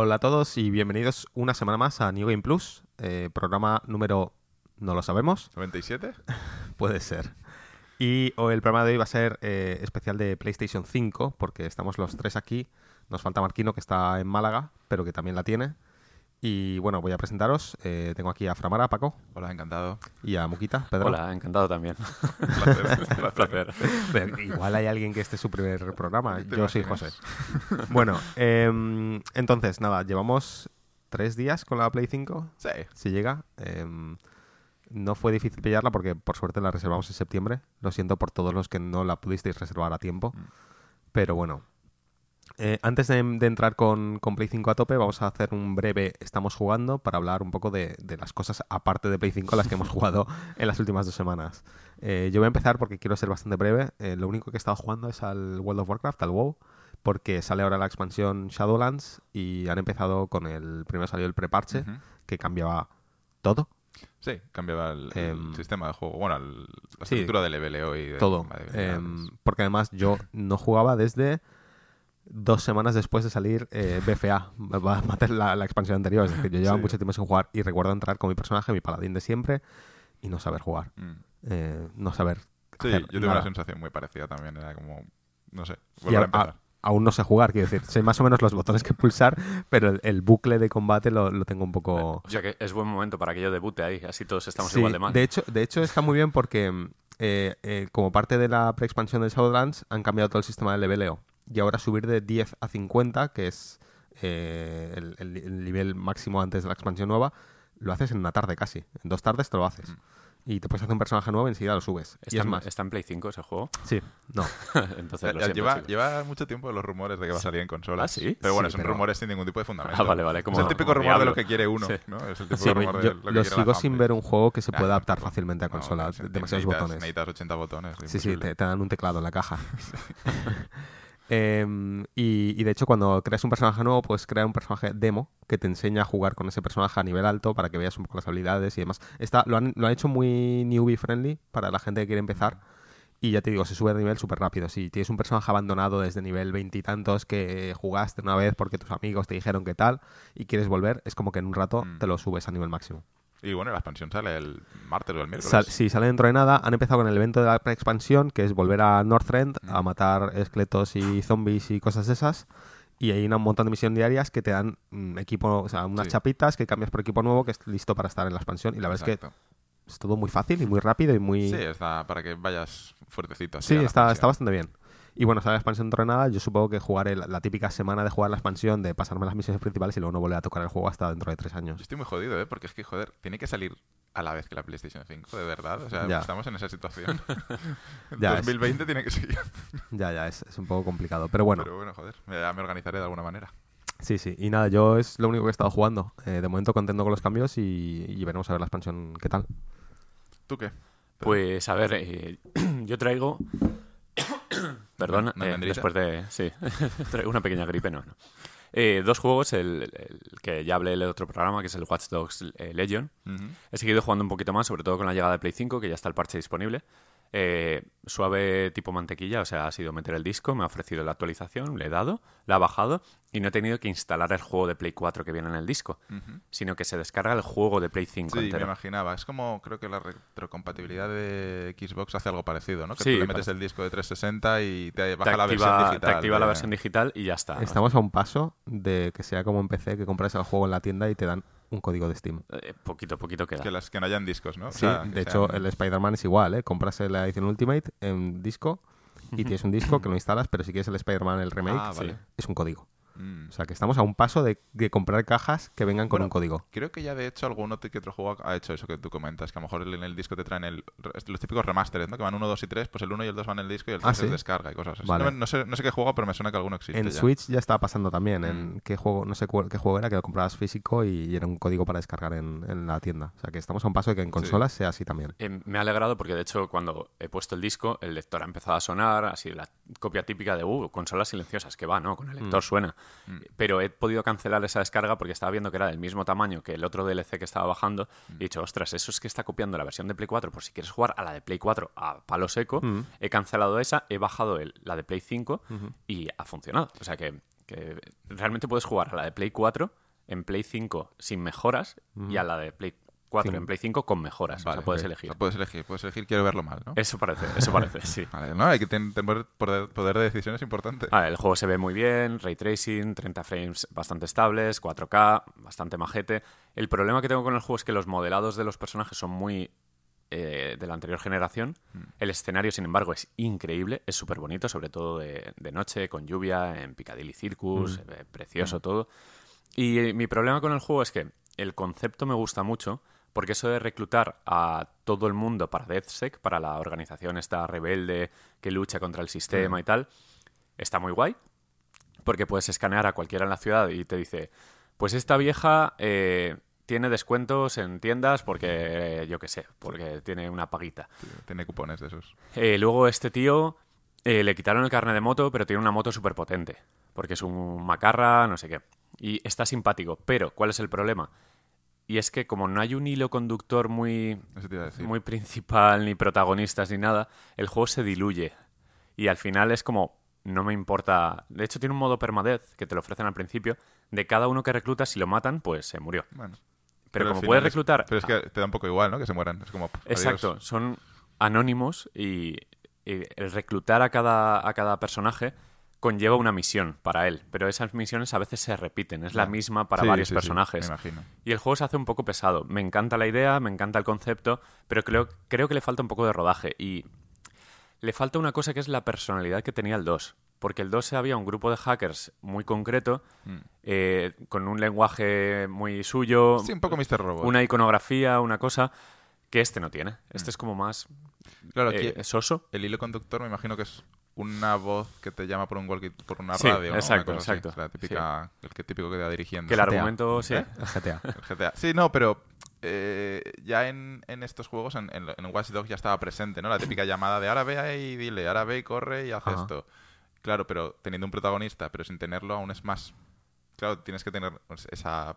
Hola a todos y bienvenidos una semana más a New Game Plus, eh, programa número, no lo sabemos, ¿97? puede ser. Y hoy el programa de hoy va a ser eh, especial de PlayStation 5, porque estamos los tres aquí. Nos falta Marquino, que está en Málaga, pero que también la tiene. Y bueno, voy a presentaros. Eh, tengo aquí a Framara, Paco, Hola, encantado. y a Muquita, Pedro. Hola, encantado también. Un placer. Un placer. Pero igual hay alguien que este es su primer programa. ¿Te Yo soy José. imaginas? Bueno, em, entonces, nada, llevamos tres días con la Play 5. Sí. si llega. Em, no fue difícil pillarla porque por suerte la reservamos en septiembre. Lo siento por todos los que no la pudisteis reservar a tiempo. Mm. Pero bueno. Eh, antes de, de entrar con, con Play 5 a tope, vamos a hacer un breve Estamos jugando para hablar un poco de, de las cosas aparte de Play 5 las que hemos jugado en las últimas dos semanas. Eh, yo voy a empezar porque quiero ser bastante breve. Eh, lo único que he estado jugando es al World of Warcraft, al WoW, porque sale ahora la expansión Shadowlands y han empezado con el. Primero salió el preparche, Ujú. que cambiaba todo. Sí, cambiaba el, el Em, sistema de juego. Bueno, el- la sí, estructura de leveleo y de todo. de habilidades. Em, porque además yo no jugaba desde dos semanas después de salir eh, BFA, va a matar la, la expansión anterior. Es decir, yo llevaba Sí. mucho tiempo sin jugar y recuerdo entrar con mi personaje, mi paladín de siempre, y no saber jugar. Mm. Eh, no saber. Sí, hacer yo tengo nada. una sensación muy parecida también. Era como, no sé, Y a a- empezar. a- aún no sé jugar, quiero decir, sé más o menos los botones que pulsar, pero el, el bucle de combate lo, lo tengo un poco... O sea que es buen momento para que yo debute ahí, así todos estamos Sí, igual de mal. De hecho, de hecho está muy bien porque eh, eh, como parte de la pre-expansión de Shadowlands han cambiado todo el sistema de leveleo. Y ahora subir de 10 a 50, que es eh, el, el- el nivel máximo antes de la expansión nueva, lo haces en una tarde casi. En dos tardes te lo haces. Y te puedes hacer un personaje nuevo y enseguida lo subes. y ¿Está, es en, más. está en Play 5 ese juego? Sí, no. Entonces lo Ya- siento, lleva, lleva mucho tiempo los rumores de que va a salir en consolas. ¿Ah, sí? Pero bueno, Sí, son pero- rumores sin ningún tipo de fundamento. Ah, vale, vale, como- es el típico como rumor de lo que quiere uno, Sí. ¿no? Es el típico Sí, rumor de lo que lo quiere la sigo sin ver un juego que se Ah, pueda adaptar tampoco. fácilmente a No, consola. no demasiados necesitas- botones. Necesitas 80 botones. Sí, sí, te, te dan un teclado en la caja. Y, y de hecho, cuando creas un personaje nuevo, puedes crear un personaje demo que te enseña a jugar con ese personaje a nivel alto para que veas un poco las habilidades y demás. Está, lo, han, lo han hecho muy newbie friendly para la gente que quiere empezar. Y ya te digo, se sube de nivel súper rápido. Si tienes un personaje abandonado desde nivel veintitantos que jugaste una vez porque tus amigos te dijeron que tal y quieres volver, es como que en un rato Mm. te lo subes a nivel máximo. Y bueno, la expansión sale el martes o el miércoles. Sal- sí, sale dentro de nada. Han empezado con el evento de la expansión, que es volver a Northrend a Mm. matar esqueletos y zombies y cosas de esas. Y hay un montón de misiones diarias que te dan mm, equipo, o sea, unas Sí. chapitas que cambias por equipo nuevo que es listo para estar en la expansión. Y la verdad es que es todo muy fácil y muy rápido y muy... Sí, está para que vayas fuertecito. así Sí, a está, está bastante bien. Y bueno, sale la expansión dentro de nada. Yo supongo que jugaré la, la típica semana de jugar la expansión, de pasarme las misiones principales y luego no volver a tocar el juego hasta dentro de tres Yo años. estoy muy jodido, ¿eh? Porque es que, joder, tiene que salir a la vez que la PlayStation 5, de verdad. O sea, Ya. estamos en esa situación. Ya, es- 2020 tiene que seguir. Ya, ya, es, es un poco complicado. Pero bueno, Pero bueno, joder, ya me organizaré de alguna manera. Sí, sí. Y nada, yo es lo único que he estado jugando. Eh, de momento contento con los cambios y, y veremos a ver la expansión qué tal. ¿Tú qué? Pues a ver, eh, yo traigo... Perdón, ¿Una eh, después de... Sí, una pequeña gripe, no, no. Eh, dos juegos, el, el que ya hablé en el otro programa, que es el Watch Dogs eh, Legion. He seguido jugando un poquito más, sobre todo con la llegada de Play 5, que ya está el parche disponible. Eh, suave tipo mantequilla, o sea, ha sido meter el disco, me ha ofrecido la actualización, le he dado, la ha bajado y no he tenido que instalar el juego de Play 4 que viene en el disco, sino que se descarga el juego de Play 5 Sí, me imaginaba. Es como, creo que la retrocompatibilidad de Xbox hace algo parecido, ¿no? Que Sí, tú le metes parece- el disco de 360 y te Te baja la versión activa, digital. te activa la de- versión digital y ya está. Estamos a un paso de que sea como en PC, que compras el juego en la tienda y te dan un código de Steam. Eh, poquito, poquito queda. Que, las, que no hayan discos, ¿no? O Sí, sea, de hecho, sean- el Spider-Man es igual, ¿eh? Compras la edición Ultimate en disco y tienes un disco que lo instalas, pero si quieres el Spider-Man, el remake, Ah, vale. es un código. Mm. O sea, que estamos a un paso de, de comprar cajas que vengan con Bueno, un código. Creo que ya de hecho alguno que otro juego ha hecho eso que tú comentas, que a lo mejor en el disco te traen el, los típicos remasteres, ¿no? Que van 1, 2 y 3, pues el 1 y el 2 van en el disco y el Ah, 3 se ¿sí? descarga y cosas así. Vale. No, no sé, no sé qué juego, pero me suena que alguno existe En ya. Switch ya estaba pasando también. Mm. En qué juego, no sé cuál- qué juego era, que lo comprabas físico y, era un código para descargar en, en la tienda. O sea, que estamos a un paso de que en consolas sea así también. Eh, me ha alegrado porque, de hecho, cuando he puesto el disco, el lector ha empezado a sonar, así la copia típica de, uh, consolas silenciosas, que va, ¿no? Con el lector suena. Mm. Pero he podido cancelar esa descarga porque estaba viendo que era del mismo tamaño que el otro DLC que estaba bajando y he dicho, ostras, eso es que está copiando la versión de Play 4 por si quieres jugar a la de Play 4 a palo seco. Mm. He cancelado esa, he bajado el- la de Play 5 y ha funcionado. O sea que Que realmente puedes jugar a la de Play 4 en Play 5 sin mejoras y a la de Play 4 Sí. en Play 5 con mejoras. o Vale, sea, puedes elegir. O sea, puedes elegir, puedes elegir, quiero verlo mal, ¿no? Eso parece, eso parece, sí. Vale, no, hay que ten- tener poder, poder de decisión es importante. Ah, el juego se ve muy bien, ray tracing, 30 frames bastante estables, 4K, bastante majete. El problema que tengo con el juego es que los modelados de los personajes son muy eh, de la anterior generación. El escenario, sin embargo, es increíble, es súper bonito, sobre todo de, de noche, con lluvia, en Piccadilly Circus, se ve precioso todo. Y eh, mi problema con el juego es que el concepto me gusta mucho, porque eso de reclutar a todo el mundo para DeathSec, para la organización esta rebelde que lucha contra el sistema y tal, está muy guay, porque puedes escanear a cualquiera en la ciudad y te dice, pues esta vieja eh, tiene descuentos en tiendas porque, eh, yo qué sé, porque tiene una paguita. Tiene cupones de esos. Eh, luego este tío le quitaron el carnet de moto, pero tiene una moto súper potente. Porque es un macarra, no sé qué. Y está simpático. Pero, ¿cuál es el problema? Y es que como no hay un hilo conductor muy, muy principal, ni protagonistas, ni nada, el juego se diluye. Y al final es como, no me importa. De hecho, tiene un modo permadeath que te lo ofrecen al principio. De cada uno que reclutas, si lo matan, pues se murió. Bueno. Pero, como puedes es- reclutar. Pero es que te da un poco igual, ¿no? Que se mueran. Es como. pff, adiós. Exacto, son anónimos y, y el reclutar a cada, a cada personaje conlleva una misión para él, pero esas misiones a veces se repiten, es la misma para Sí, varios sí, sí, personajes. me imagino. Y el juego se hace un poco pesado. Me encanta la idea, me encanta el concepto, pero creo, creo que le falta un poco de rodaje y le falta una cosa que es la personalidad que tenía el 2. Porque el 2 había un grupo de hackers muy concreto, Mm. eh, con un lenguaje muy suyo, Sí, un poco Mr. Robot. una iconografía, una cosa que este no tiene. Este es como más Claro, eh, soso. el hilo conductor me imagino que es una voz que te llama por un walkie, por una Sí, radio. ¿no? Una exacto, exacto. La típica, El que típico que te va dirigiendo. Que el GTA. argumento, sí. ¿Eh? El GTA. El GTA. Sí, no, pero eh, ya en, en estos juegos, en, en, en Watch Dogs ya estaba presente, ¿no? La típica llamada de ahora ve ahí y dile, ahora ve y corre y Ajá. esto. Claro, pero teniendo un protagonista, pero sin tenerlo aún es más... Claro, tienes que tener pues, esa,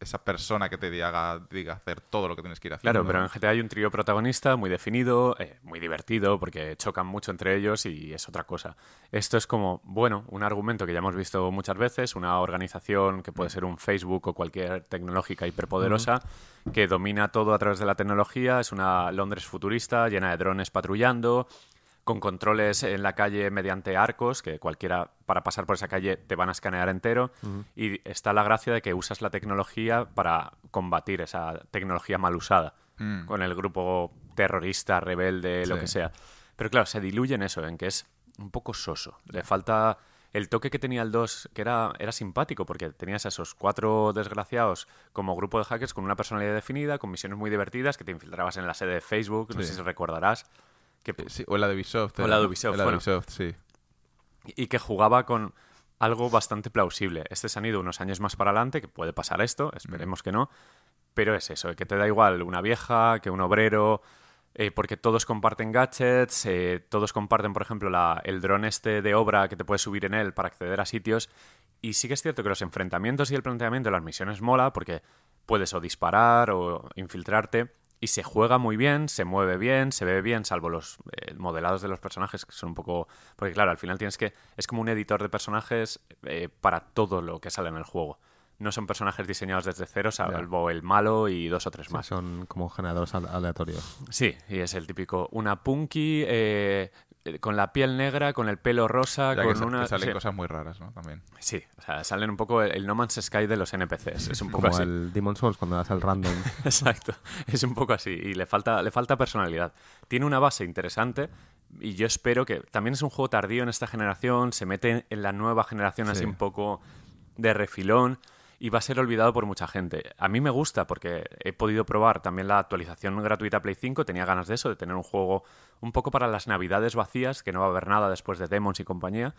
esa persona que te diga, diga hacer todo lo que tienes que ir haciendo. Claro, pero en GTA hay un trío protagonista muy definido, eh, muy divertido, porque chocan mucho entre ellos y es otra cosa. Esto es como, bueno, un argumento que ya hemos visto muchas veces, una organización que puede ser un Facebook o cualquier tecnológica hiperpoderosa, que domina todo a través de la tecnología, es una Londres futurista llena de drones patrullando, con controles en la calle mediante arcos, que cualquiera para pasar por esa calle te van a escanear entero. Y está la gracia de que usas la tecnología para combatir esa tecnología mal usada, Mm. con el grupo terrorista, rebelde, lo Sí. que sea. Pero claro, se diluye en eso, en que es un poco soso. Le falta el toque que tenía el 2, que era, era simpático, porque tenías a esos cuatro desgraciados como grupo de hackers con una personalidad definida, con misiones muy divertidas, que te infiltrabas en la sede de Facebook, no Sí. sé si recordarás. Que, sí, o la de Ubisoft. O era, la de. Ubisoft, La de bueno. Ubisoft, sí. y que jugaba con algo bastante plausible. Este se han ido unos años más para adelante, que puede pasar esto, esperemos que no, pero es eso, que te da igual una vieja que un obrero, eh, porque todos comparten gadgets, eh, todos comparten, por ejemplo, la- el dron este de obra que te puedes subir en él para acceder a sitios, y sí que es cierto que los enfrentamientos y el planteamiento de las misiones mola, porque puedes o disparar o infiltrarte, y se juega muy bien, se mueve bien, se ve bien, salvo los eh, modelados de los personajes, que son un poco... Porque claro, al final tienes que... Es como un editor de personajes eh, para todo lo que sale en el juego. No son personajes diseñados desde cero, salvo el malo y dos o tres Sí, más. son como generadores ale- aleatorios. Sí, y es el típico... Una punky eh, con la piel negra, con el pelo rosa, Ya con que, una... que salen sí. cosas muy raras, ¿no? También. Sí, o sea, salen un poco el, el No Man's Sky de los NPCs. Es un poco Como así. el Demon Souls cuando das el random. Exacto, es un poco así y le falta, le falta personalidad. Tiene una base interesante y yo espero que también es un juego tardío en esta generación, se mete en la nueva generación así Sí. un poco de refilón y va a ser olvidado por mucha gente. A mí me gusta porque he podido probar también la actualización gratuita Play 5, tenía ganas de eso, de tener un juego un poco para las navidades vacías, que no va a haber nada después de Demons y compañía,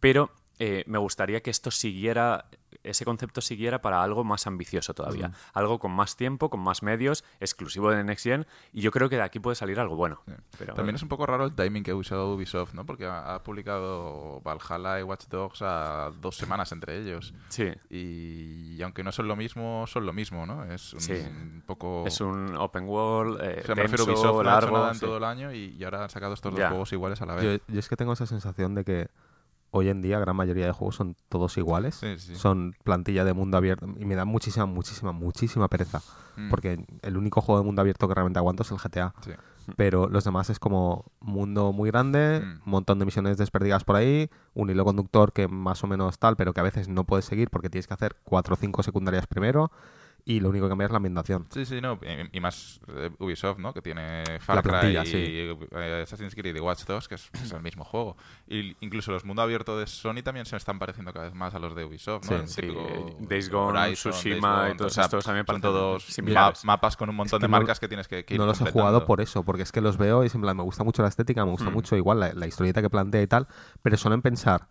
pero eh, me gustaría que esto siguiera, ese concepto siguiera para algo más ambicioso todavía. Algo con más tiempo, con más medios, exclusivo de Next Gen, y yo creo que de aquí puede salir algo bueno. Pero, También es un poco raro el timing que ha usado Ubisoft, ¿no? Porque ha, ha publicado Valhalla y Watch Dogs a dos semanas entre ellos. Sí, Y, aunque no son lo mismo, son lo mismo, ¿no? Es un Sí. poco... es un open world, eh, O sea, me refiero a Ubisoft no ha hecho largo. nada en sí. todo el año y, y ahora han sacado estos dos juegos iguales a la vez. Yo, yo es que tengo esa sensación de que hoy en día gran mayoría de juegos son todos iguales. Sí, sí. Son plantilla de mundo abierto y me da muchísima, muchísima, muchísima pereza. Mm. Porque el único juego de mundo abierto que realmente aguanto es el GTA. Sí. Pero los demás es como mundo muy grande, Mm. un montón de misiones desperdigadas por ahí, un hilo conductor que más o menos tal, pero que a veces no puedes seguir porque tienes que hacer cuatro o cinco secundarias primero y lo único que cambia es la ambientación. Sí, sí, no. Y, y más eh, Ubisoft, ¿no? Que tiene Far Cry plantilla, y sí. eh, Assassin's Creed y Watch 2, que es, es el mismo juego. Y incluso los mundo abierto de Sony también se están pareciendo cada vez más a los de Ubisoft, ¿no? Sí, sí, Days Gone, Horizon, Tsushima Days y Gone, todos o sea, estos también son parecen todos similares. ma- mapas con un montón que de no- marcas que tienes que, que ir No los he jugado por eso, porque es que los veo y en plan, me gusta mucho la estética, me gusta Mm. mucho igual la, la historieta que plantea y tal, pero solo en pensar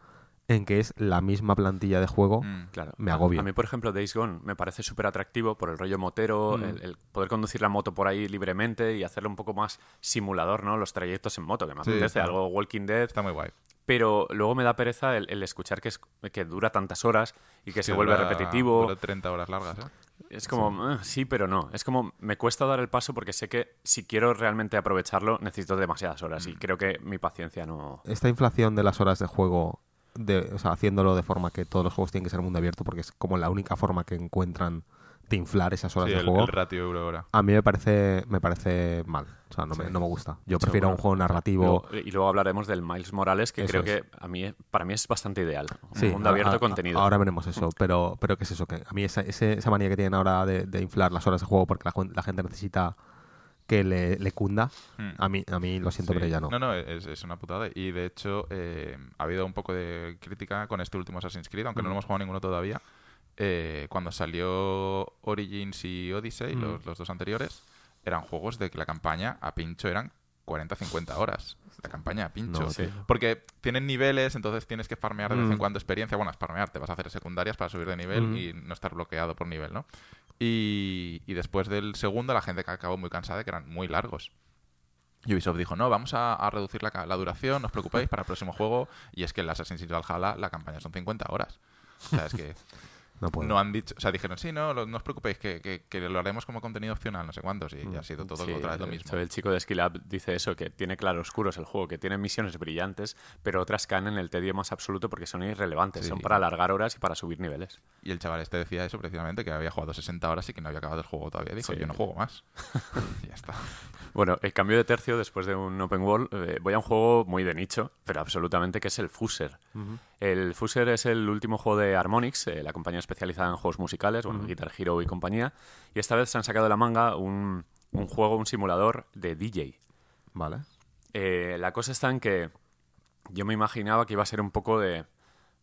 en que es la misma plantilla de juego, Mm. Claro. me agobio. A mí, por ejemplo, Days Gone me parece súper atractivo por el rollo motero, Mm. el, el poder conducir la moto por ahí libremente y hacerlo un poco más simulador, ¿no? Los trayectos en moto, que me Sí, apetece, algo Walking Dead. Está muy guay. Pero luego me da pereza el, el escuchar que, es- que dura tantas horas y que se vuelve repetitivo. dura 30 horas largas, ¿eh? Es como, "Ah, sí, pero no. Es como, me cuesta dar el paso porque sé que si quiero realmente aprovecharlo necesito demasiadas horas Mm. y creo que mi paciencia no... esta inflación de las horas de juego, de, o sea, haciéndolo de forma que todos los juegos tienen que ser mundo abierto, porque es como la única forma que encuentran de inflar esas horas Sí, de el, juego, el ratio euro-hora. a mí me parece, me parece mal. O sea, no, me, no me gusta. Yo prefiero Seguro. un juego narrativo. Luego- y luego hablaremos del Miles Morales, que Eso creo es. que a mí, para mí es bastante ideal. Un Sí, mundo abierto a- contenido. Ahora veremos eso, pero, pero ¿qué es eso? Que a mí esa, esa manía que tienen ahora de, de inflar las horas de juego porque la gente necesita que le, le cunda, Mm. a mí, a mí lo siento, Sí. pero ya no. No, no, es, es una putada. Y de hecho, eh, ha habido un poco de crítica con este último Assassin's Creed, aunque no Mm. hemos jugado ninguno todavía. Eh, cuando salió Origins y Odyssey, Mm. los, los dos anteriores, eran juegos de que la campaña a pincho eran 40-50 horas. La campaña pincho. No, Sí. tío. Porque tienen niveles, entonces tienes que farmear de vez en Mm. cuando experiencia. Bueno, es farmear, te vas a hacer secundarias para subir de nivel Mm. y no estar bloqueado por nivel, ¿no? Y, y después del segundo, la gente que acabó muy cansada de que eran muy largos. Y Ubisoft dijo, no, vamos a, a reducir la, la duración, no os preocupéis, para el próximo juego. Y es que en el Assassin's Creed Valhalla la campaña son 50 horas. O sea, es que No puedo. no han dicho... O sea, dijeron, sí, no, lo- no os preocupéis, que, que- que lo haremos como contenido opcional, no sé cuántos. Y, y ha sido todo Sí, otra vez lo el- mismo. El chico de Skill Up dice eso, que tiene claroscuros el juego, que tiene misiones brillantes, pero otras caen en el tedio más absoluto porque son irrelevantes, Sí. son para alargar horas y para subir niveles. Y el chaval este decía eso precisamente, que había jugado 60 horas y que no había acabado el juego todavía. Dijo, Sí. yo no juego más. y ya está. Bueno, el cambio de tercio después de un open world, eh, voy a un juego muy de nicho, pero absolutamente que es el Fuser. El Fuser es el último juego de Harmonix, eh, la compañía especializada en juegos musicales, bueno, Guitar Hero y compañía, y esta vez se han sacado de la manga un, un juego, un simulador de DJ. Vale. Eh, la cosa está en que yo me imaginaba que iba a ser un poco de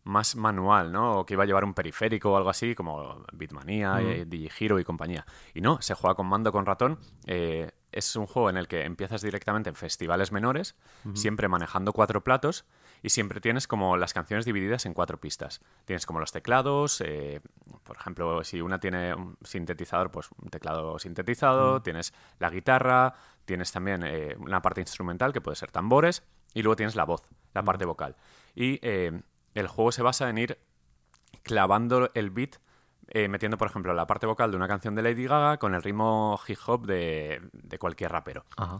más manual, ¿no? O que iba a llevar un periférico o algo así, como Bitmania, eh, Digihero y compañía. Y no, se juega con mando con ratón. es un juego en el que empiezas directamente en festivales menores, siempre manejando cuatro platos y siempre tienes como las canciones divididas en cuatro pistas. Tienes como los teclados, eh, por ejemplo, si una tiene un sintetizador, pues un teclado sintetizado, tienes la guitarra, tienes también eh, una parte instrumental que puede ser tambores y luego tienes la voz, la parte vocal. Y eh, el juego se basa en ir clavando el beat, eh, metiendo, por ejemplo, la parte vocal de una canción de Lady Gaga con el ritmo hip hop de, de cualquier rapero. Ajá.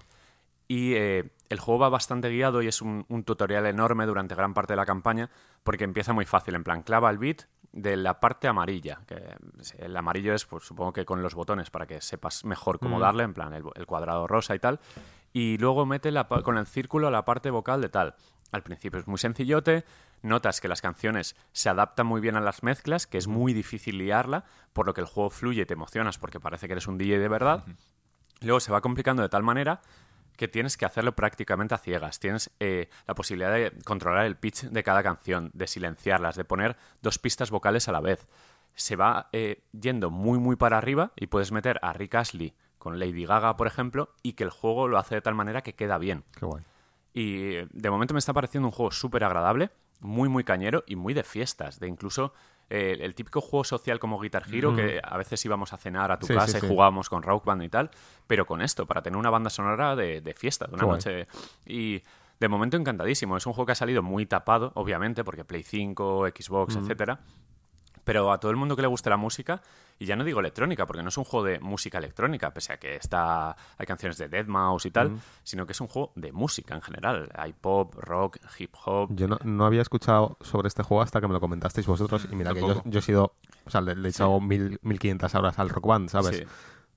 Y eh, el juego va bastante guiado y es un, un tutorial enorme durante gran parte de la campaña porque empieza muy fácil, en plan, clava el beat de la parte amarilla, que el amarillo es, pues supongo que con los botones para que sepas mejor cómo darle, en plan, el, el cuadrado rosa y tal, y luego mete la con el círculo la parte vocal de tal. Al principio es muy sencillote, notas que las canciones se adaptan muy bien a las mezclas, que es muy difícil liarla, por lo que el juego fluye y te emocionas porque parece que eres un DJ de verdad. Luego se va complicando de tal manera que tienes que hacerlo prácticamente a ciegas. Tienes eh, la posibilidad de controlar el pitch de cada canción, de silenciarlas, de poner dos pistas vocales a la vez. Se va eh, yendo muy, muy para arriba y puedes meter a Rick Astley con Lady Gaga, por ejemplo, y que el juego lo hace de tal manera que queda bien. Qué guay. Y eh, de momento me está pareciendo un juego súper agradable, muy, muy cañero y muy de fiestas. De incluso eh, el típico juego social como Guitar Hero, que a veces íbamos a cenar a tu Sí, casa sí, y jugábamos con Rock Band y tal, pero con esto, para tener una banda sonora de, de fiesta, de una guay. noche. Y de momento encantadísimo. Es un juego que ha salido muy tapado, obviamente, porque Play 5, Xbox, etcétera. Pero a todo el mundo que le guste la música, y ya no digo electrónica, porque no es un juego de música electrónica, pese a que está, hay canciones de Deadmau5 y tal, sino que es un juego de música en general. Hay pop, rock, hip hop. Yo no, no había escuchado sobre este juego hasta que me lo comentasteis vosotros. Y mira que yo, yo he sido. O sea, le, le he echado mil, 1500 horas al rock band, ¿sabes? Sí.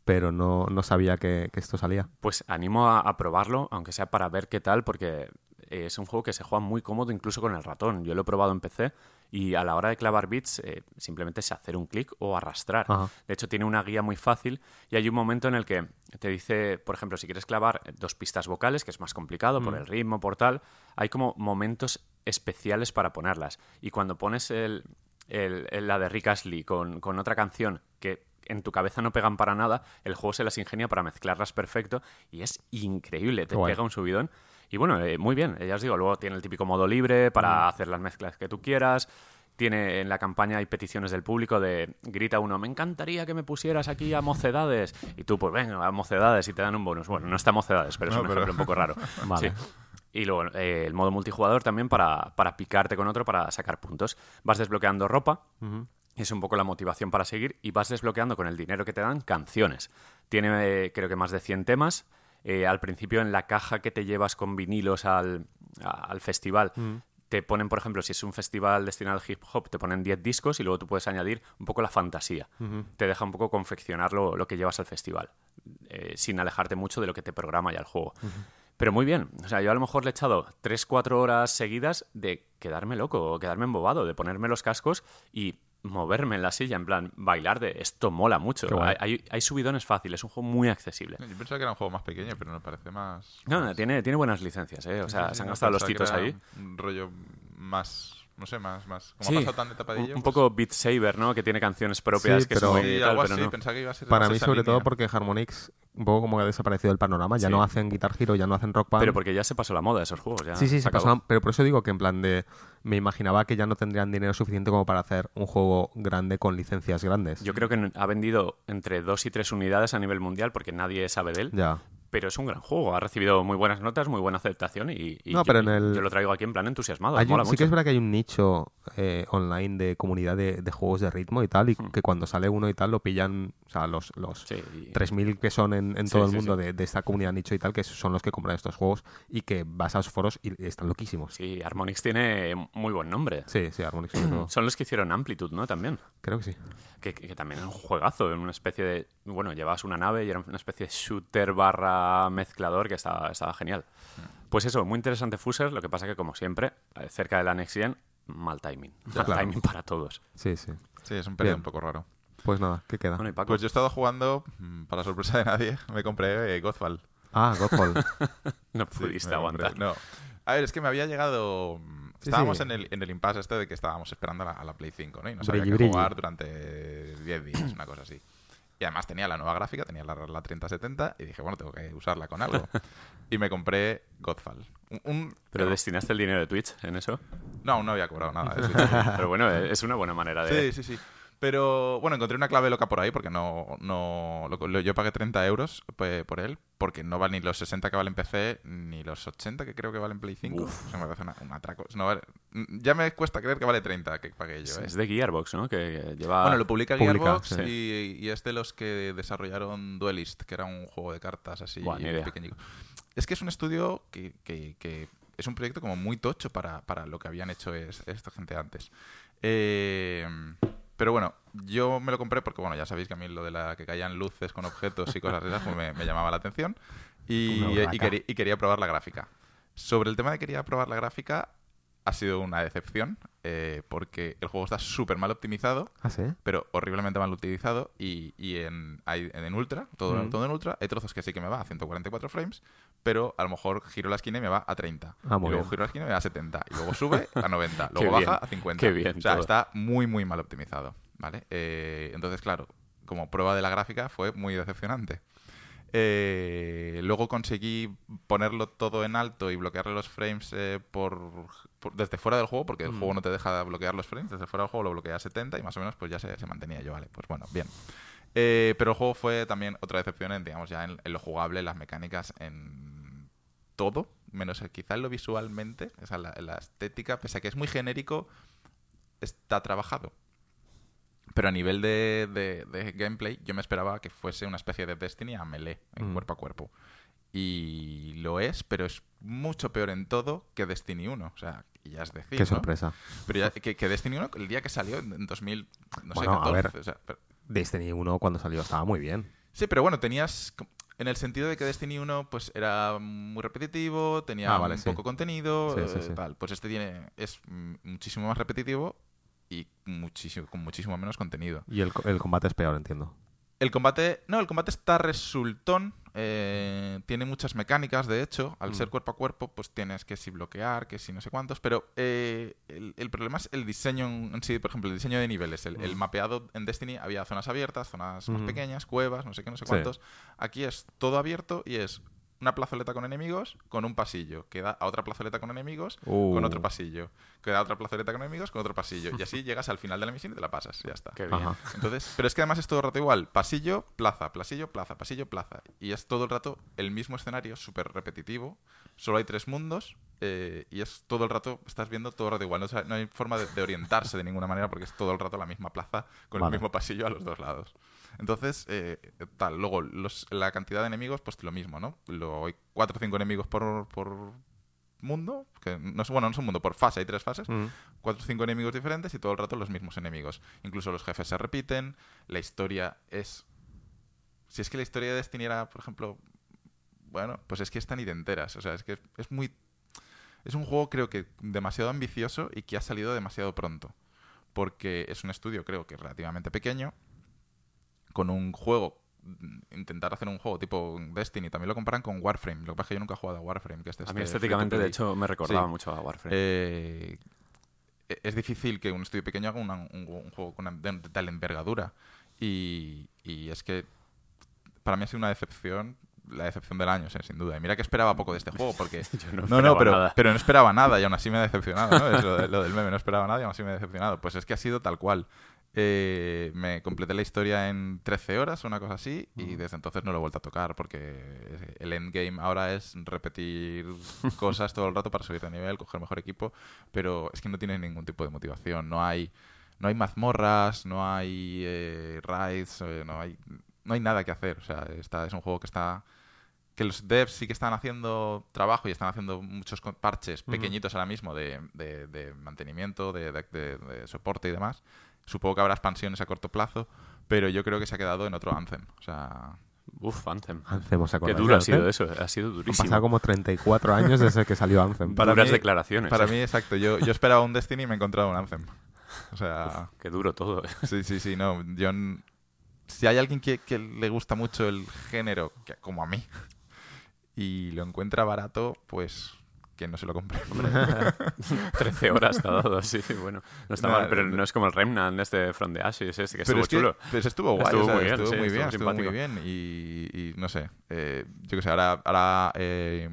Pero no, no sabía que, que esto salía. Pues animo a, a probarlo, aunque sea para ver qué tal, porque eh, es un juego que se juega muy cómodo incluso con el ratón. Yo lo he probado en PC y a la hora de clavar bits eh, simplemente es hacer un clic o arrastrar. Ajá. De hecho, tiene una guía muy fácil y hay un momento en el que te dice, por ejemplo, si quieres clavar dos pistas vocales, que es más complicado por el ritmo, por tal, hay como momentos especiales para ponerlas. Y cuando pones el, el- el- la de Rick Astley con, con otra canción que en tu cabeza no pegan para nada, el juego se las ingenia para mezclarlas perfecto y es increíble, te guay. pega un subidón. Y bueno, eh, muy bien, eh, ya os digo, luego tiene el típico modo libre para hacer las mezclas que tú quieras. Tiene en la campaña hay peticiones del público de grita uno, me encantaría que me pusieras aquí a mocedades. Y tú, pues venga, a mocedades y te dan un bonus. Bueno, no está mocedades, pero es un pero- ejemplo un poco raro. Vale. Sí. Y luego eh, el modo multijugador también para, para picarte con otro para sacar puntos. Vas desbloqueando ropa, es un poco la motivación para seguir, y vas desbloqueando con el dinero que te dan canciones. Tiene eh, creo que más de 100 temas. Eh, al principio en la caja que te llevas con vinilos al, a- al festival te ponen, por ejemplo, si es un festival destinado al hip hop, te ponen 10 discos y luego tú puedes añadir un poco la fantasía. Te deja un poco confeccionar lo, lo que llevas al festival, eh, sin alejarte mucho de lo que te programa ya el juego. Pero muy bien, o sea, yo a lo mejor le he echado 3-4 horas seguidas de quedarme loco, o quedarme embobado, de ponerme los cascos y moverme en la silla, en plan, bailar de esto mola mucho. Hay, hay- hay subidones fáciles, es un juego muy accesible. Yo pensaba que era un juego más pequeño, pero me parece más. No, más- no, tiene, tiene buenas licencias, ¿eh? O sea, Sí, sí, se han gastado los titos ahí. Un rollo más. No sé, más. más como Sí, ha pasado tan de tapadillo. un, un pues- poco Beat Saber, ¿no? Que tiene canciones propias Sí, que pero- son Sí, algo pero así, no. pensaba que iba a ser Para mí, sobre todo, porque Harmonix un poco como que ha desaparecido del panorama. Ya Sí. no hacen Guitar Hero, ya no hacen Rock Band. Pero porque ya se pasó la moda de esos juegos. Ya Sí, sí, se pasaban, pero por eso digo que en plan de... Me imaginaba que ya no tendrían dinero suficiente como para hacer un juego grande con licencias grandes. Yo creo que ha vendido entre dos y tres unidades a nivel mundial porque nadie sabe de él. Ya. Pero es un gran juego. Ha recibido muy buenas notas, muy buena aceptación y, y No, yo, pero en el- yo lo traigo aquí en plan entusiasmado. Hay mola un- sí mucho. que es verdad que hay un nicho eh, online de comunidad de, de juegos de ritmo y tal, y que cuando sale uno y tal lo pillan, o sea, los, los Hmm. Sí, y- 3.000 que son en, en Sí, todo el mundo. De, de esta comunidad nicho y tal, que son los que compran estos juegos y que vas a los foros y están loquísimos. Sí, Harmonix tiene muy buen nombre. Sí, sí, Harmonix. Son los que hicieron Amplitude, ¿no? También. Creo que sí. Que, que- que también era un juegazo, en una especie de... Bueno, llevabas una nave y era una especie de shooter barra mezclador que estaba, estaba genial. Pues eso, muy interesante Fuser, lo que pasa que como siempre, eh, cerca de la Next Gen, mal timing. Mal claro. timing para todos. Sí, sí. Sí, es un periodo Bien. un poco raro. Pues nada, ¿qué queda? Bueno, y Paco, Pues yo he estado jugando, mm, para sorpresa de nadie, me compré eh, Godfall. Ah, Godfall. no Sí, pudiste compré- aguantar. No. A ver, es que me había llegado. mm, Sí, Estábamos sí. En, el, en el impasse este de que estábamos esperando a la, a la Play 5, ¿no? Y no Brilli, sabía qué brilli. jugar durante 10 días, una cosa así. Y además tenía la nueva gráfica, tenía la, la 3070, y dije, bueno, tengo que usarla con algo. y me compré Godfall. Un, un- ¿Pero destinaste el dinero de Twitch en eso? No, aún no había cobrado nada de. Pero bueno, es una buena manera de... Sí, sí, sí. Pero bueno, encontré una clave loca por ahí porque no. no lo- lo- yo pagué 30 euros pues, por él porque no vale ni los 60 que vale en PC ni los 80 que creo que vale en Play 5. Uf. Me parece una, un atraco. No vale- ya me cuesta creer que vale 30 que pagué yo. Es, ¿eh? es de Gearbox, ¿no? Que lleva... Bueno, lo publica Publica, Gearbox sí. y, y es de los que desarrollaron Duelist, que era un juego de cartas así pequeñico. Es que es un estudio que, que- que es un proyecto como muy tocho para, para lo que habían hecho es- esta gente antes. Eh, pero bueno, yo me lo compré porque, bueno, ya sabéis que a mí lo de la que caían luces con objetos y cosas de esas pues me, me llamaba la atención y, Una y quería, y quería probar la gráfica. Sobre el tema de quería probar la gráfica, ha sido una decepción eh, porque el juego está súper mal optimizado ¿Ah, sí? pero horriblemente mal utilizado y, y en, hay- en ultra, todo, Mm. todo en ultra, hay trozos que sí que me va a 144 frames, pero a lo mejor giro la esquina y me va a 30. Ah, y luego bien. giro la esquina y me va a 70. Y luego sube a 90. Qué Luego bien, baja a 50. qué bien O sea, todo. está muy, muy mal optimizado. ¿Vale? Eh, entonces, claro, como prueba de la gráfica fue muy decepcionante. Eh, luego conseguí ponerlo todo en alto y bloquearle los frames eh, por, por- desde fuera del juego, porque el Mm. juego no te deja bloquear los frames. Desde fuera del juego lo bloquea a 70 y más o menos pues ya se, se mantenía yo, vale. Pues bueno, bien. Eh, pero el juego fue también otra decepción en, digamos, ya en, en lo jugable, las mecánicas, en todo, menos quizá en lo visualmente, o sea, la, la estética, pese a que es muy genérico, está trabajado. Pero a nivel de, de- de gameplay, yo me esperaba que fuese una especie de Destiny a melee, en Mm. cuerpo a cuerpo. Y lo es, pero es mucho peor en todo que Destiny 1. O sea, ya es decir, Qué ¿no? sorpresa. Pero ya- que, que Destiny 1, el día que salió, en en 2000, no sé, Bueno, a 14, ver. o sea, pero- Destiny 1 cuando salió estaba muy bien. Sí, pero bueno, tenías. En el sentido de que Destiny 1 pues era muy repetitivo, tenía Ah, vale, un sí. poco contenido, Sí, sí, eh, tal. Pues este tiene es muchísimo más repetitivo y muchísimo, con muchísimo menos contenido. Y el, el combate es peor, entiendo. El combate. No, el combate está resultón. eh, tiene muchas mecánicas, de hecho. Al Mm. ser cuerpo a cuerpo, pues tienes que si bloquear, que si no sé cuántos. Pero eh, el, el problema es el diseño en sí, por ejemplo, el diseño de niveles. El, el mapeado en Destiny había zonas abiertas, zonas más pequeñas, cuevas, no sé qué, no sé Sí. cuántos. Aquí es todo abierto y es una plazoleta con enemigos con un pasillo. Que da a otra plazoleta con enemigos con Uh. otro pasillo. Que da a otra plazoleta con enemigos con otro pasillo. Y así llegas al final de la misión y te la pasas. Ya está. Qué bien. Ajá. Entonces, pero es que además es todo el rato igual. Pasillo, plaza, pasillo, plaza, pasillo, plaza. Y es todo el rato el mismo escenario, súper repetitivo. Solo hay tres mundos eh, y es todo el rato, estás viendo todo el rato igual. No, O sea, no hay forma de, de orientarse de ninguna manera porque es todo el rato la misma plaza con Vale. el mismo pasillo a los dos lados. Entonces, eh, tal. Luego, los- la cantidad de enemigos, pues lo mismo, ¿no? Luego hay cuatro o cinco enemigos por, por mundo. Que no es, bueno, no es un mundo, por fase, hay tres fases Mm. cuatro o cinco enemigos diferentes y todo el rato los mismos enemigos. Incluso los jefes se repiten, la historia es... Si es que la historia de Destiny era, por ejemplo, bueno, pues es que están ni te enteras. O sea, es que es muy... Es un juego creo que demasiado ambicioso y que ha salido demasiado pronto. Porque es un estudio creo que relativamente pequeño, con un juego... Intentar hacer un juego tipo Destiny, también lo comparan con Warframe. Lo que pasa es que yo nunca he jugado a Warframe. Que es de A mí este estéticamente, de hecho, me recordaba Sí. mucho a Warframe. Eh, e- es difícil que un estudio pequeño haga una- un, un juego con una- de, tal envergadura. Y, y es que para mí ha sido una decepción, la decepción del año, sin duda. Y mira que esperaba poco de este juego, porque... Yo no, No, pero, nada. pero no esperaba nada y aún así me ha decepcionado, ¿no? Es lo, de- lo del meme, no esperaba nada y aún así me ha decepcionado. Pues es que ha sido tal cual. Eh, me completé la historia en 13 horas, una cosa así, y desde entonces no lo he vuelto a tocar porque el endgame ahora es repetir cosas todo el rato para subir de nivel, coger mejor equipo, pero es que no tiene ningún tipo de motivación. No hay, no hay mazmorras, no hay eh, raids, eh, no hay, no hay nada que hacer. O sea, está, es un juego que está que los devs sí que están haciendo trabajo y están haciendo muchos parches pequeñitos ahora mismo de, de- de mantenimiento, de soporte y demás. Supongo que habrá expansiones a corto plazo, pero yo creo que se ha quedado en otro Anthem. O sea, Uf, Anthem. Anthem, ¿os Qué duro ha sido Anthem? eso, ha sido Han durísimo. pasado como 34 años desde que salió Anthem. Para Duras mí- declaraciones. para eh. mí, exacto. Yo, yo esperaba un Destiny y me he encontrado un Anthem. O sea, Qué duro todo. eh. sí, sí, sí, no. Yo, si hay alguien que, que le gusta mucho el género, que- como a mí, y lo encuentra barato, pues que no se lo compre. 13 horas te ha dado, sí, bueno. No está mal, pero no- es como el Remnant este From the Ashes, ese que pero estuvo es que chulo. pues estuvo guay, Estuvo o sea, muy bien, estuvo sí, muy bien, estuvo estuvo muy bien y, y no sé, eh, yo qué sé, ahora, ahora eh,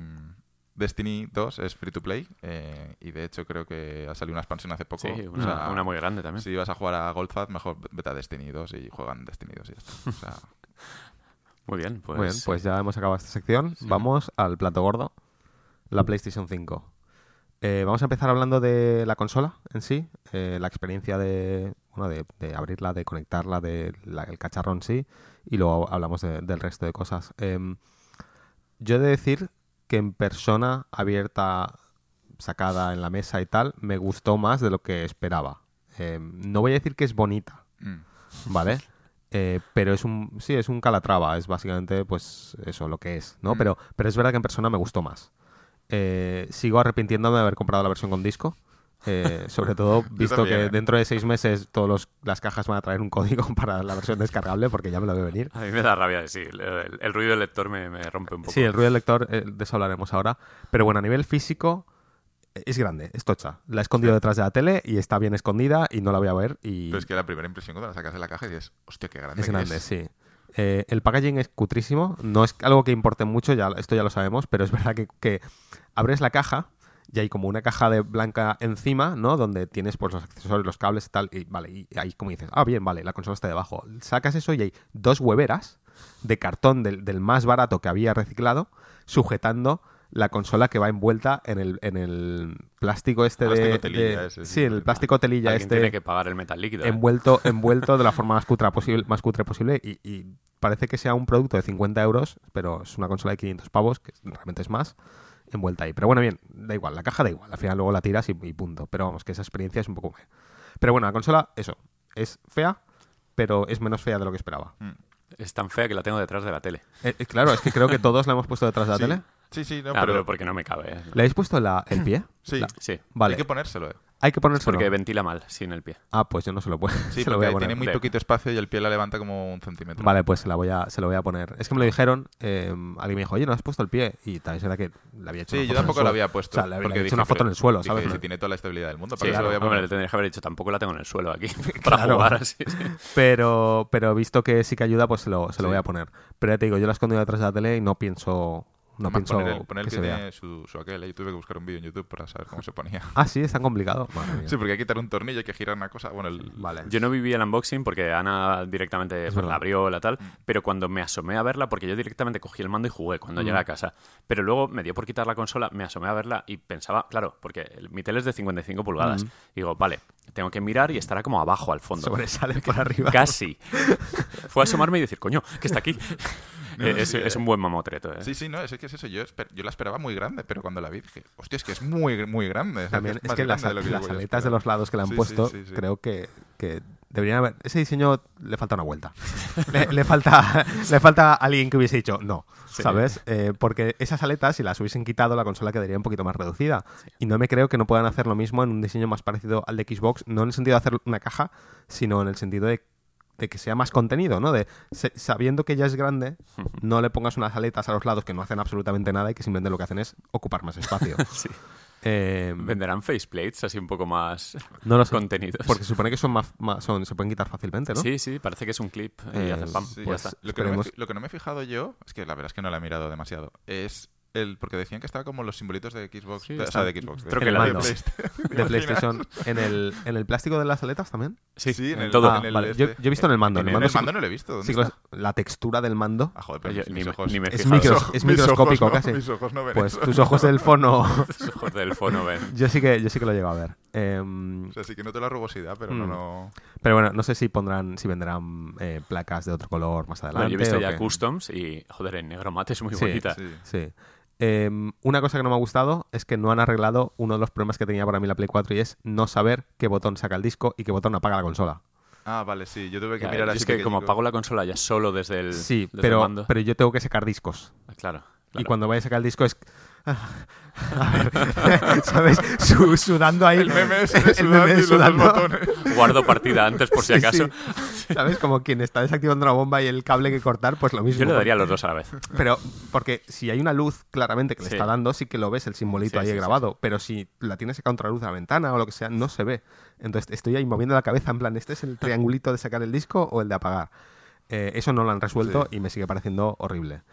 Destiny 2 es free to play eh, y de hecho creo que ha salido una expansión hace poco. Sí, o una, sea, una muy grande también. Si vas a jugar a Goldfat, mejor vete a Destiny 2 y juegan Destiny 2 y ya está. O sea, Muy bien, pues... Muy bien, pues ya hemos acabado esta sección. Vamos al plato gordo, la PlayStation 5. Eh, vamos a empezar hablando de la consola en sí, eh, la experiencia de, bueno, de, de abrirla, de conectarla, del cacharro en sí, y luego hablamos de- del resto de cosas. Em, yo he de decir que en persona abierta, sacada en la mesa y tal, me gustó más de lo que esperaba. Em, no voy a decir que es bonita, mm. ¿vale? Eh, pero es un, sí, es un calatrava, es básicamente pues eso, lo que es, ¿no? Mm. Pero, pero es verdad que en persona me gustó más. Eh, sigo arrepintiéndome de haber comprado la versión con disco, eh, sobre todo visto también, que ¿eh? dentro de seis meses todas las cajas van a traer un código para la versión descargable, porque ya me lo veo venir. A mí me da rabia, sí. El, el- el ruido del lector me, me rompe un poco. Sí, el ruido del lector, eh, de eso hablaremos ahora. Pero bueno, a nivel físico es grande, es tocha. La he escondido detrás de la tele y está bien escondida y no la voy a ver. Y... Pero es que la primera impresión cuando la sacas de la caja y dices, hostia, qué grande. Es que grande, es. sí. Eh, el packaging es cutrísimo. No es algo que importe mucho, ya, esto ya lo sabemos, pero es verdad que, abres la caja y hay como una caja de blanca encima, ¿no? Donde tienes pues los accesorios, los cables y tal. Y vale, y ahí como dices, ah, bien, vale, la consola está debajo. Sacas eso y hay dos hueveras de cartón del más barato que había reciclado sujetando la consola que va envuelta en el, en el plástico este Plástico de... telilla de- ese, sí. el plástico telilla este tiene que pagar el metal líquido. ¿eh? envuelto, envuelto de la forma más cutre posible, más cutre posible y, y parece que sea un producto de 50 euros, pero es una consola de 500 pavos, que realmente es más, envuelta ahí. Pero bueno, bien, da igual, la caja da igual, al final luego la tiras y, y punto. Pero vamos, que esa experiencia es un poco... Pero bueno, la consola, eso, es fea, pero es menos fea de lo que esperaba. Es tan fea que la tengo detrás de la tele. Eh, eh, claro, es que creo que todos la hemos puesto detrás de la Sí. tele. Sí, sí, no, Ah, pero pero... porque no me cabe. ¿eh? ¿Le habéis puesto la- el pie? Sí, La- Sí, Vale, hay que ponérselo, eh. hay que ponérselo. porque ventila mal, sin el pie. Ah, pues yo no se lo puedo. Sí, se lo voy a poner. tiene muy poquito espacio y el pie la levanta como un centímetro. Vale, pues se, la voy a, se lo voy a poner. Es que me lo dijeron, eh, alguien me dijo, oye, ¿no has puesto el pie? Y tal vez era que le había hecho Sí, una yo foto en el tampoco suelo. lo había puesto. O sea, le había porque hecho dije, una foto en el suelo, dije, ¿sabes? si tiene toda la estabilidad del mundo, Sí, ¿para qué se claro. lo voy a Hombre, poner? le tendría que haber dicho, tampoco la tengo en el suelo aquí. para Claro. jugar así. sí. Pero, pero visto que sí que ayuda, pues se lo, se lo Sí. voy a poner. Pero ya te digo, yo la escondo detrás de la tele y no pienso, no Además, pienso poner el, poner el que que se vea. tiene su, su aquel. Yo tuve que buscar un vídeo en YouTube para saber cómo se ponía. Ah, sí, es tan complicado. Madre mía. Sí, porque hay que quitar un tornillo, hay que girar una cosa. Bueno, el... Vale. Yo no viví el unboxing porque Ana directamente Es pues, la abrió la tal, Mm. pero cuando me asomé a verla, porque yo directamente cogí el mando y jugué cuando Mm. llegué a casa, pero luego me dio por quitar la consola, me asomé a verla y pensaba, claro, porque el- mi tele es de 55 pulgadas, Mm. digo, vale, tengo que mirar y estará como abajo al fondo. Sobresale por arriba. Casi. Fue a asomarme y decir, coño, que está aquí. Eh, es, eh. un buen mamotreto. ¿eh? Sí, sí, no, es que es eso. Yo, esper- yo la esperaba muy grande, pero cuando la vi dije, hostia, es que es muy, muy grande. También es que las, grande de lo que yo las aletas de los lados que le han Sí, puesto, sí, sí. creo que, que deberían haber. Ese diseño le falta una vuelta. le, le falta, le falta alguien que hubiese dicho no, Sí. ¿sabes? Eh, porque esas aletas, si las hubiesen quitado, la consola quedaría un poquito más reducida. Y no me creo que no puedan hacer lo mismo en un diseño más parecido al de Xbox, no en el sentido de hacer una caja, sino en el sentido de, de que sea más contenido, ¿no? De se- sabiendo que ya es grande, no le pongas unas aletas a los lados que no hacen absolutamente nada y que simplemente lo que hacen es ocupar más espacio. Sí. Eh, Venderán faceplates así un poco más no lo sé. contenidos. Porque se supone que son más, más- son, se pueden quitar fácilmente, ¿no? Sí, sí, parece que es un clip y Eh, hace pam. Sí, ya pues- está. Lo que, no me, lo que no me he fijado yo, es que la verdad es que no la he mirado demasiado, es el porque decían que estaba como los simbolitos de Xbox, Sí, de- o sea, de Xbox, de, creo que de la mando. PlayStation. De PlayStation. ¿En el, ¿En el plástico de las aletas también? Sí, Sí, en en el- todo. Ah, en el vale. este. Yo, yo he visto en el mando. En En el mando el sí- mando no lo he visto. ¿dónde sí la textura del mando Ah, joder, pero Yo mis, ni ojos... ni me he es, fijado. micro- Mis ojos- es mis ojos microscópico no- casi. Mis ojos no ven Pues eso. tus ojos del fono. Los ojos del fono ven. yo sí que yo sí que lo llego a ver. Em, O sea, sí que noto la rugosidad, pero no, Mm. no... pero bueno, no sé si pondrán, si vendrán eh, placas de otro color más Bueno, adelante. yo he visto ya customs y, joder, en negro mate es muy Sí, bonita. Sí. Em, una cosa que no me ha gustado es que no han arreglado uno de los problemas que tenía para mí la Play 4 y es no saber qué botón saca el disco y qué botón apaga la consola. Ah, vale, sí. Yo tuve que Ya, mirar así es que como apago la consola ya solo desde el, Sí, desde el pero, mando. pero yo tengo que sacar discos. Ah, Claro. Y cuando vaya a sacar el disco es... A ver, ¿sabes? Su- sudando ahí. El meme es el sudando meme y de los dos sudando. botones. Guardo partida antes por si Sí, acaso. sí. ¿Sabes? Como quien está desactivando una bomba y el cable que cortar, pues lo mismo. Yo le daría los dos a la vez. Pero, porque si hay una luz claramente que le Sí. está dando, sí que lo ves el simbolito Sí, ahí sí, sí, grabado. Pero si la tienes a contraluz de la ventana o lo que sea, no se ve. Entonces estoy ahí moviendo la cabeza en plan, ¿este es el triangulito de sacar el disco o el de apagar? Eh, eso no lo han resuelto Sí. y me sigue pareciendo horrible.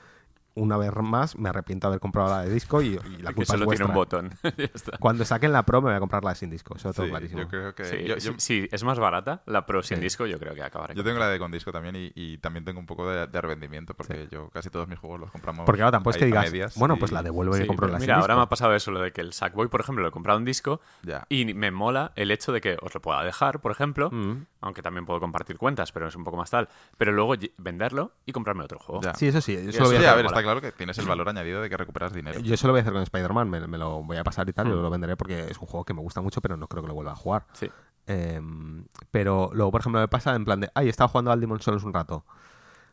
Una vez más, me arrepiento de haber comprado la de disco y, y la que culpa es solo tiene vuestra. un botón. ya está. Cuando saquen la Pro me voy a comprar la sin disco, eso tengo Sí, clarísimo. yo creo que... Sí, yo, sí, yo- sí, es más barata la Pro sin Sí. disco, yo creo que acabaré. yo tengo la de con disco también y, y también tengo un poco de, de arrepentimiento porque yo casi todos mis juegos los compramos Porque ahora tampoco es que digas, medias bueno, y- pues la devuelvo y Sí, compro la mira, sin ahora me disco. ha pasado eso, lo de que el Sackboy, por ejemplo, lo he comprado en disco Ya. y me mola el hecho de que os lo pueda dejar, por ejemplo, Mm. aunque también puedo compartir cuentas, pero es un poco más tal. Pero luego venderlo y comprarme otro juego. Ya. Sí, eso sí. Eso eso lo voy a Sí, hacer. A claro que tienes el valor añadido de que recuperas dinero. Yo eso lo voy a hacer con Spider-Man, me, me lo voy a pasar y tal, y lo venderé porque es un juego que me gusta mucho, pero no creo que lo vuelva a jugar. Sí. Em, pero luego, por ejemplo, me pasa en plan de, ay, estaba jugando al Demon Souls un rato.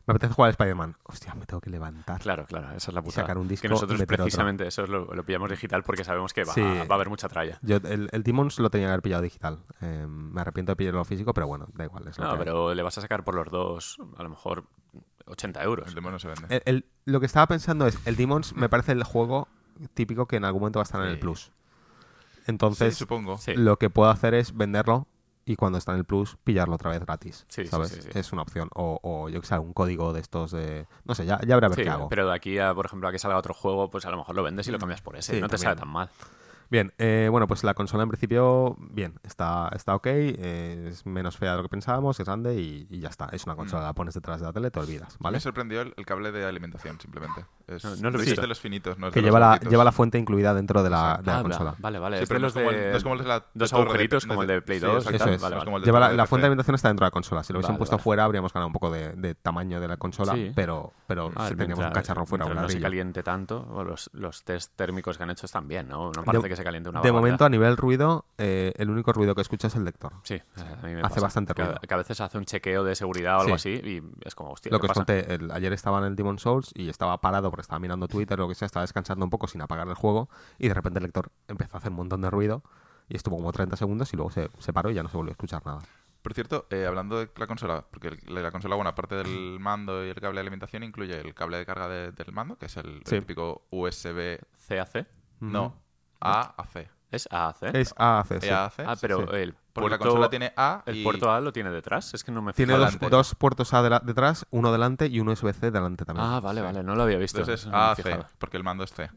Me apetece jugar al Spider-Man. Hostia, me tengo que levantar. Claro, claro, esa es la putada. sacar un disco que nosotros otro. precisamente eso lo, lo pillamos digital porque sabemos que va, Sí. va a haber mucha tralla. Yo el, el Demons lo tenía que haber pillado digital. Em, me arrepiento de pillarlo físico, pero bueno, da igual. es No, pero le vas a sacar por los dos, a lo mejor 80 euros. El demonio se vende. El- el- lo que estaba pensando es, el Demons me parece el juego típico que en algún momento va a estar en el. Plus. sí, Entonces, supongo. Lo que puedo hacer es venderlo y cuando está en el Plus pillarlo otra vez gratis. Sí, sí, ¿sabes? sí, sí. Es una opción. O, o yo que sé, un código de estos de... No sé, ya, ya habrá a ver Sí, qué hago. pero de aquí a, por ejemplo, a que salga otro juego, pues a lo mejor lo vendes y lo cambias por ese. Sí, no te también. sale tan mal. Bien, eh, bueno, pues la consola en principio, bien, está, está ok, eh, es menos fea de lo que pensábamos, es grande y, y ya está. Es una consola, la pones detrás de la tele, te olvidas, ¿vale? Me sorprendió el, el cable de alimentación, simplemente. Es, No- no lo he es de los finitos, no es Que de lleva los la, lleva la fuente incluida dentro de la, de la Ah, consola. Vale, vale. Sí, es pero no es como el- de no es como el la dos de- agujeritos como el de Play sí, 2 y exacto, tal. es. Vale, no es vale. como el de Lleva la, fuente de alimentación está dentro de la consola. Si lo hubiesen Vale, puesto vale. fuera, habríamos ganado un poco de, de tamaño de la consola, Sí. pero, pero Ah, sí teníamos un cacharro fuera. no se caliente tanto, o los, los test térmicos que han hecho están bien, ¿no? No parece que se caliente una de barbaridad. momento, a nivel ruido, eh, el único ruido que escucha es el lector. Sí, eh, a mí me Hace pasa. bastante ruido. Que, a veces hace un chequeo de seguridad o algo Sí. así y es como, hostia, Lo ¿qué que os pasa? conté, el- ayer estaba en el Demon Souls y estaba parado porque estaba mirando Twitter o lo que sea, estaba descansando un poco sin apagar el juego y de repente el lector empezó a hacer un montón de ruido y estuvo como 30 segundos y luego se, se paró y ya no se volvió a escuchar nada. Por cierto, eh, hablando de la consola, porque el- la consola, bueno, aparte del mando y el cable de alimentación, incluye el cable de carga de- del mando, que es el, el Sí. típico USB, CAC no, A a C. es AAC. Es AAC, sí. EAC. ah, pero sí. el Porque la puerto, consola tiene A el y- puerto A lo tiene detrás, es que no me Tiene fijo. dos, delante. dos puertos A dela- detrás, uno delante y un USB-C delante también. Ah, vale, vale, no lo había visto. Entonces es no me he AAC, fijado. porque el mando es C.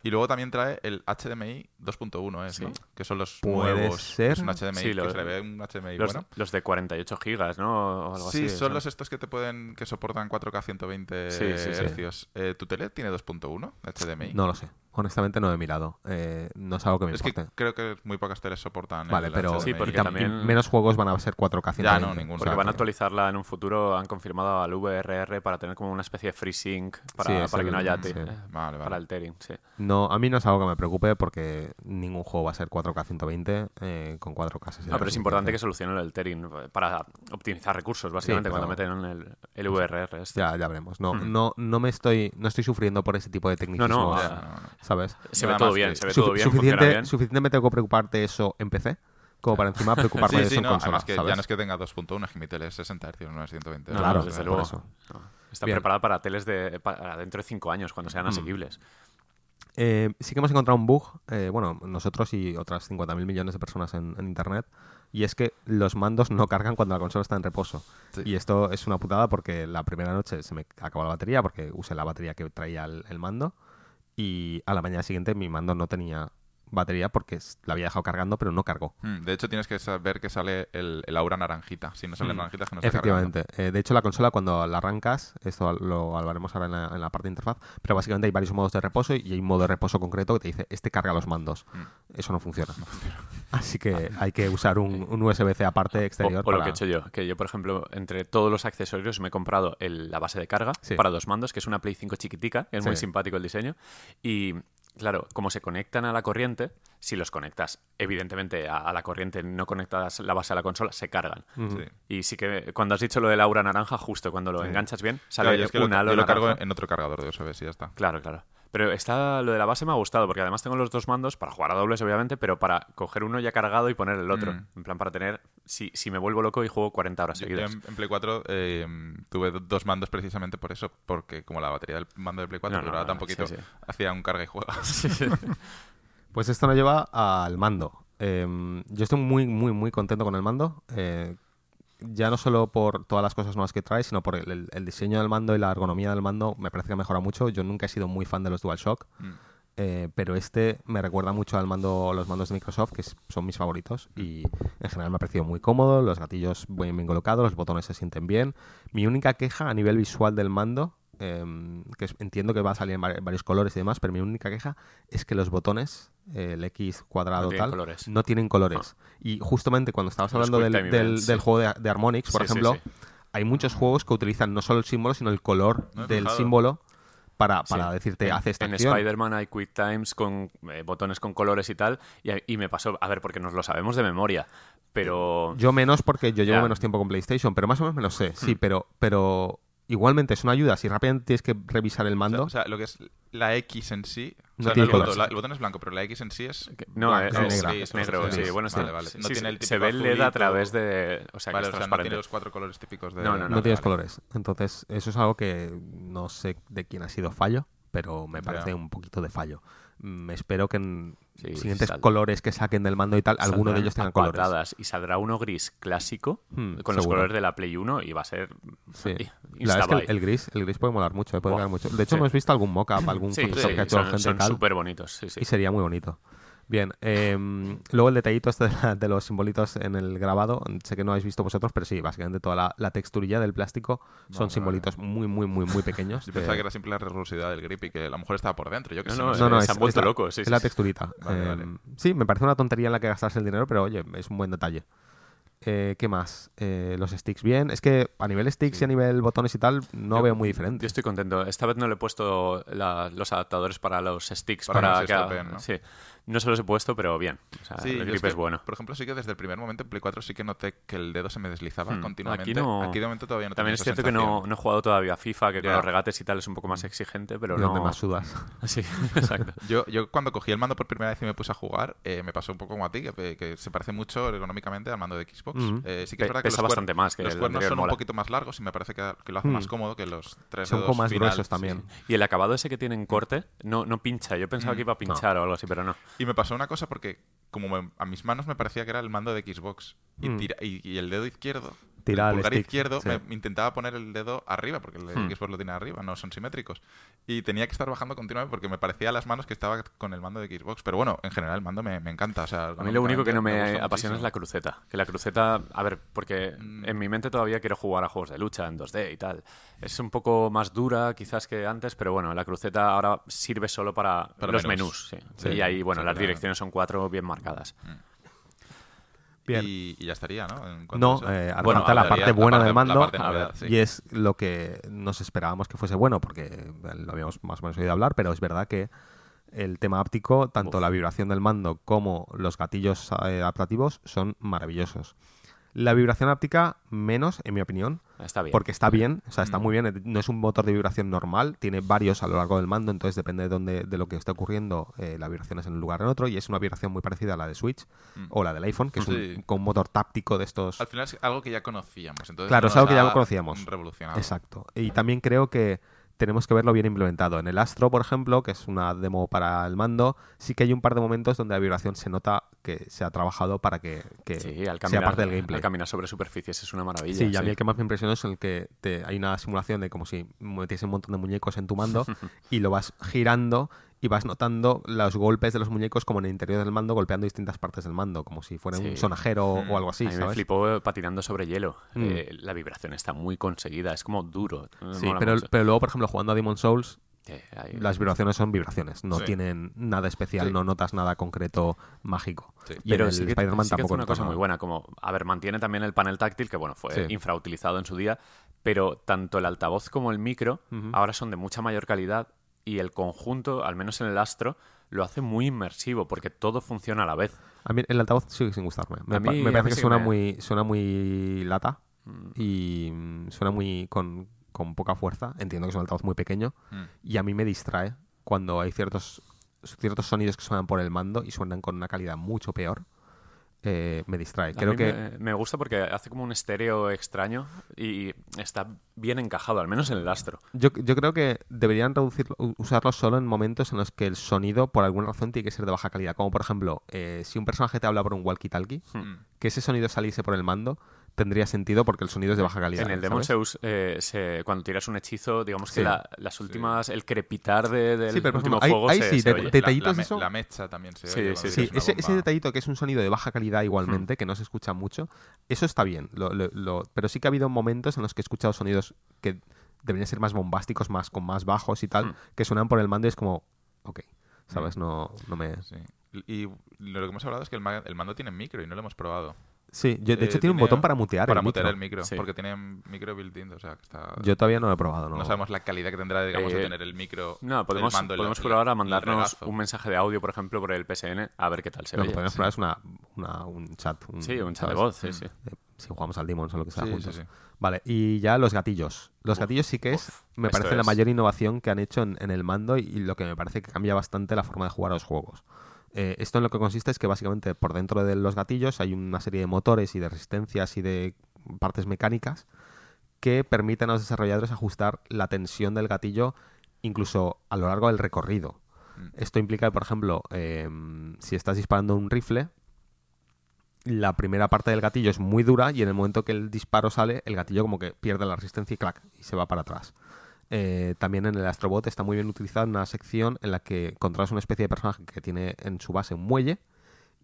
Y luego también trae el HDMI 2.1, ¿es, Sí. ¿no? Que son los Puede nuevos. ser. Es un HDMI Sí, que lo- se le ve un HDMI Los, bueno. los de 48 gigas, ¿no? O algo Sí, así. son los estos que te pueden que soportan 4K 120 Sí, sí, sí. hercios. Eh, ¿Tu tele tiene 2.1 HDMI? No lo sé. Honestamente no he mirado. Eh, no es algo que me es que creo que muy pocas teles soportan Vale, el pero HDMI. Sí, porque y tam- y también- menos juegos van a ser 4K. Ya, 120. no, ninguno. Porque van a actualizarla en un futuro, han confirmado al VRR para tener como una especie de free sync para, Sí, para que no haya sí. eh, Vale, vale. para el tearing, sí. No, a mí no es algo que me preocupe porque ningún juego va a ser 4K 120 eh, con 4K 60. Ah, pero es importante que solucionen el tearing para optimizar recursos, básicamente, Sí, cuando meten el, el VRR. este. Ya, ya veremos. No, Hmm. no, no me estoy, no estoy sufriendo por ese tipo de tecnicismo. No, no, Ya, no, no. ¿Sabes? Se ve todo bien, se ve todo bien, funciona suficiente, bien. suficiente me tengo que preocuparte eso en PC como para encima preocuparme Sí, de sí, eso en no, consola, además que ¿sabes? ya no es que tenga 2.1, es que mi tele es 60 Hz, no es 120 No, Hz. Claro, desde luego. eso. No, Está Bien. preparada para teles de para dentro de cinco años, cuando Mm. sean asequibles. Eh, sí que hemos encontrado un bug, eh, bueno, nosotros y otras 50.000 millones de personas en, en Internet, y es que los mandos no cargan cuando la consola está en reposo. Sí. Y esto es una putada porque la primera noche se me acabó la batería porque usé la batería que traía el, el mando y a la mañana siguiente mi mando no tenía batería porque la había dejado cargando pero no cargó. Mm, De hecho, tienes que saber que sale el, el aura naranjita. Si no sale Mm. naranjita, es que no está Efectivamente. Eh, de hecho, la consola cuando la arrancas, esto lo hablaremos ahora en la, en la parte de interfaz, pero básicamente hay varios modos de reposo y hay un modo de reposo concreto que te dice, este carga los mandos. Mm. Eso no funciona. Así que hay que usar un, un USB-C aparte exterior. o lo para- que he hecho yo, que yo, por ejemplo, entre todos los accesorios me he comprado el- la base de carga Sí. para dos mandos, que es una Play 5 chiquitica, que es muy simpático el diseño. Y claro, como se conectan a la corriente, si los conectas, evidentemente, a, a la corriente, no conectas la base a la consola, se cargan. Sí. Y sí que cuando has dicho lo del aura naranja, justo cuando lo enganchas bien, sale Claro, yo es que lo, halo yo lo cargo en otro cargador de USB, y ya está. Claro, claro. Pero está, lo de la base me ha gustado, porque además tengo los dos mandos para jugar a dobles, obviamente, pero para coger uno ya cargado y poner el otro. Mm. En plan, para tener, si, si me vuelvo loco y juego 40 horas Yo, yo seguidas. en, en Play 4 eh, tuve do- dos mandos precisamente por eso, porque como la batería del mando de Play 4 No, duraba no, tan poquito, sí, sí. hacía un carga y juega. Pues esto nos lleva al mando. Eh, yo estoy muy, muy, muy contento con el mando. eh, ya no solo por todas las cosas nuevas que trae, sino por el, diseño del mando y la ergonomía del mando. Me parece que mejora mucho. Yo nunca he sido muy fan de los DualShock. Mm. eh, pero este me recuerda mucho al mando, los mandos de Microsoft, que son mis favoritos. Y en general me ha parecido muy cómodo. Los gatillos bien, bien colocados, los botones se sienten bien. Mi única queja a nivel visual del mando, em, que entiendo que va a salir en vari- varios colores y demás, pero mi única queja es que los botones, el X cuadrado No tal, colores. no tienen colores. Y justamente cuando estabas hablando del, del- juego de, de Harmonix, por Sí, ejemplo, sí. hay muchos juegos que utilizan no solo el símbolo, sino el color No del símbolo para, para Sí. decirte, en, hace esta en. Spider-Man hay Quick Times con eh, botones con colores y tal, y, y me pasó, a ver, porque nos lo sabemos de memoria, pero... Yo menos porque yo llevo Ya. Hmm. menos tiempo con PlayStation, pero más o menos me lo sé, sí, pero, pero igualmente es una ayuda. Si rápidamente tienes que revisar el O sea, mando, o sea, lo que es la X en sí. O No sea, tiene el, botón, colores. la- el botón es blanco, pero la X en sí es. No, blanco, es, negra. gris, es negro, sí, bueno, está- vale, vale. sí, No sí, tiene el se ve el LED a través de... O sea, que Vale, o sea, no tiene los cuatro colores típicos de. No, no, no vale, tienes vale. colores. Entonces, eso es algo que no sé de quién ha sido fallo, pero me parece un poquito de fallo. Mm, espero que en Sí, siguientes sal- colores que saquen del mando y tal, alguno de Saldrán ellos tengan colores. Y saldrá uno gris clásico Hmm, con los colores de la Play 1 y va a ser... Sí. La es que el, gris, el gris puede molar mucho, eh, puede Buah, molar mucho. De hecho, sí. hemos visto algún mock-up, algún que ha hecho son- gente son súper bonitos, y sería muy bonito. Bien, em, luego el detallito este de, la- de los simbolitos en el grabado, sé que no habéis visto vosotros, pero sí, básicamente toda la, la texturilla del plástico son Vale, simbolitos muy, muy, muy, muy pequeños. Yo pensaba de- que era simple la rigurosidad del grip y que a lo mejor estaba por dentro. Yo que No, sé, no, sé. No, no, se es, han vuelto la, locos, sí, es sí, la sí. texturita. Vale, vale. Sí, me parece una tontería en la que gastarse el dinero, pero oye, es un buen detalle. Eh, ¿Qué más? Eh, los sticks bien. Es que a nivel sticks y a nivel botones y tal, no Yo- veo muy Yo diferente. estoy contento. Esta vez no le he puesto la- los adaptadores para los sticks Para que para, se que estropeen, ¿no? Sí, no se los he puesto, pero bien. O sea, Sí, el grip es, que, es bueno. Por ejemplo, sí que desde el primer momento en Play 4 sí que noté que el dedo se me deslizaba Hmm, continuamente. Aquí no. de momento todavía no También es cierto que no, no he jugado todavía a FIFA, que con Ya. los regates y tal es un poco más exigente, pero y no. donde más sudas. Sí, exacto. Yo, yo cuando cogí el mando por primera vez y me puse a jugar, eh, me pasó un poco como a ti, que, que se parece mucho ergonómicamente al mando de Xbox. Eh, sí que es Pe- verdad que pesa los, bastante más que los cuernos son mola. un poquito más largos y me parece que, que lo hace más cómodo que los tres Son un poco más gruesos sí. también. Y el acabado ese que tiene en corte no, no pincha. Yo pensaba Mm, que iba a pinchar o algo así, pero no. Y me pasó una cosa porque como me- a mis manos me parecía que era el mando de Xbox y, Mm. tira- y, y el dedo izquierdo, Tira el pulgar stick, izquierdo, sí. me, me intentaba poner el dedo arriba porque el Hmm. Xbox lo tiene arriba, no son simétricos. Y tenía que estar bajando continuamente porque me parecía a las manos que estaba con el mando de Xbox. Pero bueno, en general el mando me, me encanta. O sea, A mí lo único que no me, ergonómicamente apasiona es la cruceta. Que la cruceta, a ver, porque Mm. en mi mente todavía quiero jugar a juegos de lucha en 2D y tal. Es un poco más dura quizás que antes, pero bueno, la cruceta ahora sirve solo para, Para los menús. menús. sí. Sí, y ahí, bueno, sí, las claro. direcciones son cuatro bien marcadas. Bien. Y, y ya estaría, ¿no? En No, eh, Bueno, la parte buena del mando parte novedad, sí. y es lo que nos esperábamos que fuese bueno, porque lo habíamos más o menos oído hablar, pero es verdad que el tema áptico, tanto Uf. la vibración del mando como los gatillos eh, adaptativos son maravillosos. La vibración áptica menos, en mi opinión, Está bien. porque está bien, o sea, está Mm. muy bien, no es un motor de vibración normal, tiene varios a lo largo del mando, entonces depende de, dónde, de lo que esté ocurriendo, eh, la vibración es en un lugar o en otro, y es una vibración muy parecida a la de Switch Mm. o la del iPhone, que es un, con un motor táctico de estos... Al final es algo que ya conocíamos. Entonces Claro, no es algo que ya conocíamos. Revolucionado. Exacto. Y también creo que tenemos que verlo bien implementado. En el Astro, por ejemplo, que es una demo para el mando, sí que hay un par de momentos donde la vibración se nota que se ha trabajado para que, que Sí, al sea parte del gameplay. al caminar sobre superficies es una maravilla. Sí, y a mí el que más me impresionó es el que te- hay una simulación de como si metiese un montón de muñecos en tu mando y lo vas girando y vas notando los golpes de los muñecos como en el interior del mando golpeando distintas partes del mando, como si fuera Sí. un sonajero Mm. o algo así, a mí me flipó eh, patinando sobre hielo. Mm. Eh, la vibración está muy conseguida, es como duro. Me Sí, pero, pero luego, por ejemplo, jugando a Demon Souls, Eh, las vibraciones son vibraciones, no Sí. tienen nada especial, Sí. no notas nada concreto mágico. Sí. Y pero en el sí que, Spider-Man sí tampoco una notas cosa muy buena, como, a ver, mantiene también el panel táctil, que bueno, fue Sí. infrautilizado en su día, pero tanto el altavoz como el micro ahora son de mucha mayor calidad y el conjunto, al menos en el Astro, lo hace muy inmersivo porque todo funciona a la vez. A mí el altavoz sigue sin gustarme. Me, mí- me parece que sí suena, me- muy, suena muy lata Mm. y mm, suena muy con, con poca fuerza. Entiendo que es un altavoz muy pequeño Mm. y a mí me distrae cuando hay ciertos, ciertos sonidos que suenan por el mando y suenan con una calidad mucho peor. Eh, me distrae. Creo que me, me gusta porque hace como un estéreo extraño y está bien encajado, al menos en el Astro. Yo, yo creo que deberían reducirlo, usarlo solo en momentos en los que el sonido, por alguna razón, tiene que ser de baja calidad. Como por ejemplo, eh, si un personaje te habla por un walkie-talkie, Mm. que ese sonido saliese por el mando, tendría sentido porque el sonido es de baja calidad. En el Demon. Zeus, eh, se- cuando tiras un hechizo, digamos que Sí. la- las últimas, el crepitar de- del Sí, pero, último hay- se, sí, se de- oye. de- La- detallitos la, eso. la mecha también se Sí, oye sí, Sí, ese, ese detallito que es un sonido de baja calidad igualmente, que no se escucha mucho, eso está bien. Lo- lo- lo- pero sí que ha habido momentos en los que he escuchado sonidos que deberían ser más bombásticos, más con más bajos y tal, Hmm. que suenan por el mando y es como, ok, ¿sabes? No, no me... Sí. Y lo que hemos hablado es que el, el mando tiene micro y no lo hemos probado. Sí, yo- de Eh, hecho tiene un botón para mutear Para el mutear micro. el micro, Sí. porque tiene micro built-in, o sea, que está... Yo todavía no lo he probado, ¿no? no sabemos la calidad que tendrá, digamos, de Eh, tener el micro. No, el podemos, mando, el- podemos el- probar a mandarnos un mensaje de audio, por ejemplo, por el PSN, a ver qué tal se Lo que oye. podemos probar es una, una- un chat. un- Sí, un chat de voz, sí, sí. Eh, Si jugamos al Demons o lo que sea Sí, sí, juntos. sí. Vale, y ya los gatillos. Los Uf, gatillos sí que es, uf, me parece la mayor innovación que han hecho en, en el mando y, y lo que me parece que cambia bastante la forma de jugar a los juegos. Eh, esto en lo que consiste es que básicamente por dentro de los gatillos hay una serie de motores y de resistencias y de partes mecánicas que permiten a los desarrolladores ajustar la tensión del gatillo incluso a lo largo del recorrido. Mm. Esto implica, por ejemplo, eh, si estás disparando un rifle, la primera parte del gatillo es muy dura y en el momento que el disparo sale, el gatillo como que pierde la resistencia y clac, y se va para atrás. Eh, también en el Astrobot está muy bien utilizada una sección en la que controlas una especie de personaje que tiene en su base un muelle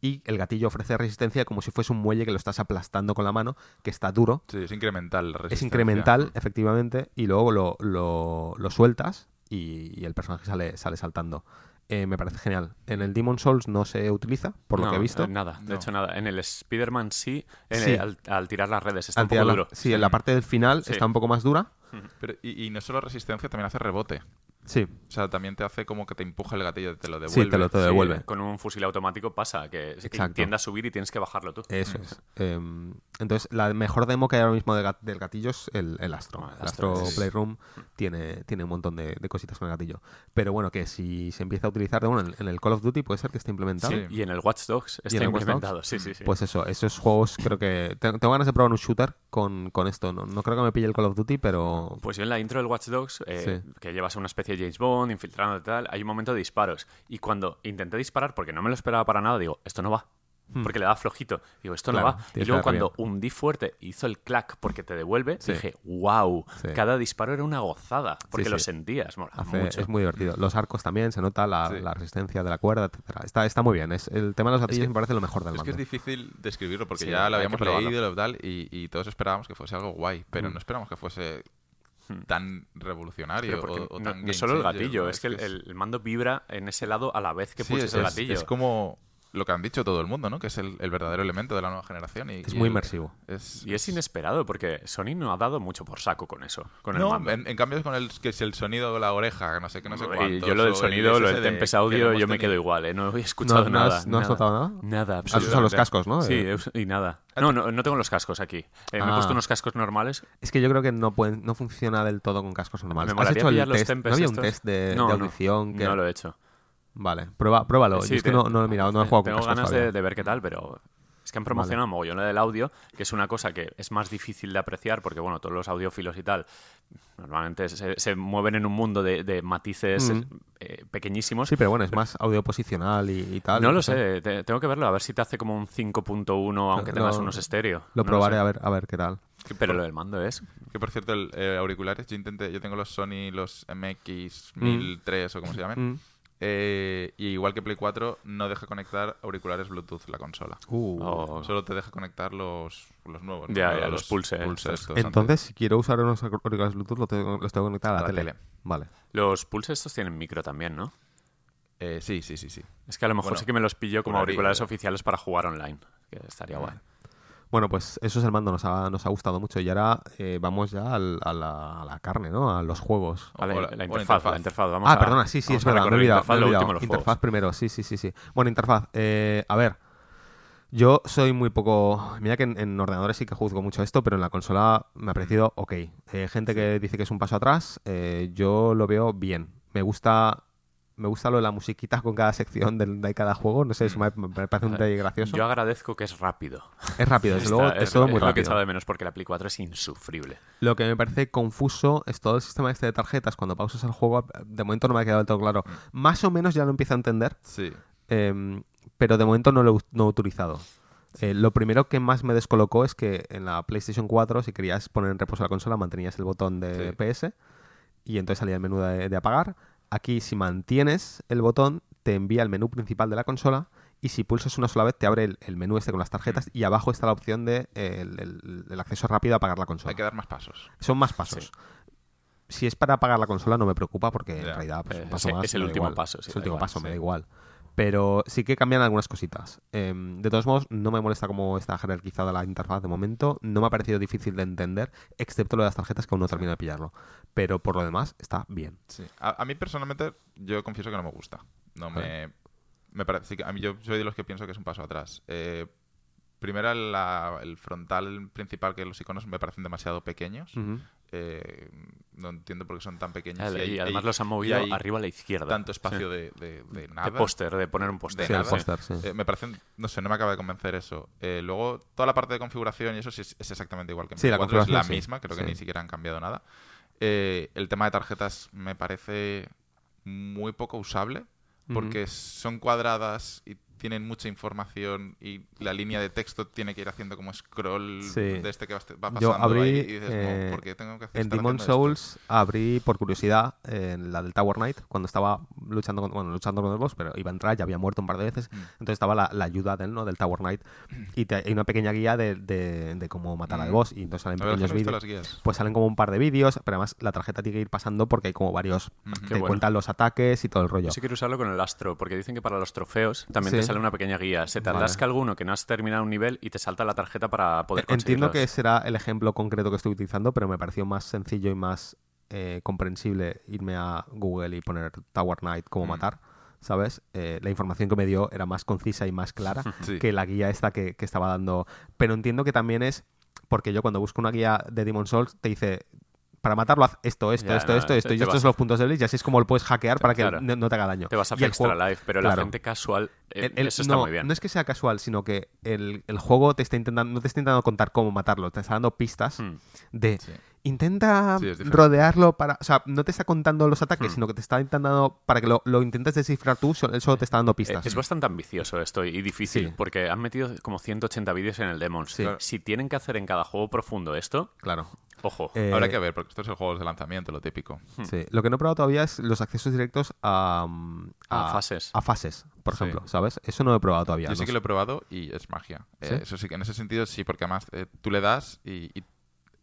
y el gatillo ofrece resistencia como si fuese un muelle que lo estás aplastando con la mano, que está duro. Sí, es incremental la Es resistencia. incremental, efectivamente, y luego lo, lo- lo sueltas y, y el personaje sale, sale saltando. Eh, me parece genial. En el Demon Souls no se utiliza, por lo que he visto. eh, Nada, de No. hecho nada. En el Spider-Man sí, en Sí. el- al, al tirar las redes está Al un poco duro. Sí, en la parte del final Sí. está un poco más dura. Pero, y, y no solo resistencia, también hace rebote. Sí, O sea, también te hace como que te empuja el gatillo, te lo sí, devuelve. te lo te Sí, devuelve. con un fusil automático pasa que, Exacto. tiende a subir y tienes que bajarlo tú. Eso es. Em, entonces, la mejor demo que hay ahora mismo del, gat- del gatillo es el, el Astro. Ah, el Astro Astro es- Playroom tiene, tiene un montón de, de cositas con el gatillo. Pero bueno, que si se empieza a utilizar, bueno, en, en el Call of Duty puede ser que esté implementado. Sí. Y en el Watch Dogs está Dogs? implementado. Sí, sí, sí. Pues eso, esos juegos creo que... Tengo, tengo ganas de probar un shooter con, con esto. No, no creo que me pille el Call of Duty, pero... Pues yo en la intro del Watch Dogs, eh, Sí. que llevas a una especie de James Bond, infiltrando y tal, hay un momento de disparos. Y cuando intenté disparar, porque no me lo esperaba para nada, digo, esto no va. Porque le da flojito. Digo, esto Hmm. Claro, no va. Y luego cuando bien. hundí fuerte, hizo el clack porque te devuelve, Sí. dije, wow, Sí. cada disparo era una gozada. Porque Sí, lo sentías, mola Hace- mucho. es muy divertido. Los arcos también, se nota la, la resistencia de la cuerda, etcétera. Está, está muy bien. Es, el tema de los gatillos que- me parece lo mejor del Es que es difícil describirlo porque ya lo habíamos leído y y, todos esperábamos que fuese algo guay, pero Mm. no esperamos que fuese Hmm. Tan revolucionario o, o no, tan no game solo el gatillo, es que el, el mando vibra en ese lado a la vez que sí, pulsas el gatillo. es como lo que han dicho todo el mundo, ¿no? Que es el, el verdadero elemento de la nueva generación. Y, Es y muy el- inmersivo. Es, Y es inesperado, porque Sony no ha dado mucho por saco con eso, con el no, mando. en, en cambio es con el que es el sonido de la oreja, no sé qué, no sé Y cuánto. yo lo del sonido, lo del Tempest Audio, yo me quedo igual ¿eh? No he escuchado ¿No, no nada. ¿no has notado nada? Nada, Has usado los absolutamente. cascos, ¿no? Sí, Eh, y nada. No, no, no tengo los cascos aquí. Eh, Me he Ah. puesto unos cascos normales. Es que yo creo que no pueden, no funciona del todo con cascos normales. Me ¿Has hecho el pillar los test? Tempest ¿No había un test de, No, de no, audición? que... No lo he hecho. Vale, prueba, pruébalo. Sí, Yo es que no, no lo he mirado, no he jugado con Tengo cascos ganas de, ver qué tal, pero es que han promocionado mogollón lo del audio, que es una cosa que es más difícil de apreciar porque, bueno, todos los audiófilos y tal normalmente se, se mueven en un mundo de, de matices Mm. eh, pequeñísimos. Sí, pero bueno, es más audio posicional y, y tal. no lo sé, te- tengo que verlo, a ver si te hace como un 5.1 aunque tengas unos estéreo. Lo No probaré a ver, a ver qué tal. Pero lo del mando es... Que por cierto, el, eh, auriculares, yo intenté, yo tengo los Sony, los MX1003 o como se llamen. Mm. Eh, y igual que Play 4, no deja conectar auriculares Bluetooth la consola. Uh. Oh. Solo te deja conectar los, los nuevos. ¿no? Ya, ya, los Pulse, estos. estos Entonces, si quiero usar unos auriculares Bluetooth, lo tengo- los tengo conectar a la, A la tele. tele. Vale. Los Pulse estos tienen micro también, ¿no? Eh, sí, sí, sí, sí. Es que a lo mejor Bueno, sí que me los pillo como auriculares eh. oficiales para jugar online, que estaría guay. Bueno, pues eso es el mando, nos ha, nos ha gustado mucho. Y ahora eh, vamos ya al- a, la, a la carne, ¿no? A los juegos. A la, O la- la o la interfaz, interfaz. la interfaz. Vamos ah, a- perdona, sí, sí, es verdad, me he olvidado. interfaz, me he lo olvidado. último interfaz juegos. primero, sí, sí, sí, sí. Bueno, interfaz. eh, a ver, yo soy muy poco... Mira que en, en ordenadores sí que juzgo mucho esto, pero en la consola me ha parecido ok. Eh, gente que dice que es un paso atrás, eh, yo lo veo bien. Me gusta... Me gusta lo de la musiquita con cada sección de, de cada juego. No sé, eso me, me parece un detalle gracioso. Yo agradezco que es rápido. Es rápido, desde luego, es todo muy lo que he rápido. echado de menos porque la Play 4 es insufrible. Lo que me parece confuso es todo el sistema este de tarjetas. Cuando pausas el juego, de momento no me ha quedado del todo claro. Más o menos ya lo empiezo a entender, Sí. eh, pero de momento no lo, he- no he utilizado. Eh, lo primero que más me descolocó es que en la PlayStation 4, si querías poner en reposo la consola, mantenías el botón de Sí. PS y entonces salía el menú de, de apagar. Aquí, si mantienes el botón, te envía al menú principal de la consola y si pulsas una sola vez, te abre el, el menú este con las tarjetas y abajo está la opción de eh, el, el- el acceso rápido a apagar la consola. Hay que dar más pasos. Son más pasos. Si es para apagar la consola no me preocupa porque en realidad pues, un Eh, paso es- más es el último igual. paso, sí, es el último igual, paso, me da igual. Pero sí que cambian algunas cositas. Em, de todos modos, no me molesta cómo está jerarquizada la interfaz de momento. No me ha parecido difícil de entender, excepto lo de las tarjetas que aún no termino de pillarlo. Pero por lo demás, está bien. Sí. A, a mí personalmente, yo confieso que no me gusta. No me. Me parece sí que a mí yo soy de los que pienso que es un paso atrás. Eh, primero, la- el frontal principal, que los iconos me parecen demasiado pequeños. Eh, no entiendo por qué son tan pequeños. Y, hay- además hay- los han y movido arriba a la izquierda. Tanto espacio Sí. de, de, de nada. De póster, de poner un póster. Sí, sí. Eh, me parecen, no sé, no me acaba de convencer eso. Eh, luego, toda la parte de configuración y eso sí es, es exactamente igual que en Sí, la Play 4, es la misma, creo que ni siquiera han cambiado nada. Eh, el tema de tarjetas me parece muy poco usable porque son cuadradas y tienen mucha información y la línea de texto tiene que ir haciendo como scroll Sí. de este que va va pasando Yo abrí, ahí y dices, no, eh, ¿por qué tengo que hacer En Demon haciendo esto? Souls abrí por curiosidad en la del Tower Knight cuando estaba luchando con, bueno, luchando con el boss, pero iba a entrar, ya había muerto un par de veces. Mm. Entonces estaba la, la ayuda del, ¿no? del Tower Knight y te- hay una pequeña guía de, de- de cómo matar al Mm. boss y entonces salen es pequeños vídeos. las guías. Pues salen como un par de vídeos, pero además la tarjeta tiene que ir pasando porque hay como varios. Qué te bueno. cuentan los ataques y todo el rollo. Yo sí quiero usarlo con el astro, porque dicen que para los trofeos también Sí. te sale una pequeña guía. Se te Vale. atasca alguno que no has terminado un nivel y te salta la tarjeta para poder Entiendo conseguirlos. que será el ejemplo concreto que estoy utilizando, pero me pareció más sencillo y más eh, comprensible irme a Google y poner Tower Knight como Mm. matar, ¿sabes? Eh, la información que me dio era más concisa y más clara Sí. que la guía esta que, que estaba dando. Pero entiendo que también es porque yo cuando busco una guía de Demon Souls te dice para matarlo haz esto, esto, Ya, esto, no, esto, te- esto, y te estos vas- son los puntos débiles y así es como lo puedes hackear para que Claro. no, no te haga daño. Te vas a el extra juego- life, pero la claro. gente casual, eh, el- el- eso está no, muy bien. No es que sea casual, sino que el, el juego te está intentando, no te está intentando contar cómo matarlo, te está dando pistas Hmm. de Sí. intenta Sí, rodearlo para. O sea, no te está contando los ataques, Hmm. sino que te está intentando para que lo, lo intentes descifrar tú, él solo te está dando Eh, pistas. Es bastante ambicioso esto y difícil, Sí. porque han metido como 180 vídeos en el Demons. Sí. Claro. Si tienen que hacer en cada juego profundo esto, Claro. Ojo. Eh, Habrá que ver, porque esto es el juego de lanzamiento, lo típico. sí. Lo que no he probado todavía es los accesos directos a, mm, A fases. A fases, por Sí. ejemplo, ¿sabes? Eso no lo he probado todavía. Yo sí que lo he probado y es magia. Eh, eso sí que en ese sentido sí, porque además eh, tú le das y, y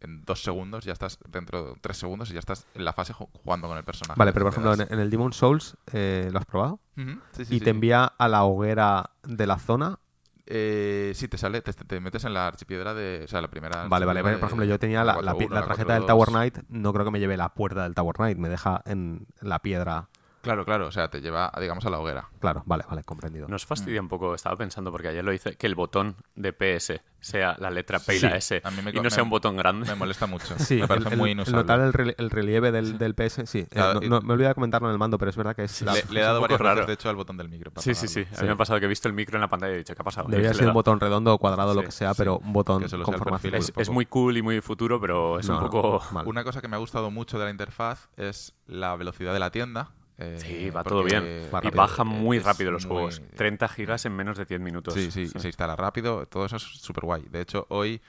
en dos segundos ya estás dentro de tres segundos y ya estás en la fase ju- jugando con el personaje. Vale, pero por ejemplo, das. en, en el Demon Souls, eh, ¿lo has probado? Ujú, sí, sí, y sí. te envía a la hoguera de la zona. Eh, sí, te sale, te, te metes en la archipiedra de. O sea, la primera. Vale, vale. Por ejemplo, yo tenía la, la 4-1, pi- la tarjeta del 4-2. Tower Knight, no creo que me lleve la puerta del Tower Knight, me deja en la piedra. Claro, claro, o sea, te lleva, digamos, a la hoguera. Claro, vale, vale, comprendido. Nos fastidia un poco, estaba pensando, porque ayer lo hice, que el botón de PS sea la letra P y la S a mí me y no sea un botón grande. Me molesta mucho. Sí, me parece el, muy inusable. notar el, rel- el relieve del, del PS, sí. Eh, Claro, no, y- no- me olvidé de comentarlo en el mando, pero es verdad que es la- Le, le he dado varias veces, de hecho, al botón del micro. para Sí, sí, sí. A mí me ha pasado que he visto el micro en la pantalla y he dicho, ¿qué ha pasado? Debería ser un botón redondo o cuadrado, lo que sea, sí. pero un botón con. Es, muy cool y muy futuro, pero es No, un poco... mal. Una cosa que me ha gustado mucho de la interfaz es la velocidad de la tienda. Eh, Sí, va todo bien. Va y rápido. baja muy rápido los muy- juegos. 30 gigas en menos de 10 minutos. Sí, sí, se instala rápido, todo eso es súper guay. De hecho, hoy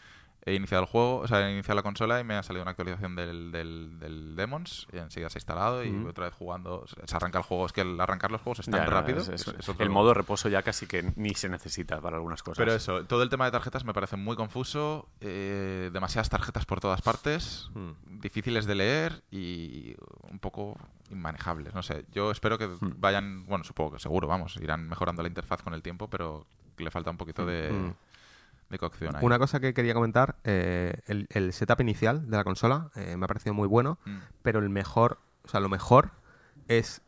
he iniciado el juego, o sea, he iniciado la consola y me ha salido una actualización del, del, del Demons y enseguida se ha instalado y Mm. otra vez jugando. Se arranca el juego, es que el arrancar los juegos es tan Ya, rápido. es- es- es- es otro- el modo reposo ya casi que ni se necesita para algunas cosas. Pero eso, todo el tema de tarjetas me parece muy confuso, eh, demasiadas tarjetas por todas partes, Mm. difíciles de leer y un poco inmanejables. No sé, yo espero que Hmm. vayan, bueno, supongo que seguro, vamos, irán mejorando la interfaz con el tiempo, pero le falta un poquito de, Mm. de cocción ahí. Una cosa que quería comentar, eh, el, el setup inicial de la consola eh, me ha parecido muy bueno, Mm. pero el mejor, o sea, lo mejor es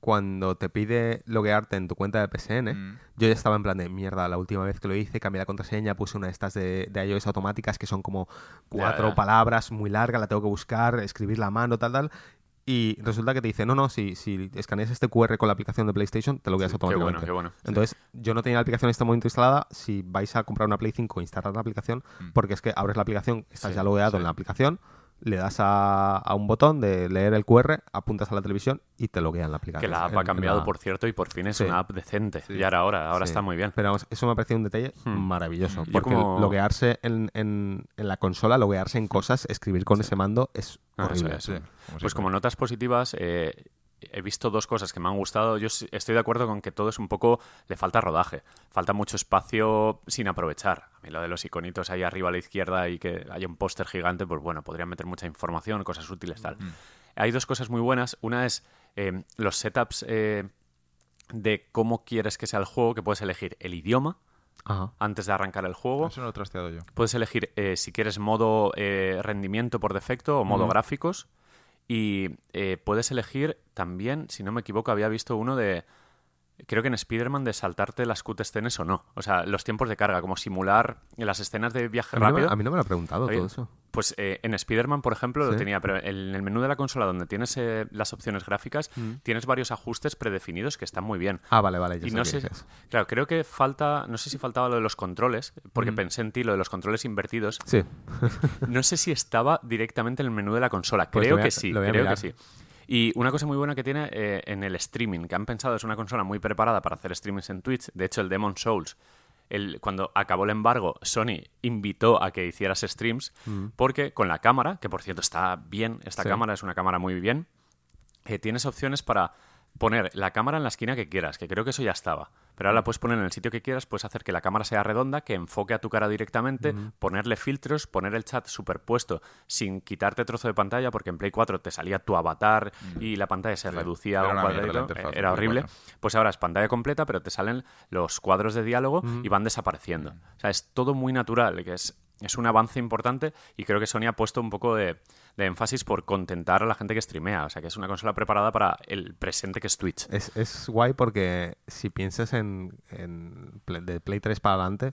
cuando te pide loguearte en tu cuenta de PSN. Mm. Yo ya estaba en plan de mierda, la última vez que lo hice, cambié la contraseña, puse una de estas de, de iOS automáticas que son como cuatro palabras muy largas, la tengo que buscar, escribirla a mano, tal, tal. Y resulta que te dice, no, no, si, si escaneas este QR con la aplicación de PlayStation, te lo logueas Qué automáticamente. bueno, qué bueno. Entonces, yo no tenía la aplicación en este momento instalada. Si vais a comprar una Play 5, instalad la aplicación, Mm. porque es que abres la aplicación, estás Sí, ya logueado en la aplicación, le das a, a un botón de leer el QR, apuntas a la televisión y te loguea en la aplicación. Que la app En- ha cambiado, la- por cierto, y por fin es Sí. una app decente. Sí. Y ahora, ahora, ahora Sí. está muy bien. Pero vamos, eso me ha parecido un detalle Hmm. maravilloso. Yo Porque como- loguearse en, en- en la consola, loguearse en cosas, escribir con ese mando es Ah, eso es. Pues como notas positivas, eh, he visto dos cosas que me han gustado. Yo estoy de acuerdo con que todo es un poco... Le falta rodaje. Falta mucho espacio sin aprovechar. A mí lo de los iconitos ahí arriba a la izquierda y que haya un póster gigante, pues bueno, podrían meter mucha información, cosas útiles, tal. Mm. Hay dos cosas muy buenas. Una es eh, los setups eh, de cómo quieres que sea el juego, que puedes elegir el idioma Ajá. antes de arrancar el juego. Eso no lo he trasteado yo. Puedes elegir eh, si quieres modo eh, rendimiento por defecto o modo gráficos. Y eh, puedes elegir también, si no me equivoco, había visto uno de. Creo que en Spider-Man de saltarte las cutscenes o no. O sea, los tiempos de carga, como simular las escenas de viaje A no rápido. a mí no me lo ha preguntado Oye, todo eso. Pues eh, en Spider-Man, por ejemplo, lo tenía, pero en el menú de la consola donde tienes eh, las opciones gráficas, Mm. tienes varios ajustes predefinidos que están muy bien. Ah, vale, vale. ya Y no sé, claro, creo que falta, no sé si faltaba lo de los controles, porque Ujú. pensé en ti, lo de los controles invertidos. Sí. No sé si estaba directamente en el menú de la consola. Pues creo a- que sí, creo que mirar. sí. Y una cosa muy buena que tiene eh, en el streaming, que han pensado, es una consola muy preparada para hacer streamings en Twitch. De hecho, el Demon Souls, el, cuando acabó el embargo, Sony invitó a que hicieras streams, porque con la cámara, que por cierto está bien, esta Sí. cámara es una cámara muy bien, eh, tienes opciones para poner la cámara en la esquina que quieras, que creo que eso ya estaba. Pero ahora la puedes poner en el sitio que quieras, puedes hacer que la cámara sea redonda, que enfoque a tu cara directamente, ponerle filtros, poner el chat superpuesto sin quitarte trozo de pantalla, porque en Play 4 te salía tu avatar y la pantalla se Sí. reducía a un interfaz eh, Era horrible. 4. Pues ahora es pantalla completa, pero te salen los cuadros de diálogo y van desapareciendo. O sea, es todo muy natural, que es, es un avance importante y creo que Sony ha puesto un poco de, de énfasis por contentar a la gente que streamea. O sea, que es una consola preparada para el presente que es Twitch. Es, es guay porque si piensas en, en Play- de Play 3 para adelante,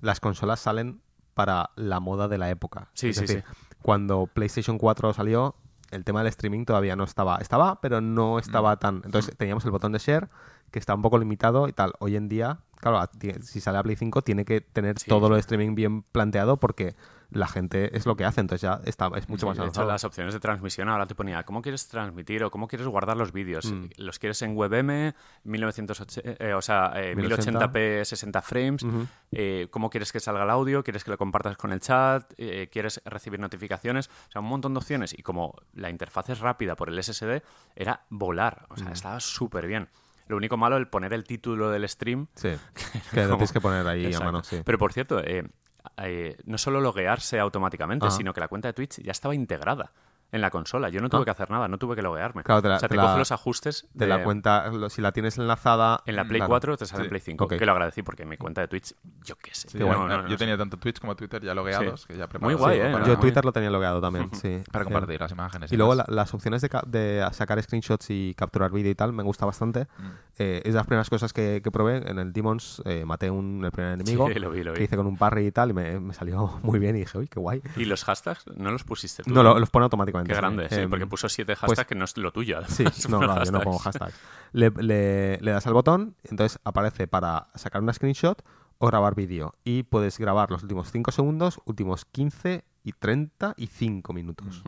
las consolas salen para la moda de la época. Sí, es sí, decir, cuando PlayStation 4 salió, el tema del streaming todavía no estaba. Estaba, pero no estaba Mm. tan. Entonces teníamos el botón de share, que está un poco limitado y tal. Hoy en día, claro, si sale a Play 5, tiene que tener Sí, todo sí. lo de streaming bien planteado porque la gente es lo que hace. Entonces ya está, es mucho Sí, más de hecho, avanzado. las opciones de transmisión ahora te ponía cómo quieres transmitir o cómo quieres guardar los vídeos. Mm. ¿Los quieres en WebM, 1980, eh, o sea, eh, 1080. 1080p, 60 frames? Eh, ¿Cómo quieres que salga el audio? ¿Quieres que lo compartas con el chat? Eh, ¿Quieres recibir notificaciones? O sea, un montón de opciones. Y como la interfaz es rápida por el SSD, era volar. O Mm. sea, estaba súper bien. Lo único malo, el poner el título del stream. Sí, que lo Como- tienes que poner ahí Exacto. a mano, sí. Pero por cierto, eh, eh, no solo loguearse automáticamente, Ajá. sino que la cuenta de Twitch ya estaba integrada en la consola. Yo no tuve Ah. que hacer nada, no tuve que loguearme. Claro, te la- o sea, te te la- coge los ajustes de la cuenta, lo- si la tienes enlazada En la Play claro. 4 te sale en Sí. Play 5, Ok. que lo agradecí porque mi cuenta de Twitch, yo qué sé. Sí, no, bueno, no, no yo tenía tanto Twitch como Twitter ya logueados, que ya Muy guay, ¿eh? Yo Muy Twitter lo tenía logueado también, sí. para compartir las imágenes. y luego la- las opciones de, de sacar screenshots y capturar vídeo y tal me gusta bastante. Mm. Eh, es de las primeras cosas que, que probé. En el Demons eh, maté un, el primer enemigo Sí, lo vi, lo que vi. hice con un parry y tal y me, me salió muy bien y dije, uy, qué guay. ¿Y los hashtags no los pusiste tú? No, lo- los pone automáticamente. Qué sí. grande, sí, Em, porque puso siete pues- hashtags que no es lo tuyo. Sí, no, claro, yo no pongo hashtags. Le, le- le das al botón, entonces aparece para sacar una screenshot o grabar vídeo. Y puedes grabar los últimos 5 segundos, últimos 15 y 35 minutos.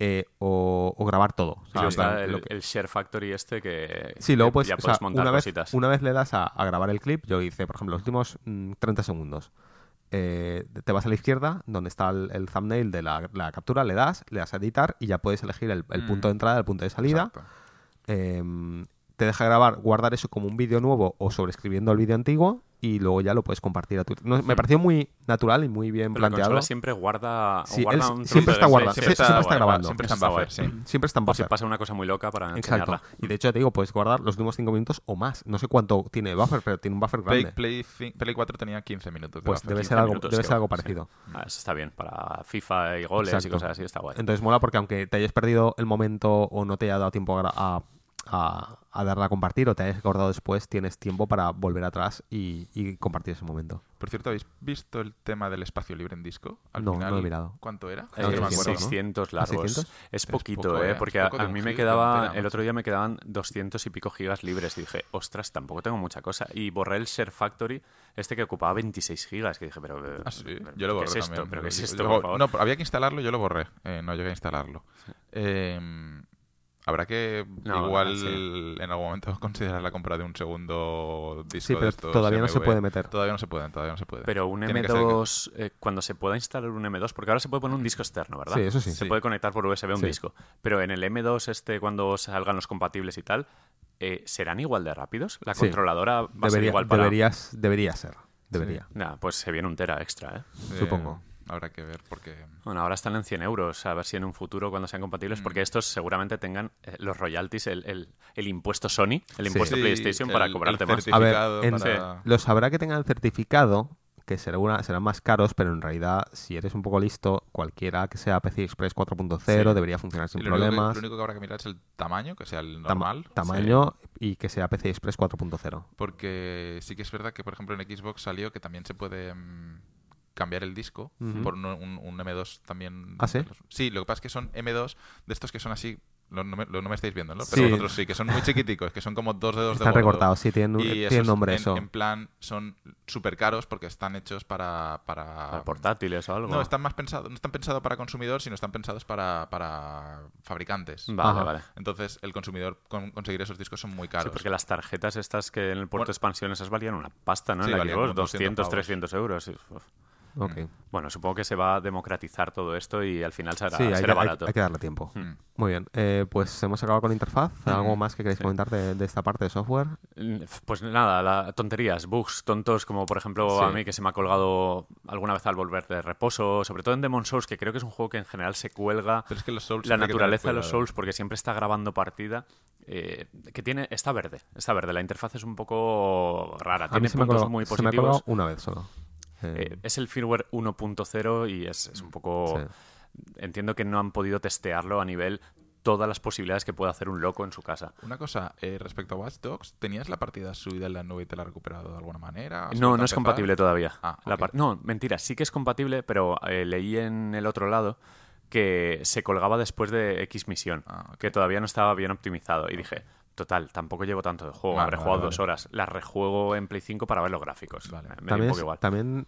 Eh, o, o grabar todo. Y está el, Share Factory este que Sí, luego pues, ya o puedes sea, montar una, vez, cositas. una vez le das a, a grabar el clip, yo hice, por ejemplo, los últimos mm, 30 segundos. Eh, te vas a la izquierda, donde está el, el thumbnail de la, la captura, le das, le das a editar y ya puedes elegir el, el Mm. punto de entrada, el punto de salida. Te deja grabar, guardar eso como un vídeo nuevo o sobreescribiendo el vídeo antiguo y luego ya lo puedes compartir a Twitter. No, me pareció muy natural y muy bien Pero la planteado. consola siempre guarda, Sí, guarda él un siempre está guardando, siempre, siempre está grabando. siempre está en buffer, sí. Siempre está en Por si buffer. pasa una cosa muy loca para Exacto. enseñarla. Y de hecho te digo, puedes guardar los últimos 5 minutos o más. No sé cuánto tiene de buffer, pero tiene un buffer Play, grande. Play, fi- Play 4 tenía 15 minutos. de Pues buffer. debe 15 ser algo, debe ser algo sí. parecido. Ah, eso está bien. Para FIFA y goles y cosas así está guay. Entonces mola porque aunque te hayas perdido el momento o no te haya dado tiempo a, a, a darle a compartir o te hayas acordado después, tienes tiempo para volver atrás y, y compartir ese momento. Por cierto, ¿habéis visto el tema del espacio libre en disco? Al No, final, no lo he mirado. ¿Cuánto era? Eh, No, no me acuerdo. 600 largos. 600? Es poquito, poco, ¿eh? eh, Porque a, mí me quedaba, el otro día me quedaban 200 y pico gigas libres y dije, ostras, tampoco tengo mucha cosa. Y borré el Share Factory, este que ocupaba 26 gigas, que dije, pero... eh, Ah, sí, pero, yo lo ¿qué borré es esto? también. ¿Pero qué es Yo- esto, yo- por favor? No, había que instalarlo, yo lo borré. Eh, no llegué a instalarlo. Eh, habrá que No, igual sí. en algún momento considerar la compra de un segundo disco Sí, de estos todavía no se puede meter. Todavía no se puede, todavía no se puede. Pero un Tiene que ser que- M2, eh, cuando se pueda instalar un M2, porque ahora se puede poner un disco externo, ¿verdad? Sí, eso sí. Se Sí. puede conectar por USB a un Sí. disco. Pero en el M2, este, cuando salgan los compatibles y tal, eh, ¿serán igual de rápidos? ¿La Sí. controladora va a ser Debería, igual para...? deberías, debería ser. Debería. Nah, pues se viene un tera extra, ¿eh? Eh, supongo. Habrá que ver porque... Bueno, ahora están en 100 euros, a ver si en un futuro, cuando sean compatibles, porque Mm. estos seguramente tengan eh, los royalties, el, el- el impuesto Sony, el impuesto Sí, PlayStation el- para el cobrarte más. A ver, certificado en- para- los habrá que tengan el certificado, que será una- serán más caros, pero en realidad, si eres un poco listo, cualquiera que sea PCI Express 4.0 Sí. debería funcionar sin lo único que- problemas. lo único que habrá que mirar es el tamaño, que sea el Tama- normal. tamaño y que sea PCI Express 4.0. Porque sí que es verdad que, por ejemplo, en Xbox salió que también se puede mm, cambiar el disco por un, un- un M2 también. ¿Ah, sí? Sí, lo que pasa es que son M2 de estos que son así lo- no, me, lo- no me estáis viendo, ¿no? Sí. Pero vosotros sí, que son muy chiquiticos, que son como dos dedos de Están recortados, sí, tienen, un- Y tienen esos, nombre en, eso. en plan, son súper caros porque están hechos para... para, Para portátiles o algo. No, están más pensados, no están pensados para consumidor, sino están pensados para, para fabricantes. Vale, Ajá. vale. Entonces, el consumidor con- conseguir esos discos son muy Sí, caros. porque las tarjetas estas que en el puerto Bueno. de expansión esas valían una pasta, ¿no? Sí, en la valían Xbox, como 200 200, pavos. 300 euros. y, Ok. Bueno, supongo que se va a democratizar todo esto y al final será, Sí, hay, será que- barato. hay que darle tiempo. Mm. Muy bien, eh, pues hemos acabado con interfaz. ¿Algo Mm, más que queréis comentar de, de esta parte de software? Pues nada, la- tonterías, bugs tontos, como por ejemplo Sí. a mí que se me ha colgado alguna vez al volver de reposo, sobre todo en Demon Souls, que creo que es un juego que en general se cuelga Pero es que los Souls la naturaleza de los. Souls porque siempre está grabando partida. eh, que tiene está verde, está verde. La interfaz es un poco rara, A tiene puntos colgado- muy se me ha colgado positivos. una vez solo. Eh, Eh, es el firmware 1.0 y es, es un poco... sí. Entiendo que no han podido testearlo a nivel todas las posibilidades que puede hacer un loco en su casa. Una cosa, eh, respecto a Watch Dogs, ¿tenías la partida subida en la nube y te la has recuperado de alguna manera? ¿Has vuelto No, no es compatible todavía. Ah, La no, mentira, sí que es compatible, pero eh, leí en el otro lado que se colgaba después de X misión, Ah, que todavía no estaba bien optimizado. Y dije, total, tampoco llevo tanto de juego, Vale, habré vale, jugado vale. dos horas. La rejuego en Play 5 para ver los gráficos. Vale. Me también, es- igual. también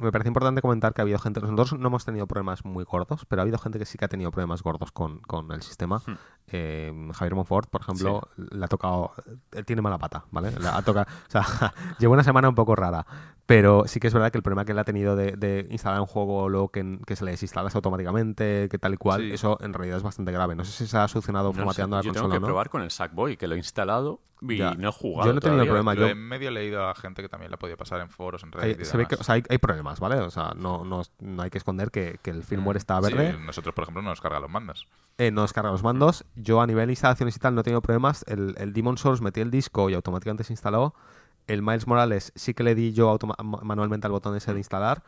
me parece importante comentar que ha habido gente, nosotros no hemos tenido problemas muy gordos, pero ha habido gente que sí que ha tenido problemas gordos con, con el sistema. Hmm. Eh, Javier Monfort, por ejemplo, le ha tocado, él tiene mala pata, ¿vale? Le ha tocado, o sea, lleva una semana un poco rara, pero sí que es verdad que el problema que él ha tenido de, de instalar un juego luego que, que se le desinstalas automáticamente, que tal y cual, Sí. eso en realidad es bastante grave. No sé si se ha solucionado No sé, formateando la yo consola tengo que no. probar con el Sackboy, que lo he instalado y Ya. no he jugado. Yo no he tenido problema. Lo yo- he medio leído a gente que también la podía pasar en foros, en Hay- Reddit y se ve que, o sea, hay, hay problemas, ¿vale? O sea, no, no, no hay que esconder que, que el firmware está Sí, verde. nosotros, por ejemplo, no nos carga los mandos. Eh, no descarga los mandos. Yo a nivel de instalaciones y tal no he tenido problemas. El, el Demon Souls metí el disco y automáticamente se instaló. El Miles Morales sí que le di yo manualmente al botón ese de instalar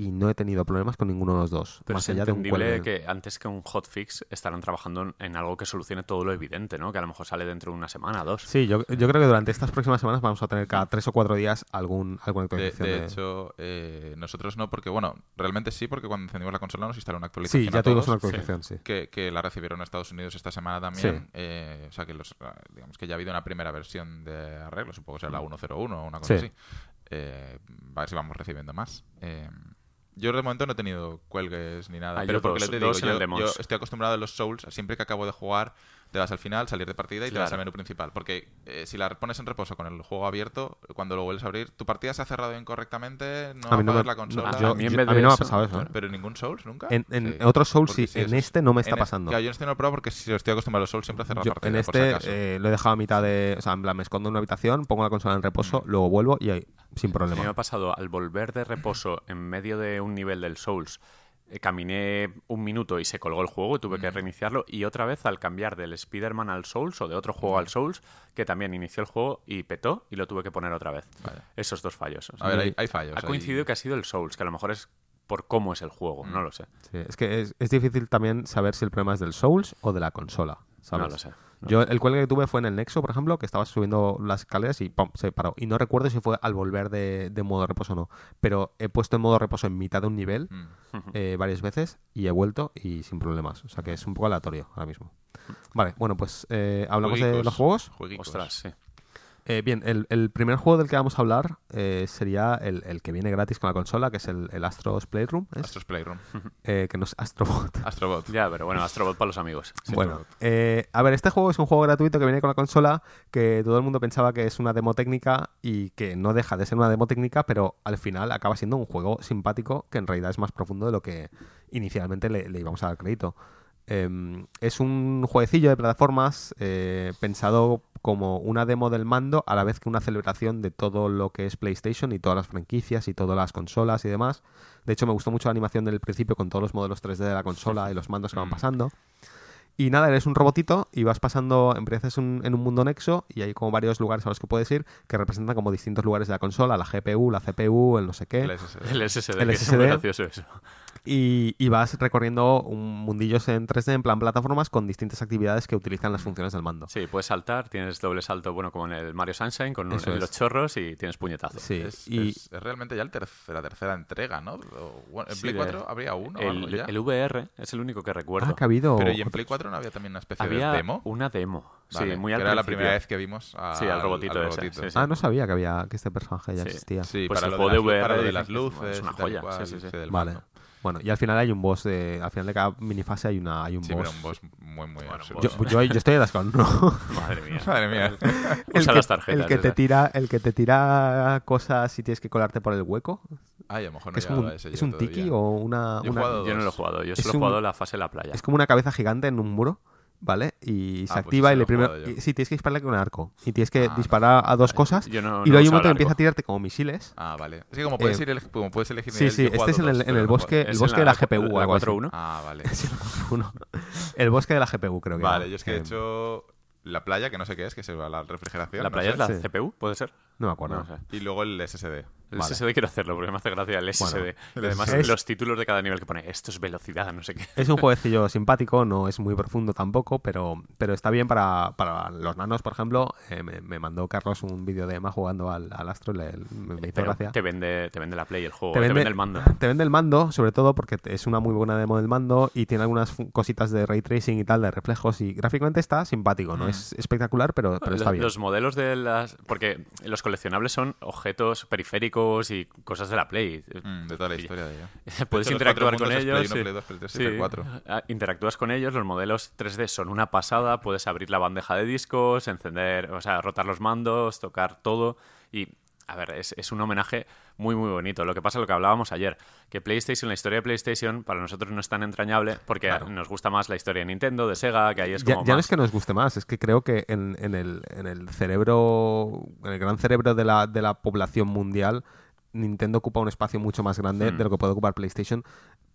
y no he tenido problemas con ninguno de los dos. Pero más es allá de un entendible cuelgue. que antes que un hotfix estarán trabajando en- algo que solucione todo lo evidente, ¿no? Que a lo mejor sale dentro de una semana, dos. Sí, yo, yo creo que durante estas próximas semanas vamos a tener cada tres o cuatro días algún, alguna De, actualización. de de- hecho, eh, nosotros no, porque, bueno, realmente sí, porque cuando encendimos la consola nos instaló una actualización. sí, ya tuvimos una todos, actualización, sí. que, que la recibieron en Estados Unidos esta semana también. Sí. Eh, o sea, que los, digamos que ya ha habido una primera versión de arreglo, supongo que será la 101 o una Mm. Sí. cosa así. Eh, a ver si vamos recibiendo más. Eh, yo de momento no he tenido cuelgues ni nada, Ah, pero yo porque dos- le te digo, yo, yo estoy acostumbrado a los Souls, siempre que acabo de jugar, te vas al final, salir de partida y te vas al menú principal. Porque eh, si la pones en reposo con el juego abierto, cuando lo vuelves a abrir, tu partida se ha cerrado incorrectamente, no A mí no me- la consola. no, A mí yo- a no me ha pasado eso. ¿eh? Pero en ningún Souls nunca. En, en Sí. otros Souls sí, sí, en es- este no me está e- pasando. claro, yo en este no lo he probado porque si estoy acostumbrado a los Souls siempre cerrar la partida. en por si este acaso. eh, lo he dejado a mitad de. O sea, en plan, me escondo en una habitación, pongo la consola en reposo, Mm. luego vuelvo y ahí, sin A mí me problema. ha pasado al volver de reposo en medio de un nivel del Souls. Eh, caminé un minuto y se colgó el juego y tuve que Mm. reiniciarlo. Y otra vez al cambiar del Spider-Man al Souls o de otro juego Mm. al Souls, que también inició el juego y petó y lo tuve que poner otra vez. Vale. Esos dos fallos. O sea, A ver, hay, hay fallos. ha hay- coincidido que ha sido el Souls, que a lo mejor es por cómo es el juego, Mm. no lo sé. Sí, es que es, es difícil también saber si el problema es del Souls o de la consola. ¿sabes? No lo sé. No Yo el cuelgue que tuve fue en el Nexo, por ejemplo, que estaba subiendo las escaleras y ¡pum! se paró. Y no recuerdo si fue al volver de, de modo reposo o no. Pero he puesto en modo reposo en mitad de un nivel Mm. eh, varias veces y he vuelto y sin problemas. O sea que es un poco aleatorio ahora mismo. Vale, bueno, pues eh, hablamos de los juegos. jueguicos. Ostras, sí. Eh, bien, el, el primer juego del que vamos a hablar eh, sería el, el que viene gratis con la consola, que es el, el Astros Playroom, ¿es? Astros Playroom. Eh, que no es Astrobot. Astrobot. Ya, pero bueno, Astrobot para los amigos. Sí. bueno, eh, a ver, este juego es un juego gratuito que viene con la consola, que todo el mundo pensaba que es una demo técnica y que no deja de ser una demo técnica, pero al final acaba siendo un juego simpático que en realidad es más profundo de lo que inicialmente le, le íbamos a dar crédito. Eh, es un jueguecillo de plataformas eh, pensado como una demo del mando a la vez que una celebración de todo lo que es PlayStation y todas las franquicias y todas las consolas y demás. De hecho, me gustó mucho la animación del principio con todos los modelos 3D de la consola y los mandos que van Mm. pasando. Y nada, eres un robotito y vas pasando, empiezas un- en un mundo nexo y hay como varios lugares a los que puedes ir que representan como distintos lugares de la consola, la GPU, la CPU, el no sé qué. El SSD. El SSD, El que es SSD. muy gracioso eso. Y, y vas recorriendo un mundillos en 3D, en plan plataformas, con distintas actividades que utilizan las funciones del mando. Sí, puedes saltar, tienes doble salto, bueno, como en el Mario Sunshine, con Eso los chorros y tienes puñetazos. Sí, Es, y es- es realmente ya el tercer- la tercera entrega, ¿no? Bueno, en Sí, Play de- 4 habría uno o algo El, ya. el VR es el único que recuerdo. ah, que ha habido... Pero ¿y en Play 4 no había también una especie Había de demo? una demo. Vale, sí, muy que al era la primera vez que vimos a- Sí, al robotito ese, sí, sí. Ah, no sabía que había que este personaje ya Sí. existía. Sí, Pues para, el lo juego de las, VR para lo de las luces es una joya, cual, sí, sí, sí. del Vale. mando. Bueno, y al final hay un boss de... Al final de cada minifase hay, una, hay un Sí, boss. pero un boss muy, muy Bueno. Yo, yo, yo estoy atascado, ¿no? Madre mía. Madre mía. el, Usa que, las tarjetas. el que te tira el que te tira cosas y tienes que colarte por el hueco Ay, a lo mejor no es como un, llegaba a ese es todavía. tiki o una, Yo he una- jugado Yo no lo he jugado, yo solo he un- jugado la fase de la playa. es como una cabeza gigante en un muro vale y se Ah, pues activa y le primero y- sí tienes que dispararle con un arco y tienes que Ah, no. disparar a dos cosas Yo no- y no luego hay un momento que empieza a tirarte como misiles Ah, vale. Es que como puedes, Eh, ir el- como puedes elegir sí sí este es en dos, el, en el bosque el bosque en de la la- GPU la algo así. 4.1. Ah, vale. El bosque de la GPU creo que Vale, yo es que he hecho la playa, que no sé qué es, que se va a la refrigeración. ¿La playa es la. CPU? ¿Puede ser? No me acuerdo No. Y luego el SSD. El Vale. SSD quiero hacerlo porque me hace gracia el SSD. Además, los títulos de cada nivel que pone esto es velocidad, no sé qué. Es un jueguecillo simpático, no es muy profundo tampoco, pero, pero está bien para, para los nanos, por ejemplo. Eh, me, me mandó Carlos un vídeo de Emma jugando al, al Astro le- me, me hizo gracia. te vende, te vende la Play el juego, Te te vende- el mando. Te vende el mando, sobre todo porque es una muy buena demo del mando y tiene algunas cositas de ray tracing y tal, de reflejos y gráficamente está simpático, no Mm. es espectacular, pero, pero está bien. los modelos de las... Porque los coleccionables son objetos periféricos y cosas de la Play. Mm, de toda la historia de ella. Puedes hecho, interactuar con ellos. Play. Play Play Sí. Play. Ah, Interactúas con ellos, los modelos 3D son una pasada, puedes abrir la bandeja de discos, encender, o sea, rotar los mandos, tocar todo y... A ver, es, es un homenaje muy, muy bonito. Lo que pasa, lo que hablábamos ayer, que PlayStation, la historia de PlayStation, para nosotros no es tan entrañable porque Claro. nos gusta más la historia de Nintendo, de Sega, que ahí es como ya no más- es que nos guste más, es que creo que en, en el, en el cerebro, en el gran cerebro de la, de la población mundial, Nintendo ocupa un espacio mucho más grande Hmm. de lo que puede ocupar PlayStation,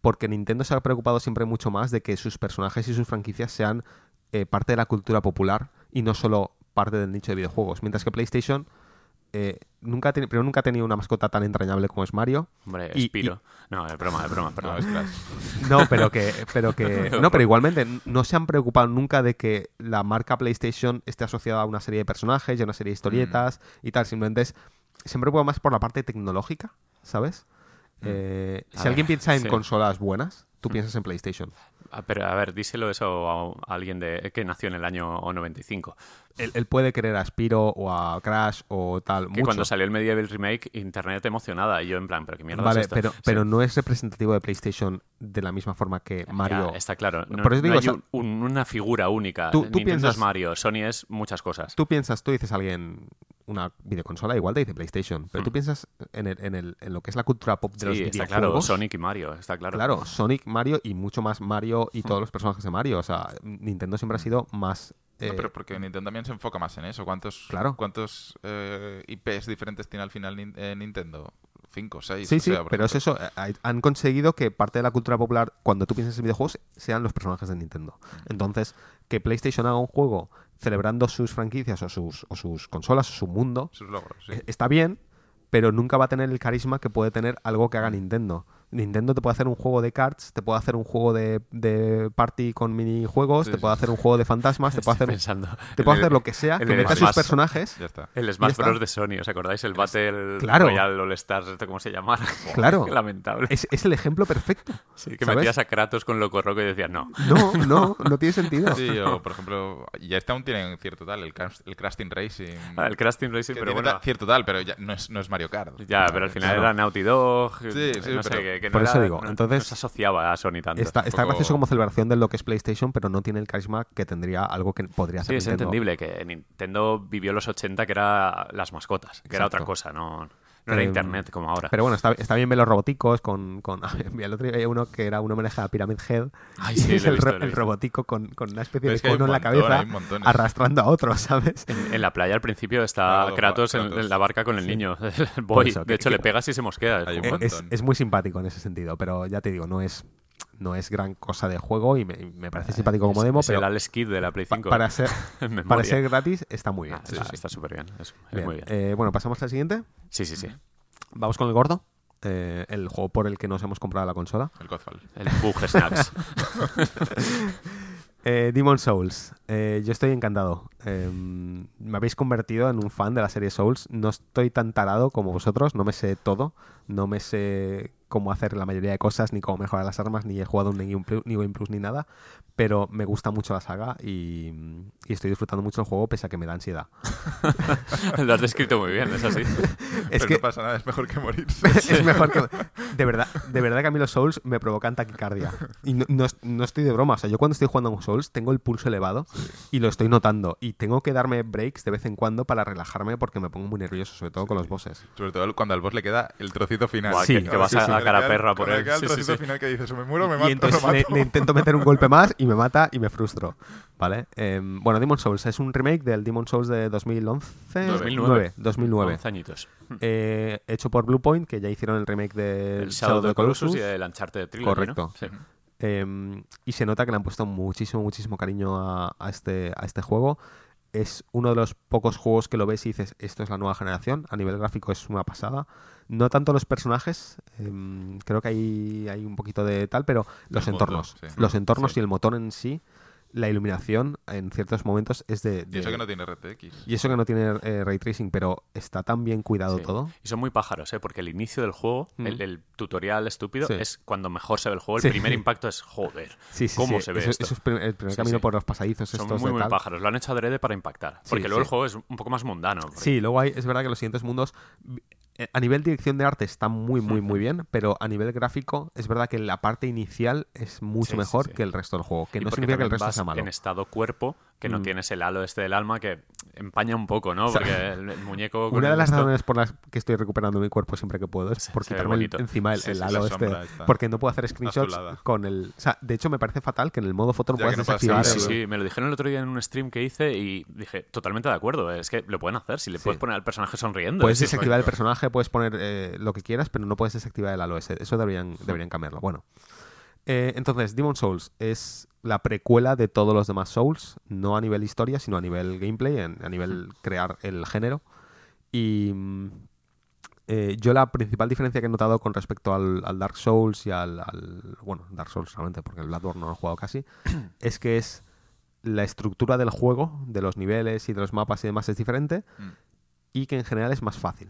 porque Nintendo se ha preocupado siempre mucho más de que sus personajes y sus franquicias sean eh, parte de la cultura popular y no solo parte del nicho de videojuegos. Mientras que PlayStation eh, nunca, primero nunca ha tenido una mascota tan entrañable como es Mario. Hombre, y- Spiro. No, es broma, es broma, perdón. No, pero que, pero que. No, pero igualmente, no se han preocupado nunca de que la marca PlayStation esté asociada a una serie de personajes y a una serie de historietas y tal. Simplemente es. Se han preocupado más por la parte tecnológica, ¿sabes? Eh, A si ver, alguien piensa en sí. consolas buenas, tú piensas en PlayStation. Ah, Pero a ver, díselo eso a, a alguien de, que nació en el año 95. Él, él puede querer a Spiro o a Crash o tal. Que mucho. cuando salió el Medieval Remake, internet emocionada. Y yo en plan, pero qué mierda Vale, es esto? pero, Sí. pero no es representativo de PlayStation de la misma forma que Mario. Ya, está claro. No, Por eso no digo, hay o sea, un- un- una figura única. tú- tú piensas- es Mario, Sony es muchas cosas. Tú piensas, tú dices a alguien una videoconsola, igual te dice PlayStation, pero tú Mm. piensas en, el, en, el, en lo que es la cultura pop de los Sí, está videojuegos. claro. Sonic y Mario, está claro. Claro, Sonic, Mario y mucho más Mario y Mm. todos los personajes de Mario. O sea, Nintendo siempre ha sido más. No, eh, pero porque Nintendo también se enfoca más en eso. ¿Cuántos, Claro. cuántos eh, IPs diferentes tiene al final Nin- eh, Nintendo? Cinco, seis. Sí, o sí, sea, pero es eso. Han conseguido que parte de la cultura popular, cuando tú piensas en videojuegos, sean los personajes de Nintendo. Mm. Entonces, que PlayStation haga un juego celebrando sus franquicias o sus, o sus consolas o su mundo, Sus logros, sí. está bien, pero nunca va a tener el carisma que puede tener algo que haga Nintendo. Nintendo te puede hacer un juego de cards, te puede hacer un juego de, de party con minijuegos, Sí, te puede hacer un juego de fantasmas, te puede hacer, pensando. te puede el- hacer lo que sea, que el meta sus personajes. Ya está. El Ya Smash está. Bros. de Sony, ¿os acordáis? El Battle Claro. Royale All Stars, ¿esto ¿cómo se llama? Claro. Lamentable. Es, es el ejemplo perfecto. Sí, que ¿sabes? metías a Kratos con Loco Roco y decías, no. No, no, no tiene sentido. Sí, o por ejemplo, ya este aún tiene cierto tal, el, el Crash Team Racing. Ah, el Crash Team Racing, pero tiene bueno. cierto tal, pero ya no es, no es Mario Kart. Ya, pero al final Claro. era Naughty Dog. Sí, sí, no sé, que, no Por eso era- digo, no- entonces- no se asociaba a Sony tanto. Está, está poco- gracioso como celebración de lo que es PlayStation, pero no tiene el carisma que tendría algo que podría Sí, ser es Nintendo. entendible que Nintendo vivió los 80, que era las mascotas, que era otra cosa, no, no era Em, internet como ahora. Pero bueno, está, está bien ver los roboticos con... con el otro día había uno que era un homenaje a Pyramid Head. Ay, y sí, es el, visto, el robotico con, con una especie Pero de cono en la montón, cabeza arrastrando a otro, ¿sabes? En, en la playa al principio está Claro, Kratos, en, Kratos. en la barca con el niño, el boy. eso, de que- hecho, que- le pegas y se mosquea. Es Eh, es muy simpático en ese sentido, pero ya te digo, no es, no es gran cosa de juego y me, me parece simpático como es- demo, es pero el Alex Kidd de la Play pa- 5. para ser, para ser gratis está muy bien. Ah, está- está súper bien, es, es Bien, muy bien. eh, bueno, pasamos al siguiente. Sí, sí, sí. Vamos con el gordo. eh, el juego por el que nos hemos comprado la consola. El Godfall. El Bug Snacks. Eh, Demon Souls. Eh, yo estoy encantado. Eh, me habéis convertido en un fan de la serie Souls. No estoy tan tarado como vosotros. No me sé todo. No me sé cómo hacer la mayoría de cosas, ni cómo mejorar las armas, ni he jugado un New Game Plus, Game Plus ni nada. Pero me gusta mucho la saga y, y estoy disfrutando mucho el juego pese a que me da ansiedad. Lo has descrito muy bien, es así. Es Pero que no pasa nada, es mejor que morirse. es mejor que... De verdad, de verdad que a mí los Souls me provocan taquicardia. Y no, no estoy de broma. O sea, yo cuando estoy jugando a un Souls tengo el pulso elevado y lo estoy notando. Y tengo que darme breaks de vez en cuando para relajarme porque me pongo muy nervioso, sobre todo con los bosses. Sobre todo cuando al boss le queda el trocito final. Buah, Sí, que, que vas a, a cara perra por él. queda el Sí, sí, trocito sí. final que dices, o me muero me y mato. entonces lo le, mato. le intento meter un golpe más y me mata y me frustro. ¿Vale? Em, bueno, Demon Souls es un remake del Demon Souls de 2011. 2009. 2009. 11 añitos. Eh, hecho por Bluepoint, que ya hicieron el remake de El Shadow of the Colossus y el Uncharted Trilogy, ¿no? Correcto. Sí. Eh, y se nota que le han puesto muchísimo, muchísimo cariño a, a este, a este juego. Es uno de los pocos juegos que lo ves y dices, esto es la nueva generación. A nivel gráfico es una pasada. No tanto los personajes, em, creo que hay, hay un poquito de tal, pero los El entornos. sí. Los entornos Sí. y el motor en sí, la iluminación en ciertos momentos es de... Y eso que no tiene RTX. y eso que no tiene eh, ray tracing, pero está tan bien cuidado Sí. todo. Y son muy pájaros, ¿eh? Porque el inicio del juego, Mm. el, el tutorial estúpido, Sí. es cuando mejor se ve el juego. El Sí. primer impacto es, joder, Sí, sí, ¿cómo sí. se ve Eso- esto? eso es prim- el primer Sí, camino sí. por los pasadizos Son estos muy, de muy tal. pájaros. Lo han hecho adrede para impactar. Sí, Porque luego sí. el juego es un poco más mundano. porque- Sí, luego hay, es verdad que los siguientes mundos, a nivel dirección de arte está muy, muy, muy bien, pero a nivel gráfico es verdad que la parte inicial es mucho Sí, mejor sí. que el resto del juego, que Y no significa que el resto sea malo. en estado cuerpo, que no Mm. tienes el halo este del alma que empaña un poco, ¿no? sea, Porque el, el muñeco... con Una de las esto- razones por las que estoy recuperando mi cuerpo siempre que puedo es por quitarme el- encima el, Sí, el sí, halo este, porque no puedo hacer screenshots azulada. con el... O sea, de hecho me parece fatal que en el modo foto no Ya puedas no desactivar Sí, sí, me lo dijeron el otro día en un stream que hice y dije, totalmente de acuerdo, es que lo pueden hacer, si le Sí. puedes poner al personaje sonriendo. Puedes desactivar el personaje, puedes poner eh, lo que quieras, pero no puedes desactivar el halo ese. Eso deberían, deberían cambiarlo. Bueno. Eh, entonces, Demon Souls es la precuela de todos los demás Souls, no a nivel historia, sino a nivel gameplay, en- a nivel crear el género. Y mm, eh, yo la principal diferencia que he notado con respecto al, al Dark Souls y al, al- Bueno, Dark Souls solamente, porque el Bloodborne no lo he jugado casi, es que es la estructura del juego, de los niveles y de los mapas y demás es diferente, Mm. y que en general es más fácil.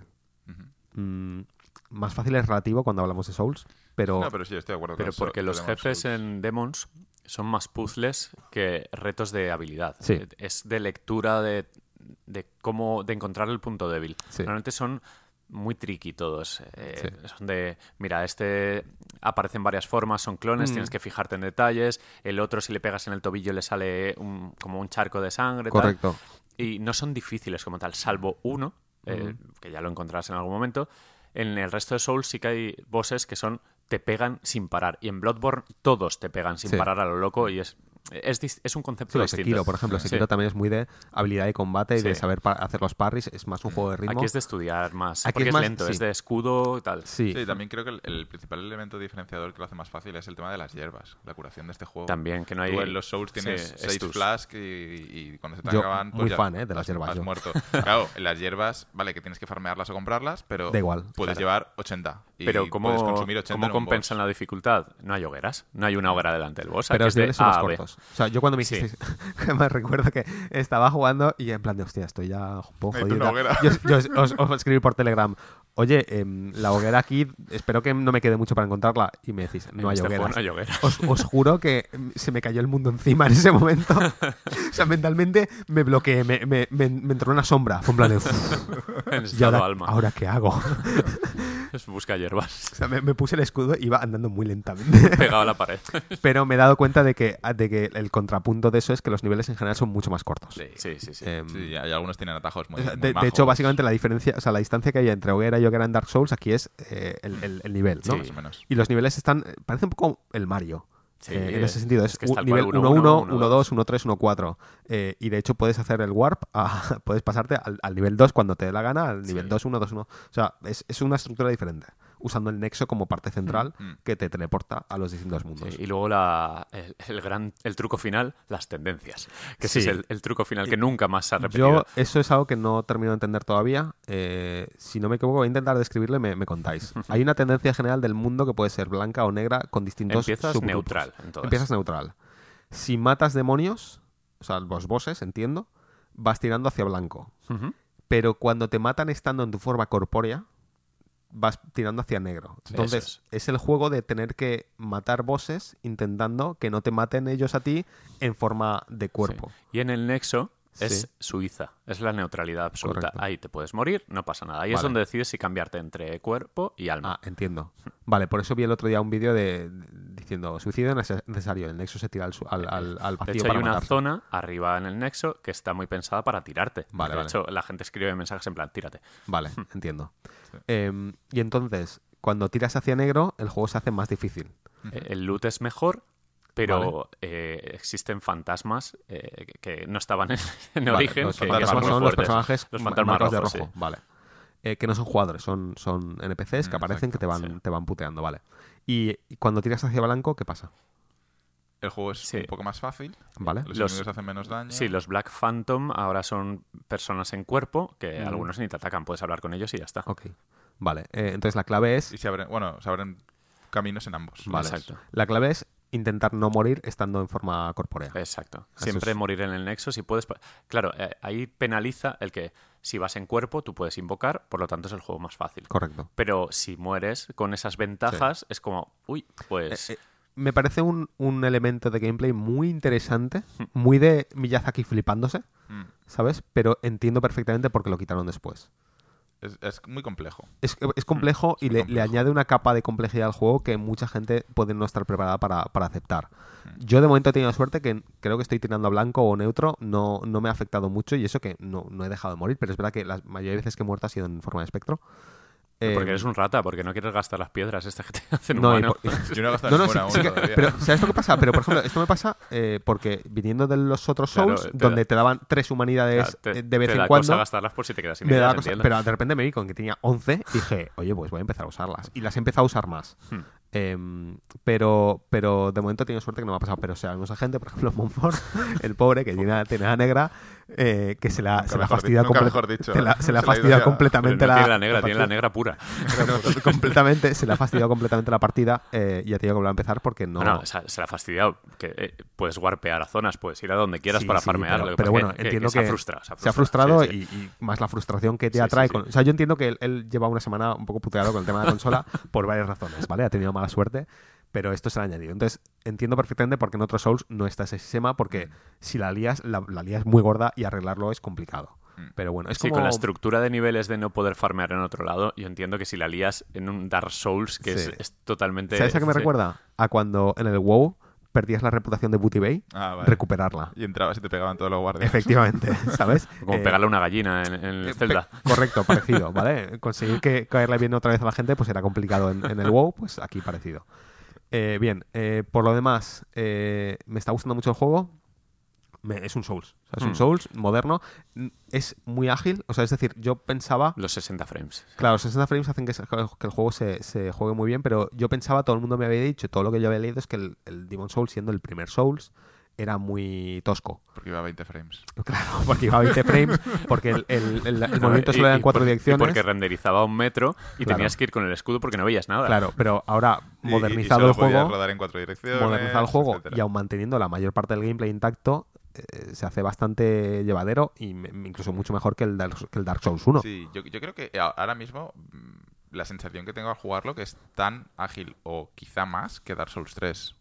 Mm, más fácil es relativo cuando hablamos de Souls, pero, No, pero sí, estoy de acuerdo Pero con porque eso, los Demon jefes Souls. en Demons son más puzzles que retos de habilidad. Sí. Es de lectura de, de cómo de encontrar el punto débil. Sí. Normalmente son muy tricky todos. Eh, Sí. Son de, mira, este aparece en varias formas, son clones, Mm. tienes que fijarte en detalles. El otro, si le pegas en el tobillo, le sale un- como un charco de sangre. tal. correcto. Y no son difíciles como tal, salvo uno, eh, que ya lo encontrarás en algún momento. En el resto de Souls sí que hay bosses que son te pegan sin parar. Y en Bloodborne todos te pegan sin Sí. parar a lo loco y es, es, un concepto Sí, distinto. Sekiro, por ejemplo. Sí. Sekiro también es muy de habilidad de combate y de saber hacer los parries. Es más un juego de ritmo. Aquí es de estudiar más. Aquí porque es es, más- lento, sí. es de escudo y tal. Sí, Sí, también creo que el, el principal elemento diferenciador que lo hace más fácil es el tema de las hierbas, la curación de este juego. También, que no hay... Tú en los Souls tienes estus. Flask y, y cuando se te Yo, acaban... pues muy ya fan, ¿eh? de las hierbas, Has yo. muerto. Claro, en las hierbas, vale, que tienes que farmearlas o comprarlas, pero Da igual, puedes claro. llevar 80. Y Pero puedes ¿cómo, consumir 80 ¿cómo compensan boss. la dificultad? No hay hogueras. No hay una hoguera delante del boss. pero los es de niveles son más cortos. O sea, yo cuando me Sí. hiciste... me recuerdo que estaba jugando y en plan de, hostia, estoy ya un poco jodido. Yo, yo os, os- os escribí por Telegram, oye, em, la hoguera aquí, espero que no me quede mucho para encontrarla. Y me decís, no En hay este hogueras. no hay hogueras. Os, os juro que se me cayó el mundo encima en ese momento. o sea, mentalmente me bloqueé, me, me, me- me entró una sombra. Fue en plan de, "Uf, En ¿y ahora, alma. ahora qué hago? Es busca hierbas. O sea, me, me puse el escudo y iba andando muy lentamente. Pegado a la pared. Pero me he dado cuenta de que, de que el contrapunto de eso es que los niveles en general son mucho más cortos. Sí, sí, sí. Em, Sí, y algunos tienen atajos muy, sea, muy de, de majos. hecho, básicamente la diferencia, o sea, la distancia que hay entre hoguera y hoguera en Dark Souls aquí es eh, el, el- el nivel, ¿no? Sí, más o menos. Y los niveles están, eh, parece un poco el Mario. Sí, eh, en ese sentido, es, es que un nivel cual, 1-1, 1-1, 1-2, 1-3, 1-4. Eh, y de hecho puedes hacer el warp, a- puedes pasarte al, al nivel 2 cuando te dé la gana, al nivel Sí. 2, 1, 2, 1. O sea, es, es una estructura diferente. Usando el nexo como parte central Mm. que te teleporta a los distintos mundos. Sí, y luego la, el, el gran el truco final, las tendencias. Que ese es el, el truco final que nunca más se ha repetido. Yo, eso es algo que no termino de entender todavía. Eh, si no me equivoco, voy a intentar describirlo y me, me contáis. Hay una tendencia general del mundo que puede ser blanca o negra con distintos Empiezas subgrupos. neutral. Empiezas neutral. Si matas demonios, o sea, los bosses, entiendo, vas tirando hacia blanco. Pero cuando te matan estando en tu forma corpórea, vas tirando hacia negro. Entonces, es. el juego de tener que matar bosses intentando que no te maten ellos a ti en forma de cuerpo. Y en el nexo es Sí. Suiza, es la neutralidad absoluta. Correcto. Ahí te puedes morir, no pasa nada. Ahí es donde decides si cambiarte entre cuerpo y alma. Ah, entiendo. Vale, por eso vi el otro día un vídeo de, diciendo suicidio nece- necesario. El nexo se tira al, al, al- al de vacío hecho, hay una matarse. zona arriba en el nexo que está muy pensada para tirarte. Vale, de vale. hecho, la gente escribe mensajes en plan, tírate. Vale, entiendo. Em, y entonces, cuando tiras hacia negro, el juego se hace más difícil. Eh, El loot es mejor, pero eh, existen fantasmas eh, que no estaban en, en Vale, origen. los que- que fantasmas son los personajes Los fantasmas de rojo. sí. Vale. Eh, que no son jugadores, son, son NPCs que Mm, aparecen que te van, sí. te van puteando, vale. Y, y cuando tiras hacia blanco, ¿qué pasa? El juego es Sí. un poco más fácil. ¿Vale? Los, Los- enemigos hacen menos daño. Sí, los Black Phantom ahora son personas en cuerpo que Mm. algunos ni te atacan, puedes hablar con ellos y ya está. Ok. Vale. eh, entonces la clave es. Y se abren, bueno, se abren caminos en ambos. Vale. Exacto. La clave es intentar no morir estando en forma corpórea. Exacto. Eso Siempre es- morir en el nexo si puedes. Claro, eh, ahí penaliza el que si vas en cuerpo tú puedes invocar, por lo tanto es el juego más fácil. Correcto. Pero si mueres con esas ventajas es como, uy, pues Eh, eh, me parece un, un elemento de gameplay muy interesante, muy de Miyazaki flipándose, Mm. ¿sabes? Pero entiendo perfectamente por qué lo quitaron después. Es, es muy complejo. Es, es complejo y muy le, le añade una capa de complejidad al juego que mucha gente puede no estar preparada para, para aceptar. Mm. Yo de momento he tenido suerte que creo que estoy tirando a blanco o neutro, no, no me ha afectado mucho y eso que no, no he dejado de morir, pero es verdad que la mayoría de veces que he muerto ha sido en forma de espectro. Porque Eh, eres un rata, porque no quieres gastar las piedras este que te hacen no, humano. por- Yo no he gastado No, no, sí- que- pero ¿sabes lo que pasa? Pero por ejemplo, esto me pasa eh, porque viniendo de los otros Claro, Souls, te donde da- te daban tres humanidades Claro, te- eh, de vez te en da cuando, cosa gastarlas por si te quedas sin me ellas, cosa- pero de repente me vi con que tenía 11 y dije, oye, pues voy a empezar a usarlas. Y las he empezado a usar más. Hmm. Em, pero, pero de momento he tenido suerte que no me ha pasado. Pero o sea, hay mucha gente, por ejemplo, Monfort, el pobre, que tiene, tiene la negra, eh, que se la, Nunca se la fastidia la- se la Se completamente no la, tiene la negra, tiene la negra pura. completamente, se le ha fastidiado completamente la partida eh, y ha tenido que volver a empezar porque no. No, no, se, la ha fastidiado. Que, eh, puedes warpear a zonas, puedes ir a donde quieras Sí, para sí, farmear. Pero, que bueno, que- entiendo que, se ha frustrado. Se ha, se ha frustrado sí, sí. Y, y más la frustración que te atrae. sí. con- o sea, yo entiendo que él, él lleva una semana un poco puteado con el tema de la consola por varias razones, ¿vale? Ha tenido mala suerte, pero esto se ha añadido. Entonces, entiendo perfectamente por qué en otros Souls no está ese sistema, porque si la lías, la, la lías muy gorda y arreglarlo es complicado. Mm. Pero bueno, es Sí, como... con la estructura de niveles de no poder farmear en otro lado, yo entiendo que si la lías en un Dark Souls, que Sí. es, es totalmente... ¿Sabes a qué me sí. recuerda? A cuando en el WoW perdías la reputación de Booty Bay, Ah, vale. recuperarla. Y entrabas y te pegaban todos los guardias. Efectivamente, ¿sabes? Como Eh, pegarle a una gallina en, en el Eh, Zelda. Correcto, parecido, ¿vale? Conseguir que caerle bien otra vez a la gente pues era complicado en, en el WoW, pues aquí parecido. Eh, bien, eh, por lo demás, eh, me está gustando mucho el juego. Me- es un Souls. O sea, es un Mm. Souls moderno. Es muy ágil. O sea, es decir, yo pensaba. Los 60 frames. Claro, los 60 frames hacen que el juego se, se juegue muy bien, pero yo pensaba, todo el mundo me había dicho, todo lo que yo había leído es que el, el Demon Souls, siendo el primer Souls, era muy tosco. Porque iba a 20 frames. Claro, porque iba a 20 frames, porque el, el- el- el movimiento solo era en cuatro por- direcciones. Y porque renderizaba un metro y Claro. tenías que ir con el escudo porque no veías nada. Claro, pero ahora y- modernizado y el juego, rodar en cuatro direcciones. modernizado el juego etcétera. y aún manteniendo la mayor parte del gameplay intacto, eh, se hace bastante llevadero y incluso mucho mejor que el Dark, que el Dark Souls 1. Sí, yo, yo creo que a- ahora mismo mm, la sensación que tengo al jugarlo que es tan ágil o quizá más que Dark Souls 3.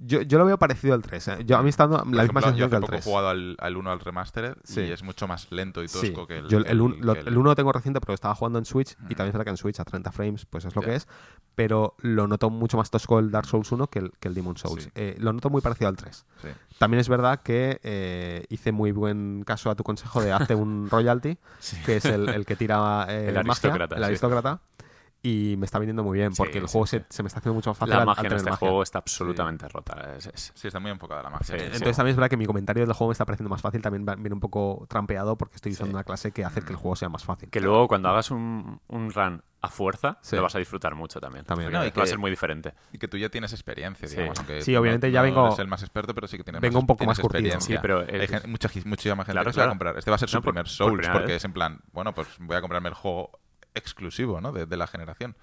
Yo, yo lo veo parecido al 3. ¿eh? Yo, a mí está dando la ejemplo, misma yo sensación que hace el poco he 3. jugado al, al 1 al Remastered Sí. y es mucho más lento y tosco que el Yo el, un- lo- que el 1 lo tengo reciente porque estaba jugando en Switch y Mm. también es verdad que en Switch a 30 frames pues es lo Ya. que es, pero lo noto mucho más tosco el Dark Souls 1 que el, que el Demon Souls. Sí. Eh, lo noto muy parecido al 3. Sí. También es verdad que eh, hice muy buen caso a tu consejo de hacer un royalty, que es el, el que tira eh, El magia, aristócrata, el sí. aristócrata. Y me está viniendo muy bien porque Sí, el juego sí. Se, se me está haciendo mucho más fácil La al- al magia en este magia. juego está absolutamente rota. Es- es- Sí, está muy enfocada la magia. Sí, Entonces también es verdad que mi comentario del juego me está pareciendo más fácil, también viene un poco trampeado porque estoy usando Sí. una clase que hace que el juego sea más fácil. Que luego cuando hagas un, un run a fuerza, Sí. lo vas a disfrutar mucho también. También. No, y va a que- ser muy diferente. Y que tú ya tienes experiencia, Sí. digamos. Sí, obviamente no- ya no vengo- eres el más experto, pero sí que tienes vengo más, un poco más curtido. experiencia. Sí, pero Hay es- gente- mucha, gi- muchísima gente Claro, que se va a claro. comprar. Este va a ser su primer Souls, porque es en plan, bueno, pues voy a comprarme el juego exclusivo, ¿no? De, de la generación.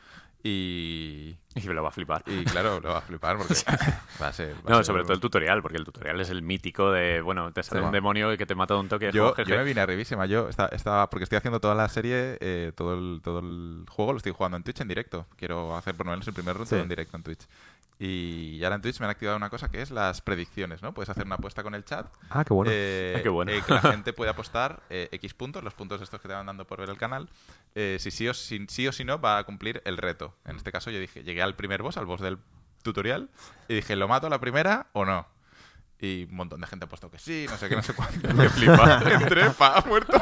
Y, Y me lo va a flipar. y claro, lo va a flipar porque va a ser... va a No, ser- sobre todo el tutorial, porque el tutorial es el mítico de, bueno, te sale Sí. un demonio y que te mata de un toque. Yo, yo me vine arribísima. Yo estaba, estaba- porque estoy haciendo toda la serie, eh, todo, el, todo el juego lo estoy jugando en Twitch en directo. Quiero hacer por lo menos el primer run Sí. en directo en Twitch. Y ahora en Twitch me han activado una cosa que es las predicciones, ¿no? Puedes hacer una apuesta con el chat. Ah, qué bueno. eh, Ah, qué bueno. eh, que la gente puede apostar eh, X puntos, los puntos estos que te van dando por ver el canal. si, sí o, si sí o si no, va a cumplir el reto. En este caso yo dije, llegué al primer boss, al boss del tutorial, y dije, ¿lo mato a la primera o no? Y un montón de gente ha puesto que sí, no sé qué, no sé cuánto. Me flipa. Entré, pa, muerto.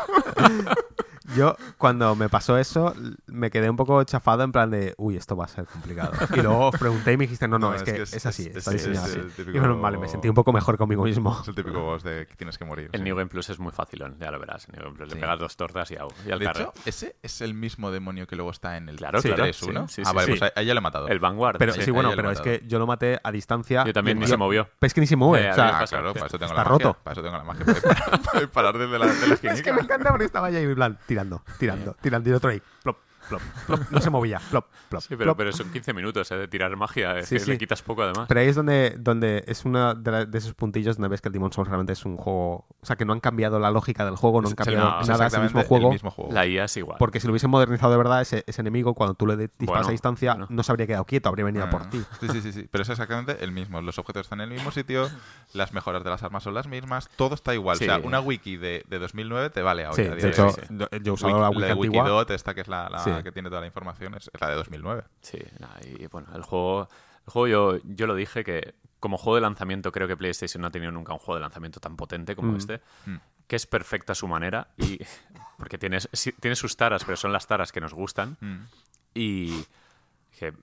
Yo, cuando me pasó eso, me quedé un poco chafado en plan de, uy, esto va a ser complicado. Y luego os pregunté y me dijiste, no, no, No, es, es que, es, es- así, es- está es- diseñado es así. típico- Y bueno, vale, me sentí un poco mejor conmigo mismo. Es el típico boss de que tienes que morir. El sí. New Game Plus es muy facilón, ya lo verás. El New Game Plus le Sí. pegas dos tortas y, au, y al De carro. hecho, ese es el mismo demonio que luego está en el Claro, Sí, claro. 3-1. Sí, sí, ah, vale, sí. pues ahí, ahí ya lo he matado. El Vanguard. Pero Sí, bueno, pero es que yo lo maté a distancia. Yo también y ni yo- se movió. Es que ni se mueve. Ya, o sea, claro, para eso tengo Está la magia. roto. Para eso tengo la magia. Para, para- para parar desde la, de la es que me encanta porque estaba ahí en plan, tirando, tirando, tirando. Y otro ahí, plop, plop, plop. No se movía, plop, plop. Sí, pero, plop. pero son 15 minutos ¿eh? de tirar magia. es Sí, que sí. Le quitas poco además. Pero ahí es donde, donde es uno de, la- de esos puntillos donde ves que el Demon Souls realmente es un juego. O sea, que no han cambiado la lógica del juego, no han cambiado no, nada, es el mismo juego. el mismo juego. La IA es igual. Porque si lo hubiesen modernizado de verdad, ese, ese enemigo, cuando tú le disparas Bueno, a distancia, bueno. no se habría quedado quieto, habría venido a por Ah, ti. Sí, sí, sí, sí. Pero es exactamente el mismo. Los objetos están en el mismo sitio, las mejoras de las armas son las mismas, todo está igual. Sí. O sea, una wiki de, de 2009 te vale ahora. Sí, de hecho, yo yo he usado la wiki la de antigua. Wikidot, esta que es la, la Sí. Que tiene toda la información, es, es la de 2009. Sí, nada, y bueno, el juego, el juego yo, yo lo dije que como juego de lanzamiento creo que PlayStation no ha tenido nunca un juego de lanzamiento tan potente como Mm. este, Mm. que es perfecta a su manera y porque tiene, tiene sus taras, pero son las taras que nos gustan Mm. y que